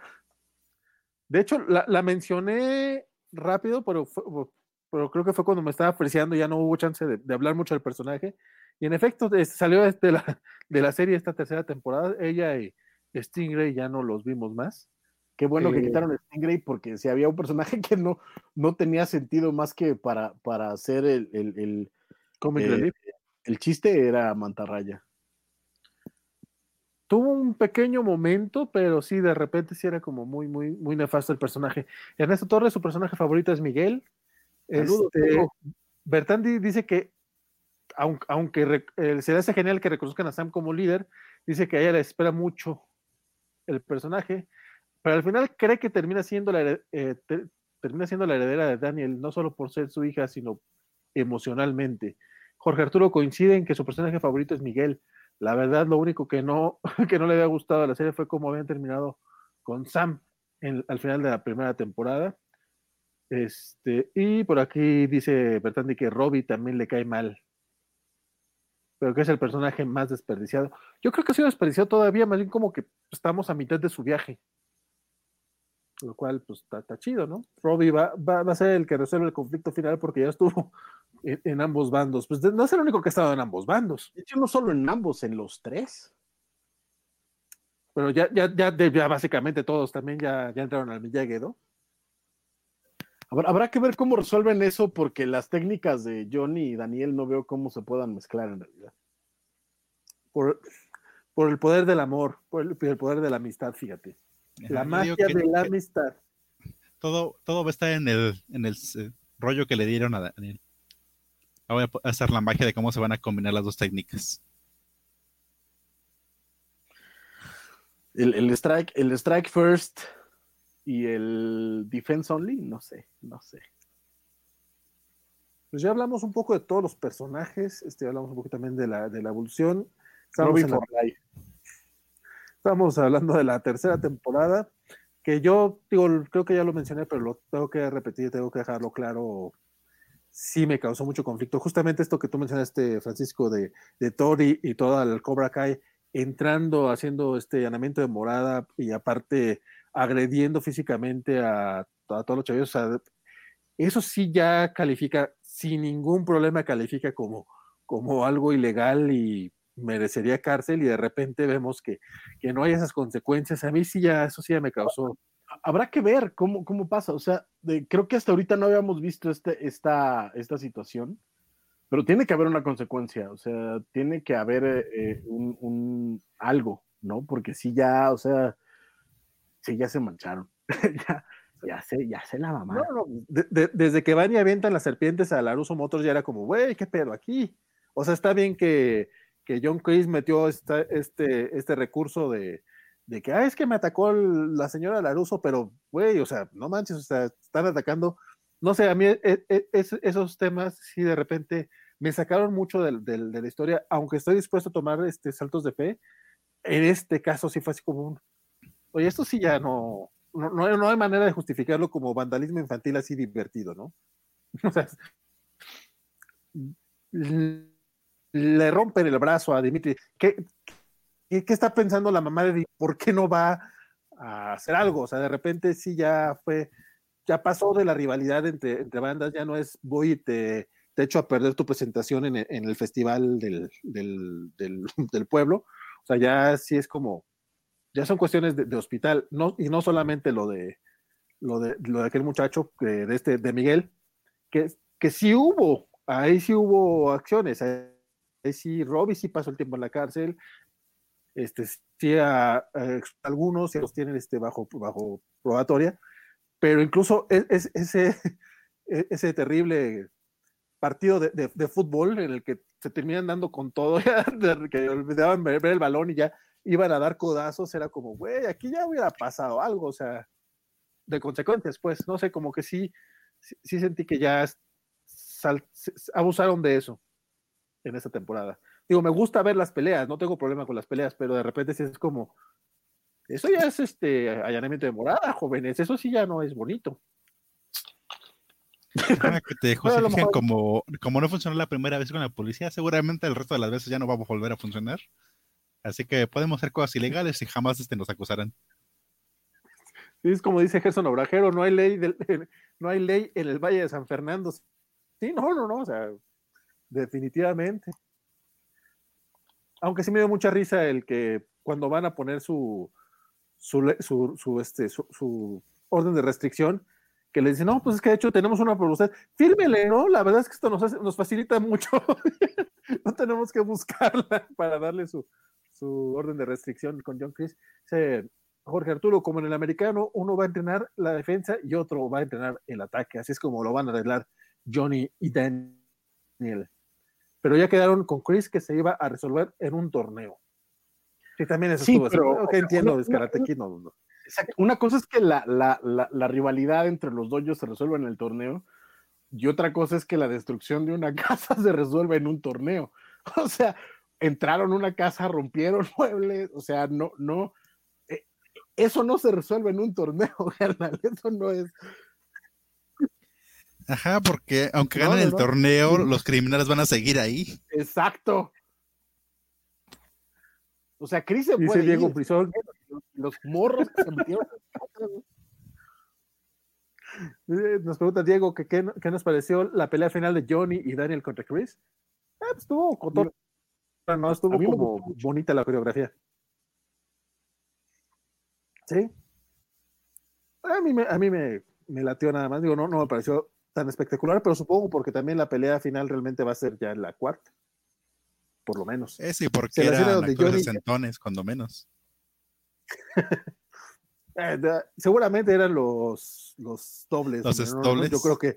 De hecho, la, la mencioné rápido, pero, fue, pero creo que fue cuando me estaba apreciando, ya no hubo chance de, de hablar mucho del personaje. Y en efecto, salió *laughs* de la, de la serie esta tercera temporada. Ella y Stingray ya no los vimos más. Qué bueno eh, que quitaron a Stingray porque si había un personaje *laughs* que no, no tenía sentido más que para, para hacer el, el, el, eh, el chiste era Mantarraya. Tuvo un pequeño momento, pero sí, de repente sí era como muy, muy, muy nefasto el personaje. Ernesto Torres, su personaje favorito es Miguel. Saludos, este, Bertandi dice que, aunque, aunque eh, se le hace genial que reconozcan a Sam como líder, dice que a ella le espera mucho el personaje, pero al final cree que termina siendo la, eh, te, termina siendo la heredera de Daniel, no solo por ser su hija, sino emocionalmente. Jorge Arturo coincide en que su personaje favorito es Miguel. La verdad, lo único que no, *laughs* que no le había gustado a la serie fue cómo habían terminado con Sam en, al final de la primera temporada. Este, y por aquí dice Bertandi que Robbie también le cae mal. Pero que es el personaje más desperdiciado. Yo creo que ha sido desperdiciado todavía, más bien como que estamos a mitad de su viaje. Lo cual, pues, está, chido, ¿no? Robbie va, va, va, a ser el que resuelve el conflicto final porque ya estuvo *laughs* en, en ambos bandos. Pues no es el único que ha estado en ambos bandos, De hecho, no solo en ambos, en los tres. pero ya, ya, ya, básicamente todos también ya, ya entraron al Miyagi, ¿no? Habrá, habrá que ver cómo resuelven eso, porque las técnicas de Johnny y Daniel no veo cómo se puedan mezclar en realidad. Por, por el poder del amor, por el, por el poder de la amistad, fíjate. La Ajá, magia que- de la amistad. todo, todo va a estar en el, en el eh, rollo que le dieron a Daniel. Ahora voy a hacer la magia de cómo se van a combinar las dos técnicas. El, el strike, el strike first y el defense only, no sé, no sé. Pues ya hablamos un poco de todos los personajes, este, hablamos un poco también de la, de la evolución. Estamos, la- life. estamos hablando de la tercera temporada, que yo digo, creo que ya lo mencioné, pero lo tengo que repetir, tengo que dejarlo claro. Sí me causó mucho conflicto. Justamente esto que tú mencionaste, Francisco, de, de Tori y toda el Cobra Kai entrando, haciendo este allanamiento de morada y aparte agrediendo físicamente a, a todos los chavos. O sea, eso sí ya califica, sin ningún problema califica como, como algo ilegal y merecería cárcel y de repente vemos que, que no hay esas consecuencias. A mí sí ya, eso sí ya me causó. Habrá que ver cómo, cómo pasa. O sea, de- creo que hasta ahorita no habíamos visto este, esta, esta situación, pero tiene que haber una consecuencia. O sea, tiene que haber eh, eh, un, un algo, ¿no? Porque sí ya, o sea, sí ya se mancharon. *laughs* ya, ya se, ya se la No, mamaron. no, de- de- desde que van y avientan las serpientes a Laruso Motors ya era como, güey, ¿qué pedo aquí? O sea, está bien que, que John Chris metió esta- este, este recurso de, de que, ah, es que me atacó el- la señora Laruso, pero, güey, o sea, no manches, o sea, están atacando. No sé, a mí e- e- es- esos temas sí de repente me sacaron mucho de la historia, aunque estoy dispuesto a tomar este, saltos de fe, en este caso sí fue así como un, oye, esto sí ya no, no, no hay- manera de justificarlo como vandalismo infantil así divertido, ¿no? *laughs* O sea, le rompen el brazo a Dimitri. ¿Qué, qué, qué está pensando la mamá de Dimitri? ¿Por qué no va a hacer algo? O sea, de repente sí ya fue, ya pasó de la rivalidad entre, entre bandas, ya no es voy y te, te echo a perder tu presentación en el, en el festival del, del, del, *laughs* del pueblo. O sea, ya sí es como, ya son cuestiones de, hospital, y no solamente lo de lo de, lo de aquel muchacho, que- de este, de Miguel, que, que sí hubo, ahí sí hubo acciones, ahí, sí, Robbie sí pasó el tiempo en la cárcel, este, sí algunos sí los tienen este, bajo, bajo probatoria, pero incluso es, es- ese, *laughs* e- ese terrible partido de, de- fútbol en el que se terminan dando con todo, *laughs* ya, que olvidaban ver, ver el balón y ya iban a dar codazos, era como, güey, aquí ya hubiera pasado algo, o sea, de consecuencias, pues, no sé, como que sí, sí, sí sentí que ya sal- abusaron de eso en esta temporada. Digo, me gusta ver las peleas, no tengo problema con las peleas, pero de repente sí es como, eso ya es este allanamiento de morada, jóvenes, eso sí ya no es bonito. Que te *laughs* Bueno, como, como no funcionó la primera vez con la policía, seguramente el resto de las veces ya no va a volver a funcionar. Así que podemos hacer cosas ilegales y jamás este, nos acusarán. Sí, es como dice Gerson Obrajero, no hay ley del, no hay ley en el Valle de San Fernando. Sí, no, no, no, o sea, definitivamente. Aunque sí me dio mucha risa el que cuando van a poner su su, su, su, este, su, su orden de restricción, que le dicen, no, pues es que de hecho tenemos una por usted, fírmele, ¿no? La verdad es que esto nos, hace- nos facilita mucho. *laughs* no tenemos que buscarla para darle su, su orden de restricción con John Chris. Dice, Jorge Arturo, como en el americano, uno va a entrenar la defensa y otro va a entrenar el ataque. Así es como lo van a arreglar Johnny y Daniel. Pero ya quedaron con Chris que se iba a resolver en un torneo. Sí, también eso Sí, estuvo pero, entiendo, una- no, no. Exacto. Una cosa es que la, la- la- la rivalidad entre los doyos se resuelva en el torneo y otra cosa es que la destrucción de una *laughs* casa se resuelva en un torneo. O sea, entraron a una casa, rompieron *laughs* muebles, o sea, no, no, eh, eso no se resuelve en un torneo, *laughs* carnal, eso no es. Ajá, porque aunque No, ganen no, el no. torneo, los criminales van a seguir ahí. Exacto. O sea, Chris se Dice puede Diego ir, Frisón, los morros que se metieron. *laughs* Eh, Nos pregunta Diego que qué, qué nos pareció la pelea final de Johnny y Daniel contra Chris. Eh, pues estuvo con todo- no, estuvo como bonita la coreografía. Sí. A mí me, a mí me, me latió nada más. Digo, no, no me pareció tan espectacular, pero supongo porque también la pelea final realmente va a ser ya en la cuarta. Por lo menos. Eh, sí, porque Se eran donde Johnny- cuando menos. *laughs* Eh, seguramente eran los, los dobles. Los dobles. Yo creo que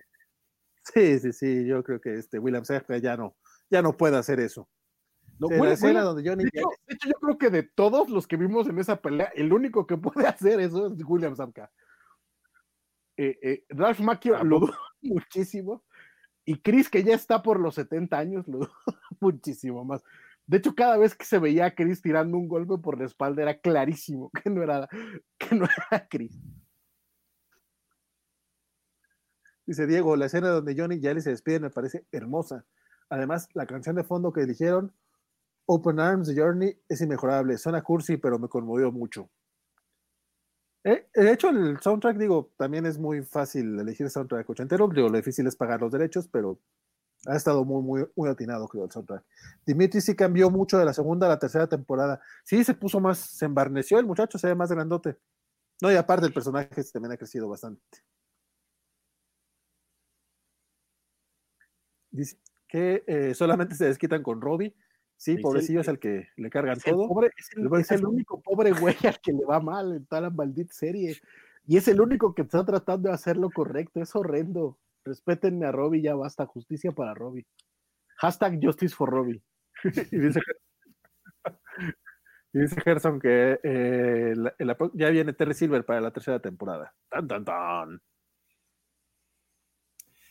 sí, sí, sí, yo creo que este William Serpa ya no, ya no puede hacer eso. No, Sí, la escena donde Johnny de, hecho, de hecho, yo creo que de todos los que vimos en esa pelea, el único que puede *laughs* hacer eso es William Zamka. Eh, eh, Ralph Macchio ¿A lo dudó *laughs* muchísimo. Y Chris, que ya está por los 70 años, lo dudó *laughs* muchísimo más. De hecho, cada vez que se veía a Chris tirando un golpe por la espalda, era clarísimo que no era, que no era Chris. Dice Diego, la escena donde Johnny y Ali se despiden me parece hermosa. Además, la canción de fondo que eligieron, Open Arms Journey, es inmejorable. Suena cursi, pero me conmovió mucho. Eh, de hecho, el soundtrack, digo, también es muy fácil elegir soundtrack ochentero. Digo, lo difícil es pagar los derechos, pero ha estado muy, muy, muy atinado, creo, el soundtrack. Dimitri sí cambió mucho de la segunda a la tercera temporada. Sí, se puso más, se embarneció el muchacho, se ve más grandote. No, y aparte el personaje también ha crecido bastante. Dice que eh, solamente se desquitan con Robbie. Sí, pobrecillo es el que le cargan Es el, todo. pobre- es el- es único pobre güey *laughs* al que le va mal en toda la maldita serie. Y es el único que está tratando de hacer lo correcto. Es horrendo. Respétenme a Robbie, ya basta. Justicia para Robbie. Hashtag Justice for Robbie. *laughs* y dice, y dice Gerson que eh, la- la pro- ya viene Terry Silver para la tercera temporada. Tan, tan, tan.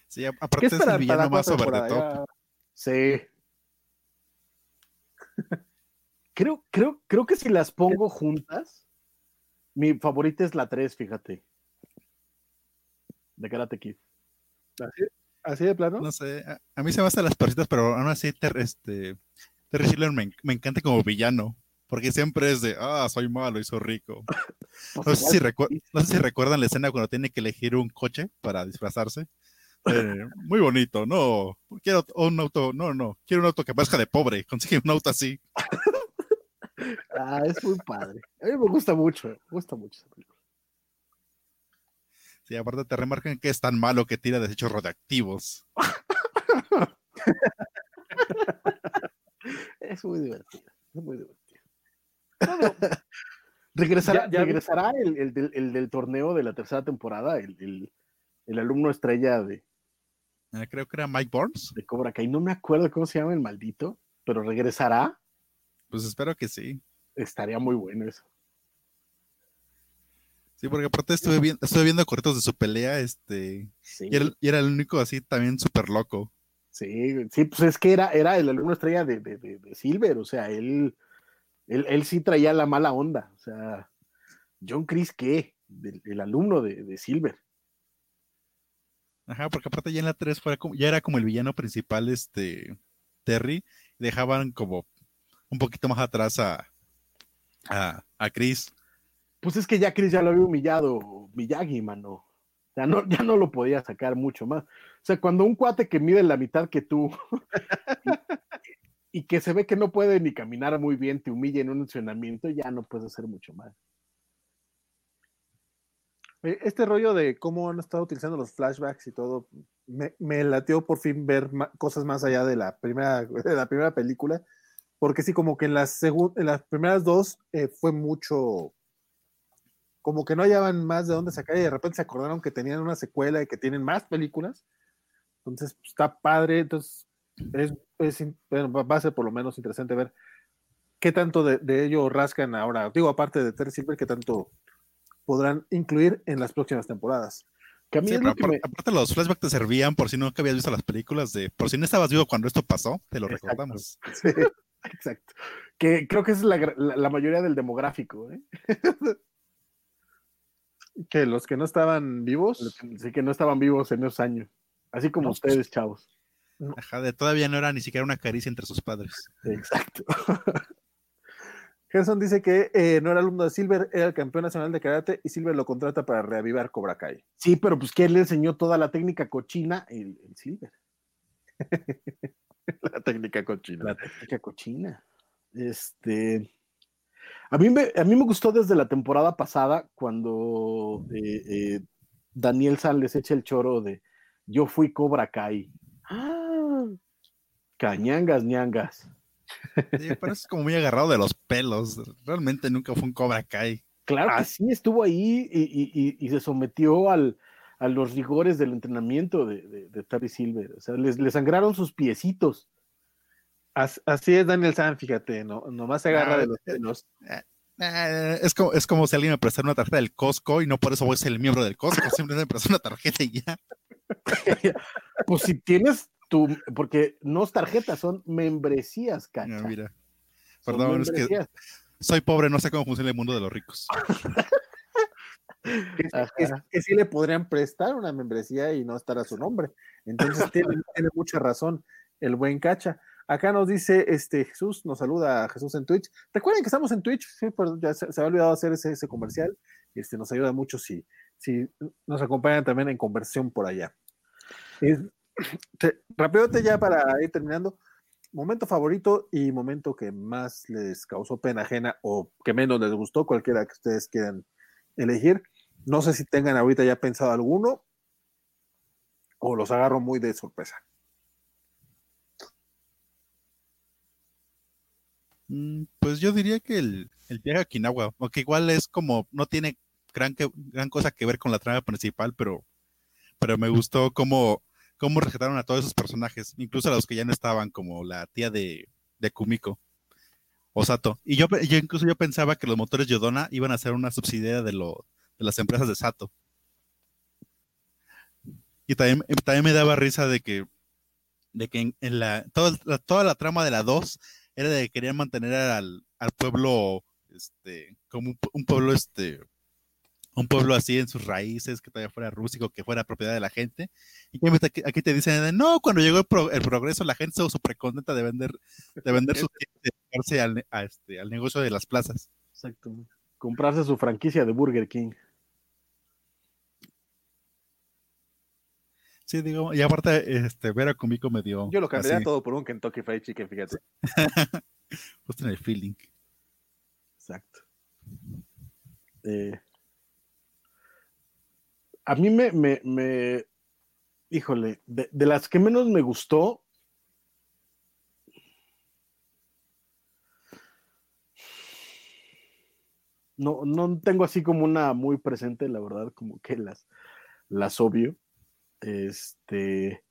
Sí, a- ¿Qué aparte es el villano la más temporada? top. Ya- Sí. *laughs* Creo, creo, creo que si las pongo juntas, mi favorita es la 3, fíjate. De Karate Kid. ¿Así, así de plano? No sé, a, a mí se me hacen las perritas, pero aún así Ter- este, Terry Silver me, me encanta como villano. Porque siempre es de, ah, soy malo y soy rico. *laughs* No sé, si igual, recu- no sé si recuerdan la escena cuando tiene que elegir un coche para disfrazarse. Eh, muy bonito, no, quiero un auto, no, no, quiero un auto que parezca de pobre, consigue un auto así. *laughs* Ah, es muy padre. A mí me gusta mucho, me gusta mucho esa película. Sí, aparte te remarcan que es tan malo que tira desechos radioactivos. *laughs* Es muy divertido, es muy divertido. *laughs* regresará, Ya- ya vi- regresará el, el del, el del torneo de la tercera temporada, el, el- el alumno estrella de, creo que era Mike Burns. de Cobra Kai. No me acuerdo cómo se llama el maldito, pero regresará. Pues espero que sí. Estaría muy bueno eso. Sí, porque aparte estuve, viendo, estuve viendo cortos de su pelea, este, Sí, y era, y era el único así también súper loco. sí, sí, pues es que era, era el alumno estrella de, de- de- de Silver, o sea, él, él, él sí traía la mala onda. O sea, John Chris, ¿qué? Del- el alumno de, de Silver. Ajá, porque aparte ya en la 3 fue como- ya era como el villano principal, este, Terry, dejaban como un poquito más atrás a, a, a Chris. Pues es que ya Chris ya lo había humillado Miyagi, mano. Ya no, ya no lo podía sacar mucho más. O sea, cuando un cuate que mide la mitad que tú *laughs* y, y que se ve que no puede ni caminar muy bien, te humilla en un entrenamiento, ya no puedes hacer mucho más. Eh, Este rollo de cómo han estado utilizando los flashbacks y todo, me, me latió por fin ver cosas más allá de la primera, *laughs* de la primera película, porque sí, como que en las, en las primeras dos eh, fue mucho, como que no hallaban más de dónde sacar y de repente se acordaron que tenían una secuela y que tienen más películas. Entonces, pues, está padre, entonces es, es bueno, va a ser por lo menos interesante ver qué tanto de, de ello rascan ahora. Digo, aparte de Terry Silver, qué tanto podrán incluir en las próximas temporadas. Que a mí Sí, es pero lo que aparte, me- aparte los flashbacks te servían por si nunca habías visto las películas de, por si no estabas vivo cuando esto pasó, te lo Exacto. recordamos. *laughs* Sí, exacto. Que creo que es la, gra- la- la mayoría del demográfico, ¿eh? *laughs* Que los que no estaban vivos, Sí, que no estaban vivos en esos años. Así como No. ustedes, chavos. Ajá, de todavía no era ni siquiera una caricia entre sus padres. Exacto. *laughs* Gerson dice que eh, no era alumno de Silver, era el campeón nacional de karate y Silver lo contrata para reavivar Cobra Kai. Sí, pero pues ¿quién le enseñó toda la técnica cochina? El, el Silver. *laughs* La técnica cochina. La técnica cochina. Este. A mí, me, a mí me gustó desde la temporada pasada cuando eh, eh, Daniel San les echa el choro de Yo fui Cobra Kai. ¡Ah! Cañangas, ñangas. Sí, pero es como muy agarrado de los pelos. Realmente nunca fue un Cobra Kai. Claro que sí, estuvo ahí y, y- y- y se sometió al, a los rigores del entrenamiento de, de, de Terry Silver. O sea, les, le sangraron sus piecitos. As- Así es Daniel San, fíjate, no, nomás se agarra Ah, de los pelos. Eh, es, como, es como si alguien me prestara una tarjeta del Costco y no por eso voy a ser el miembro del Costco. Simplemente me prestó una tarjeta y ya. *laughs* Pues si tienes tu, porque no es tarjetas, son membresías, Ah, cacha. mira. Son Perdón, es que soy pobre, no sé cómo funciona el mundo de los ricos. *laughs* Que, Ajá. que- que sí le podrían prestar una membresía y no estar a su nombre. Entonces tiene, *laughs* tiene mucha razón el buen Cacha. Acá nos dice este Jesús, nos saluda a Jesús en Twitch. Recuerden que estamos en Twitch, sí, pero ya se, se había olvidado hacer ese, ese comercial. Este, nos ayuda mucho si, si nos acompañan también en conversión por allá. Es, *clears throat* te, ya para ir terminando. Momento favorito y momento que más les causó pena ajena o que menos les gustó, cualquiera que ustedes quieran elegir. No sé si tengan ahorita ya pensado alguno o los agarro muy de sorpresa. Mm, Pues yo diría que el, el viaje a Okinawa, aunque igual es como, no tiene gran, gran cosa que ver con la trama principal, pero, pero me gustó cómo, cómo rescataron a todos esos personajes, incluso a los que ya no estaban, como la tía de, de Kumiko, Osato. Y yo, yo incluso yo pensaba que los motores Yodona iban a ser una subsidiaria de, lo, de las empresas de Sato. Y también, también me daba risa de que, de que en, la, toda, la, toda la trama de la 2 era de que querían mantener al, al pueblo, este, como un, un pueblo, este, un pueblo así en sus raíces, que todavía fuera rústico, que fuera propiedad de la gente. Y que aquí, aquí te dicen, de, no, cuando llegó el, pro- el progreso, la gente estuvo súper contenta de vender, de vender y dedicarse al, a este, al negocio de las plazas. Exacto. Comprarse su franquicia de Burger King. Sí, digo, y aparte, este, ver a Kumiko me dio. Yo lo cambiaría todo por un Kentucky Fried Chicken, fíjate. *laughs* justo en el feeling. Exacto. Eh, a mí me, me, me- híjole, de, las que menos me gustó, no, no tengo así como una muy presente, la verdad, como que las, las obvio. Este,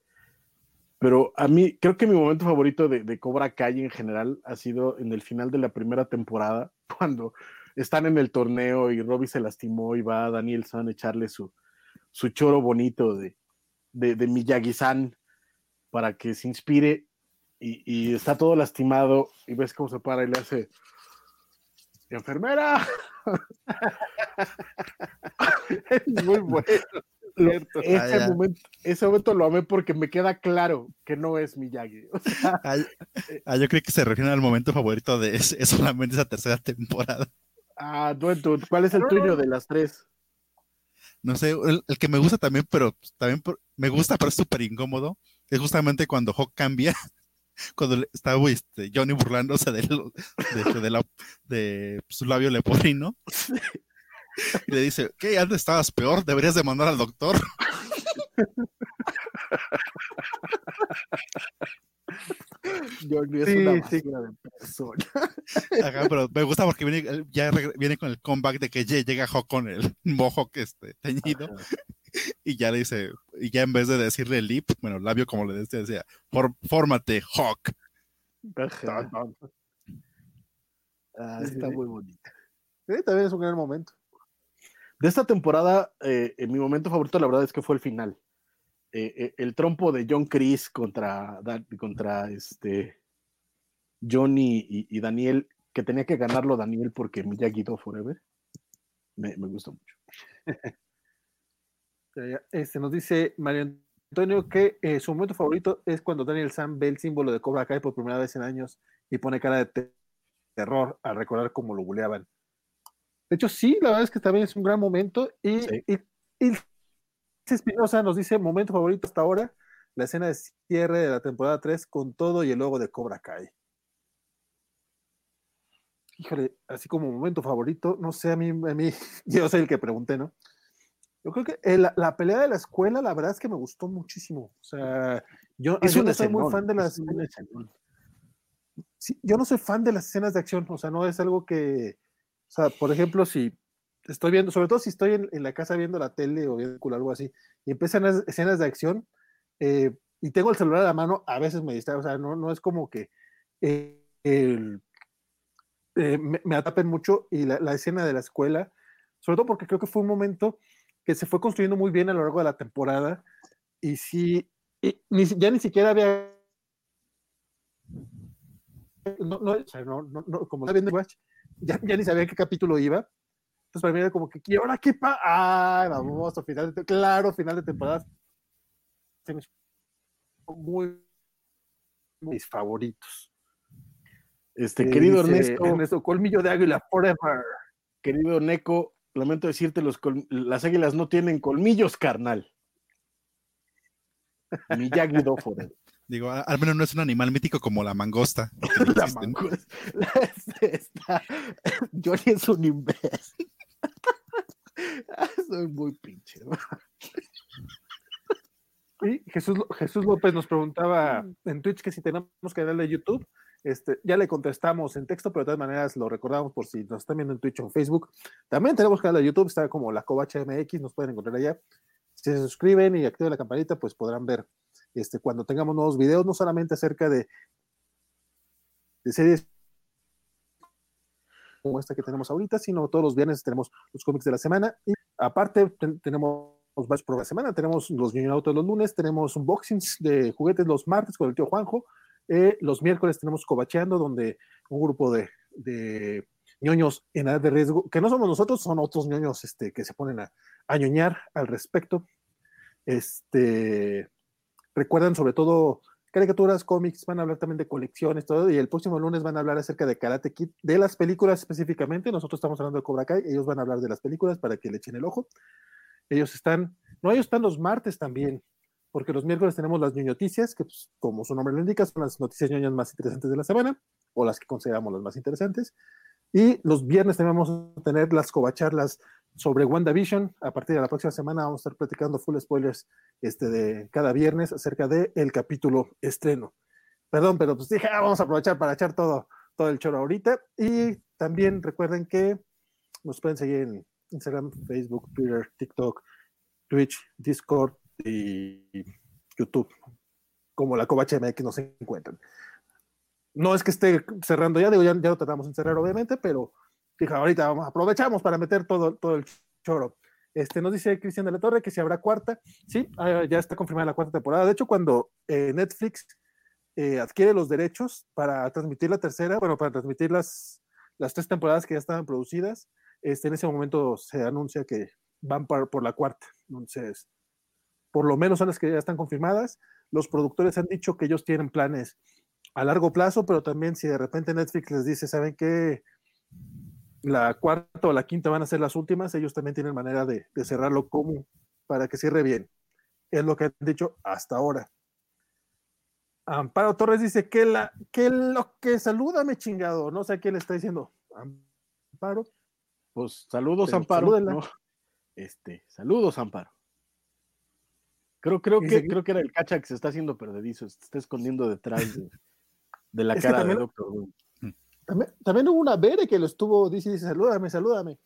pero a mí, creo que mi momento favorito de, de Cobra Kai en general ha sido en el final de la primera temporada, *laughs* cuando están en el torneo y Robbie se lastimó y va Daniel San a echarle su, su choro bonito de, de, de Miyagi-san para que se inspire y, y está todo lastimado y ves cómo se para y le hace enfermera. *laughs* Es muy bueno. Lo- cierto. ese, Ah, momento, ese momento lo amé porque me queda claro que no es Miyagi. O sea, Ah, ah, yo creo que se refiere al momento favorito de es, es solamente esa tercera temporada. ah, tú, ¿cuál es el tuyo de las tres? No sé, el, que me gusta también, pero también por- me gusta, pero es súper incómodo, es justamente cuando Hawk cambia, *laughs* cuando estaba este, Johnny burlándose de, de, de la- de su labio leporino. Y le dice, ¿qué? Antes estabas peor, deberías de mandar al doctor. *laughs* Johnny es Sí, una sí. de persona. *laughs* Ajá, pero me gusta porque viene, ya viene con el comeback de que llega Hawk con el *laughs* mohawk este, teñido. Y ya le dice, y ya en vez de decirle lip, bueno, labio como le decía, decía, "For- fórmate, Hawk. Ajá. Ah, está muy bonito. Sí, también es un gran momento. De esta temporada, eh, eh, mi momento favorito, la verdad, es que fue el final. Eh, eh, el trompo de John Chris contra, contra este Johnny y, y Daniel, que tenía que ganarlo Daniel porque Miyagi Do Forever. Me, me gustó mucho. *laughs* Este, nos dice Mario Antonio que eh, su momento favorito es cuando Daniel Sam ve el símbolo de Cobra Kai por primera vez en años y pone cara de terror al recordar cómo lo buleaban. De hecho, sí, la verdad es que también es un gran momento. Y, Sí. y, y Espinosa nos dice: momento favorito hasta ahora, la escena de cierre de la temporada 3 con todo y el logo de Cobra Kai. Híjole, así como momento favorito, no sé, a mí, a mí *laughs* yo soy el que pregunté, ¿no? Yo creo que eh, la, la pelea de la escuela, la verdad es que me gustó muchísimo. O sea, yo, yo no soy muy fan de las. sí, yo no soy fan de las escenas de acción, o sea, no es algo que, o sea, por ejemplo, si estoy viendo, sobre todo si estoy en, en la casa viendo la tele o viendo algo así, y empiezan las escenas de acción, eh, y tengo el celular a la mano, a veces me distrae, o sea, no, no es como que eh, eh, me, me atrapen mucho, y la, la escena de la escuela, sobre todo porque creo que fue un momento que se fue construyendo muy bien a lo largo de la temporada, y sí, si- ya ni siquiera había no, no, no, no, como estaba viendo ya, ya ni sabía qué capítulo iba. Entonces para mí era como que, ¿y ahora qué pa? ¡Ay, vamos! Final de claro, final de temporada. Se me Muy, muy mis favoritos. Este, Eh, querido dice Ernesto, Ernesto, Colmillo de Águila Forever. querido Neko, lamento decirte, los col- las águilas no tienen colmillos, carnal. Miyagi-Do forever. Digo, al menos no es un animal mítico como la mangosta. no *laughs* La existen. mango- está- Johnny es un imbécil. Soy muy pinche. ¿no? Y Jesús, Jesús López nos preguntaba en Twitch que si tenemos canal de YouTube. Este, ya le contestamos en texto, pero de todas maneras lo recordamos por si nos están viendo en Twitch o en Facebook. También tenemos canal de YouTube, está como la Covacha MX, nos pueden encontrar allá. Si se suscriben y activan la campanita, pues podrán ver este, cuando tengamos nuevos videos, no solamente acerca de, de series como esta que tenemos ahorita, sino todos los viernes tenemos los cómics de la semana. Y aparte, ten- tenemos varios por la semana. Tenemos los autos los lunes, tenemos unboxings de juguetes los martes con el tío Juanjo. eh, los miércoles tenemos Cobacheando, donde un grupo de, de ñoños en edad de riesgo, que no somos nosotros, son otros ñoños este, que se ponen a, a ñoñar al respecto. Este, recuerdan sobre todo caricaturas, cómics, van a hablar también de colecciones, todo, y el próximo lunes van a hablar acerca de Karate Kid, de las películas específicamente, nosotros estamos hablando de Cobra Kai, ellos van a hablar de las películas para que le echen el ojo. Ellos están, no, ellos están los martes también, porque los miércoles tenemos las ñoñoticias, que pues, como su nombre lo indica, son las noticias ñoñas más interesantes de la semana, o las que consideramos las más interesantes. Y los viernes también vamos a tener las covacharlas sobre WandaVision. A partir de la próxima semana vamos a estar platicando full spoilers este, de cada viernes acerca del el capítulo estreno. Perdón, pero pues dije, ah, vamos a aprovechar para echar todo, todo el choro ahorita. Y también recuerden que nos pueden seguir en Instagram, Facebook, Twitter, TikTok, Twitch, Discord y YouTube, como la Covacha MX nos encuentran. No es que esté cerrando ya, digo, ya, ya lo tratamos de cerrar, obviamente, pero fija, ahorita vamos, aprovechamos para meter todo, todo el choro. Este, nos dice Cristian de la Torre que si habrá cuarta. Sí, ah, ya está confirmada la cuarta temporada. De hecho, cuando eh, Netflix eh, adquiere los derechos para transmitir la tercera, bueno, para transmitir las, las tres temporadas que ya estaban producidas, este, en ese momento se anuncia que van por, por la cuarta. Entonces, por lo menos son las que ya están confirmadas. Los productores han dicho que ellos tienen planes a largo plazo, pero también si de repente Netflix les dice, ¿saben qué? La cuarta o la quinta van a ser las últimas, ellos también tienen manera de, de cerrarlo como para que cierre bien. Es lo que han dicho hasta ahora. Amparo Torres dice que, la, que lo que salúdame chingado, no sé a quién le está diciendo. Amparo. Pues saludos, Pero Amparo. Este, saludos, Amparo. Creo, creo, que, que- creo que era el cacha que se está haciendo perdedizo, se está escondiendo detrás de, de la *laughs* cara de también- Doctor. También, también hubo una Bere que lo estuvo, dice, dice, salúdame, salúdame.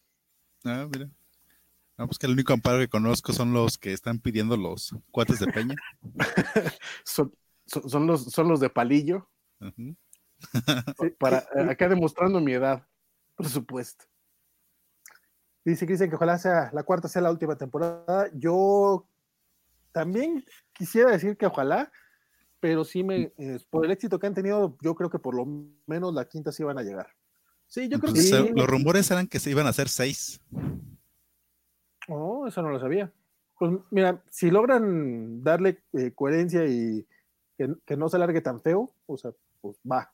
Ah, mira. No, pues que el único amparo que conozco son los que están pidiendo los cuates de peña. *laughs* Son, son, son los, son los de palillo, para, eh, acá demostrando mi edad, por supuesto. Dice Cristian que ojalá sea la cuarta sea la última temporada. Yo también quisiera decir que ojalá, pero sí me, eh, por el éxito que han tenido, yo creo que por lo menos la quinta sí van a llegar. Sí, yo creo que sí. los rumores eran que se iban a hacer seis. Oh, eso no lo sabía. Pues mira, si logran darle eh, coherencia y que, que no se alargue tan feo, o sea, pues va.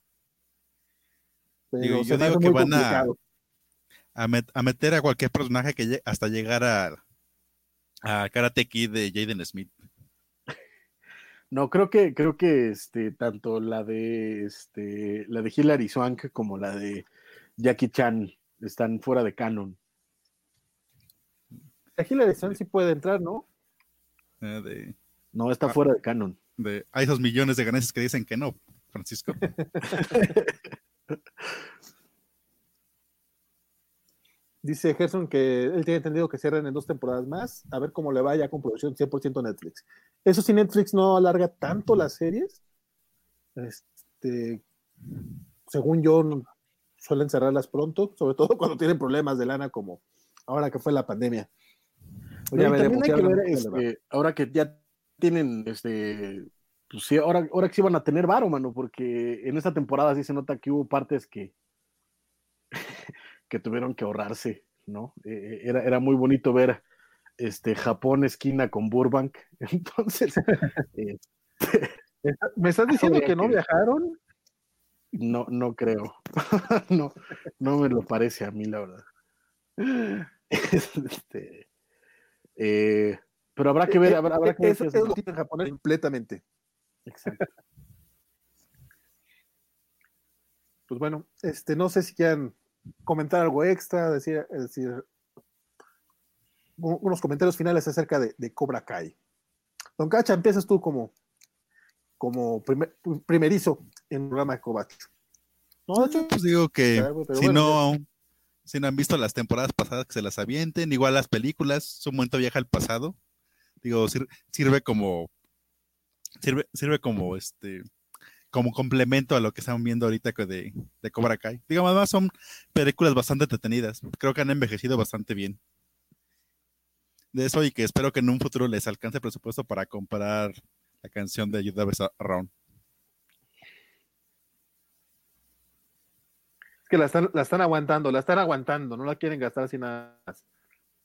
Pero Digo, yo digo que van a, a, met- a meter a cualquier personaje que hasta llegar a, a Karate Kid de Jaden Smith. No, creo que, creo que este, tanto la de este, la de Hilary Swank como la de Jackie Chan están fuera de canon. La Hillary Swank sí puede entrar, ¿no? eh, de, No, está Ah. fuera de canon. de- a esos millones de ganancias que dicen que no, Francisco. *laughs* Dice Gerson que él tiene entendido que cierran en dos temporadas más, a ver cómo le vaya con producción 100% Netflix. Eso sí, Netflix no alarga tanto las series. Este, según yo, suelen cerrarlas pronto, sobre todo *laughs* cuando tienen problemas de lana como ahora que fue la pandemia. No, Ya y veremos, hay que ver, este, ahora que ya tienen, este, pues sí, ahora, ahora que sí van a tener varo, mano, porque en esta temporada sí se nota que hubo partes que, que tuvieron que ahorrarse, ¿no? Eh, era, era muy bonito ver este Japón esquina con Burbank. *laughs* Entonces, eh, ¿Me estás diciendo que no que- viajaron? no, no creo. *laughs* no, no me lo parece a mí, la verdad. Este, eh, pero habrá que ver, habrá, habrá que ver Eso si es en japonés completamente. Exacto. *laughs* Pues bueno, este, no sé si quieran comentar algo extra, decir, unos comentarios finales acerca de, de Cobra Kai. Don Cacha, empiezas tú como, como primer- primerizo en el programa de Kovac. No, de hecho, Pues digo que si bueno, no, si no han visto las temporadas pasadas, que se las avienten. Igual las películas, su momento viaja al pasado. Digo, sir- sirve como, sirve, sirve como este, como complemento a lo que están viendo ahorita de, de Cobra Kai. Digamos, además son películas bastante entretenidas. Creo que han envejecido bastante bien. De eso y que espero que en un futuro les alcance presupuesto para comprar la canción de You Never Around. es que la están, la están aguantando, la están aguantando, no la quieren gastar así nada más.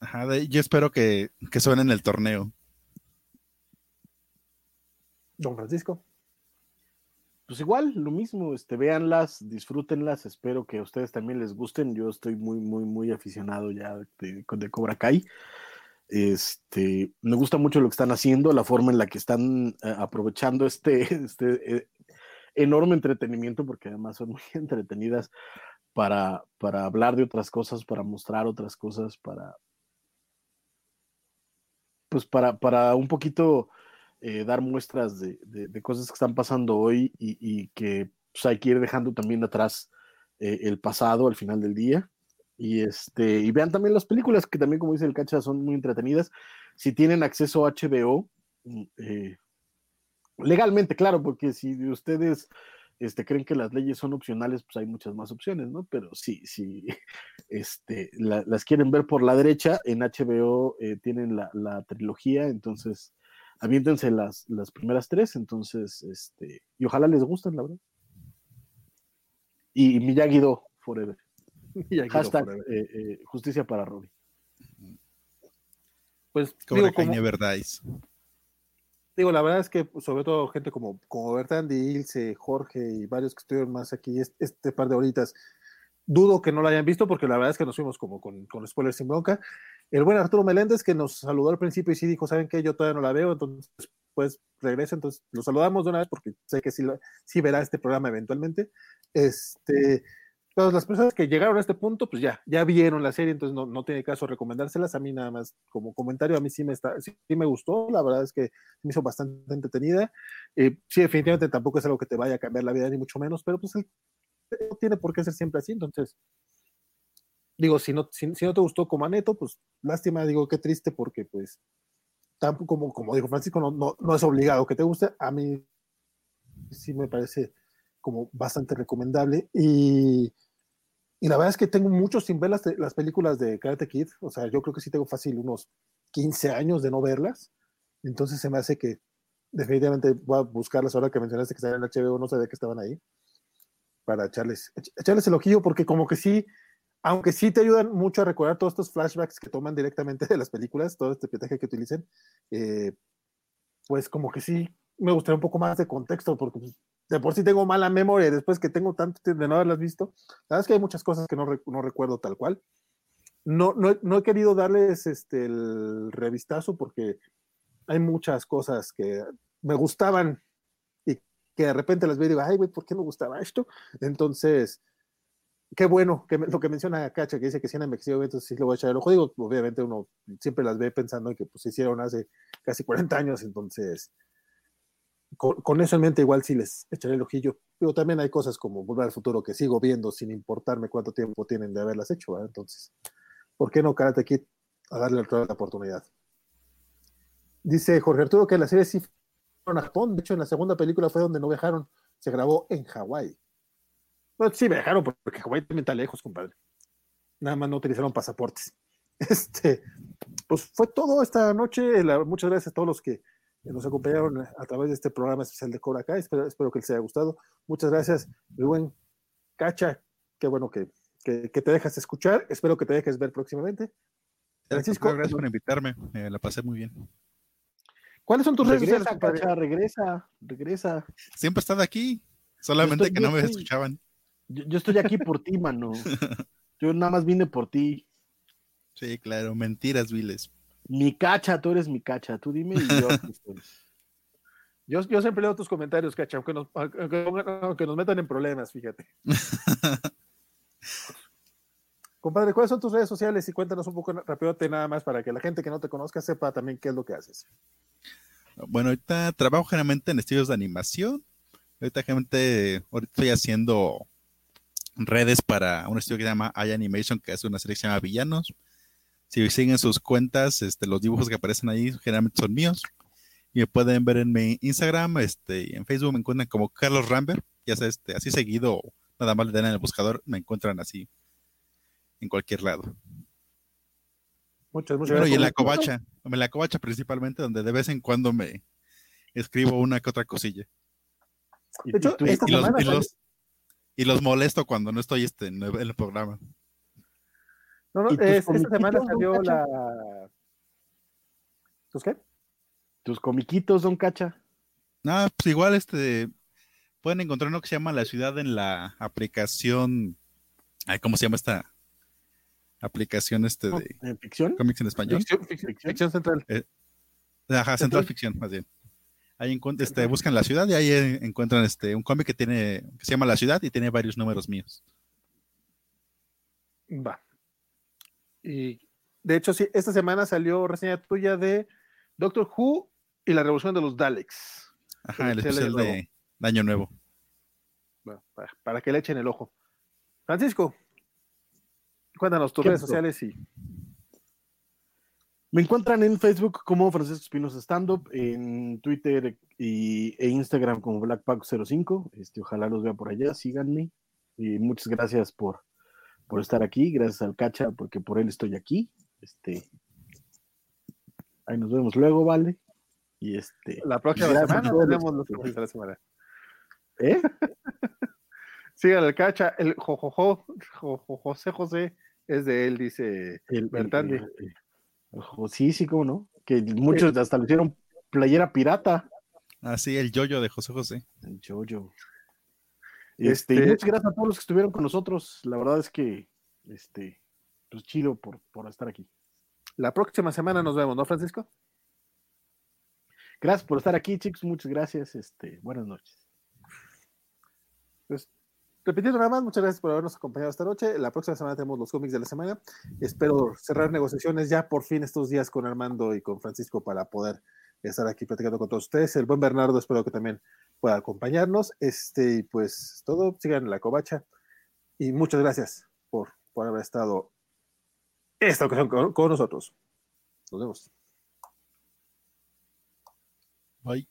Ajá, de- yo espero que, que suene en el torneo. Don Francisco. Pues igual, lo mismo, este, véanlas, disfrútenlas, espero que a ustedes también les gusten. Yo estoy muy, muy, muy aficionado ya de, Cobra Kai. Este, me gusta mucho lo que están haciendo, la forma en la que están eh, aprovechando este, *laughs* este eh, enorme entretenimiento, porque además son muy *laughs* entretenidas para, para hablar de otras cosas, para mostrar otras cosas, para pues para, para un poquito eh, dar muestras de, de- cosas que están pasando hoy y, y que pues, hay que ir dejando también atrás eh, el pasado al final del día. Y, este, y vean también las películas que también, como dice el Cacha, son muy entretenidas. Si tienen acceso a HBO, mm, eh, legalmente, claro, porque si ustedes este, creen que las leyes son opcionales, pues hay muchas más opciones, ¿no? Pero sí, sí, *laughs* este, la- las quieren ver por la derecha, en HBO eh, tienen la, la trilogía, entonces aviéntense las, las primeras tres, entonces, este, y ojalá les gusten, la verdad. Y Miyagi-Do forever. *laughs* Aquí Hashtag lo eh, eh, justicia para Robbie. Pues Cobra digo, como- Never Dies. Digo, la verdad es que pues, sobre todo gente como, como Bertandi, Ilse, Jorge y varios que estuvieron más aquí este, este par de horitas, dudo que no la hayan visto porque la verdad es que nos fuimos como con, con spoilers sin bronca. El buen Arturo Meléndez que nos saludó al principio y sí dijo, ¿saben qué? Yo todavía no la veo, entonces pues regresa, entonces lo saludamos de una vez porque sé que sí, verá este programa eventualmente. Este, todas las personas que llegaron a este punto, pues ya, ya vieron la serie, entonces no, no tiene caso recomendárselas. A mí nada más como comentario, a mí sí me, está, sí me gustó, la verdad es que me hizo bastante entretenida. Eh, sí, definitivamente tampoco es algo que te vaya a cambiar la vida, ni mucho menos, pero pues el- no tiene por qué ser siempre así, entonces, digo, si no, si, si no te gustó como a Neto, pues lástima, digo, qué triste, porque pues, tampoco, como, como dijo Francisco, no, no, no es obligado que te guste, a mí sí me parece como bastante recomendable, y, y la verdad es que tengo mucho sin ver las, las películas de Karate Kid, o sea, yo creo que sí tengo fácil unos 15 años de no verlas, entonces se me hace que definitivamente voy a buscarlas ahora que mencionaste que estaban en HBO, no sabía que estaban ahí, para echarles, ech- echarles el ojillo, porque como que sí, aunque sí te ayudan mucho a recordar todos estos flashbacks que toman directamente de las películas, todo este pietaje que utilicen, eh, pues como que sí me gustaría un poco más de contexto, porque pues, de por sí tengo mala memoria después que tengo tanto de no haberlas visto. La verdad es que hay muchas cosas que no, re- no recuerdo tal cual. No, no, no he querido darles este, el revistazo porque hay muchas cosas que me gustaban y que de repente las veo y digo, ay, güey, ¿por qué me gustaba esto? Entonces, qué bueno que lo que menciona Cacha, que dice que si han envejecido, entonces sí le voy a echar el ojo. Digo, obviamente uno siempre las ve pensando en que pues, se hicieron hace casi 40 años, entonces con, con eso en mente igual sí les echaré el ojillo. Pero también hay cosas como Volver al Futuro que sigo viendo sin importarme cuánto tiempo tienen de haberlas hecho, ¿verdad? Entonces, ¿por qué no Karate Kid a darle otra la oportunidad? Dice Jorge Arturo que la serie sí fueron a Japón, de hecho en la segunda película fue donde no viajaron, se grabó en Hawái. No, sí viajaron porque Hawái también está lejos, compadre. Nada más no utilizaron pasaportes. *laughs* Este, pues fue todo esta noche. La- muchas gracias a todos los que nos acompañaron a través de este programa especial de Cobra Kai. Espero, espero que les haya gustado. Muchas gracias, mi buen Cacha. Qué bueno que, que, que te dejas escuchar. Espero que te dejes ver próximamente. Francisco, gracias por invitarme. eh, la pasé muy bien. ¿cuáles son tus redes sociales, Regresa, compadre? Cacha, regresa, regresa. Siempre he estado aquí, solamente estoy- que no me escuchaban. Yo, yo estoy aquí por ti, mano. *laughs* Yo nada más vine por ti. Sí, claro, mentiras viles. Mi cacha, tú eres mi cacha. Tú dime y yo. aquí *laughs* estoy. Yo, yo siempre leo tus comentarios, Cacha, aunque nos, aunque nos metan en problemas, fíjate. *laughs* Compadre, ¿cuáles son tus redes sociales? Y cuéntanos un poco rapidote nada más para que la gente que no te conozca sepa también qué es lo que haces. Bueno, ahorita trabajo generalmente en estudios de animación. Ahorita generalmente, ahorita estoy haciendo redes para un estudio que se llama iAnimation, que es una serie que se llama Villanos. Si siguen sus cuentas, este, los dibujos que aparecen ahí generalmente son míos. Y me pueden ver en mi Instagram, este, y en Facebook me encuentran como Carlos Rambert. Ya sea este, así seguido, nada más le dan en el buscador, me encuentran así en cualquier lado. Muchas, muchas Bueno, y en la gracias. covacha, en la covacha principalmente, donde de vez en cuando me escribo una que otra cosilla. Y- De hecho, y tú- esta Y los, semana y los- y los molesto cuando no estoy este, en el en el programa. No, no, ¿Y tus es- esta semana don salió Cacha? la. ¿Tus qué? tus comiquitos, don Cacha. Ah, pues igual este pueden encontrar uno que se llama La Ciudad en la aplicación. Ay, ¿cómo se llama esta aplicación este de ¿En ficción? cómics en español? Ficción, ficción- ficción central. Ajá, Central Ficción, más bien. Ahí este, buscan la ciudad y ahí encuentran este un cómic que tiene que se llama La Ciudad y tiene varios números míos. Va. Y de hecho, sí, esta semana salió reseña tuya de Doctor Who y la revolución de los Daleks. Ajá, el especial de, de Año Nuevo. Va, para, para que le echen el ojo. Francisco, cuéntanos tus ¿Qué redes sociales y Me encuentran en Facebook como Francisco Espinosa Stand Up, en Twitter y, e Instagram como BlackPack05. Este, ojalá los vea por allá, síganme. Y muchas gracias por, por estar aquí, gracias al Cacha, porque por él estoy aquí. Este, ahí nos vemos luego, ¿vale? Y este, la próxima semana tenemos los cómics de la semana. ¿eh? *laughs* Sigan el cacha, el jojojo, jojo, José José es de él, dice El, el- Bertandi. el- el- ojo, sí, sí, cómo no. Que muchos hasta le hicieron playera pirata. Así, el yoyo de José José. El Jojo. Este, y Este- muchas gracias a todos los que estuvieron con nosotros. La verdad es que, este, pues chido por, por estar aquí. La próxima semana nos vemos, ¿no, Francisco? Gracias por estar aquí, chicos. Muchas gracias. Este, buenas noches. Pues, repitiendo nada más, muchas gracias por habernos acompañado esta noche. La próxima semana tenemos los cómics de la semana. Espero cerrar negociaciones ya por fin estos días con Armando y con Francisco para poder estar aquí platicando con todos ustedes. El buen Bernardo espero que también pueda acompañarnos. Este, y pues todo, sigan la covacha. Y muchas gracias por, por haber estado esta ocasión con nosotros. Nos vemos. Bye.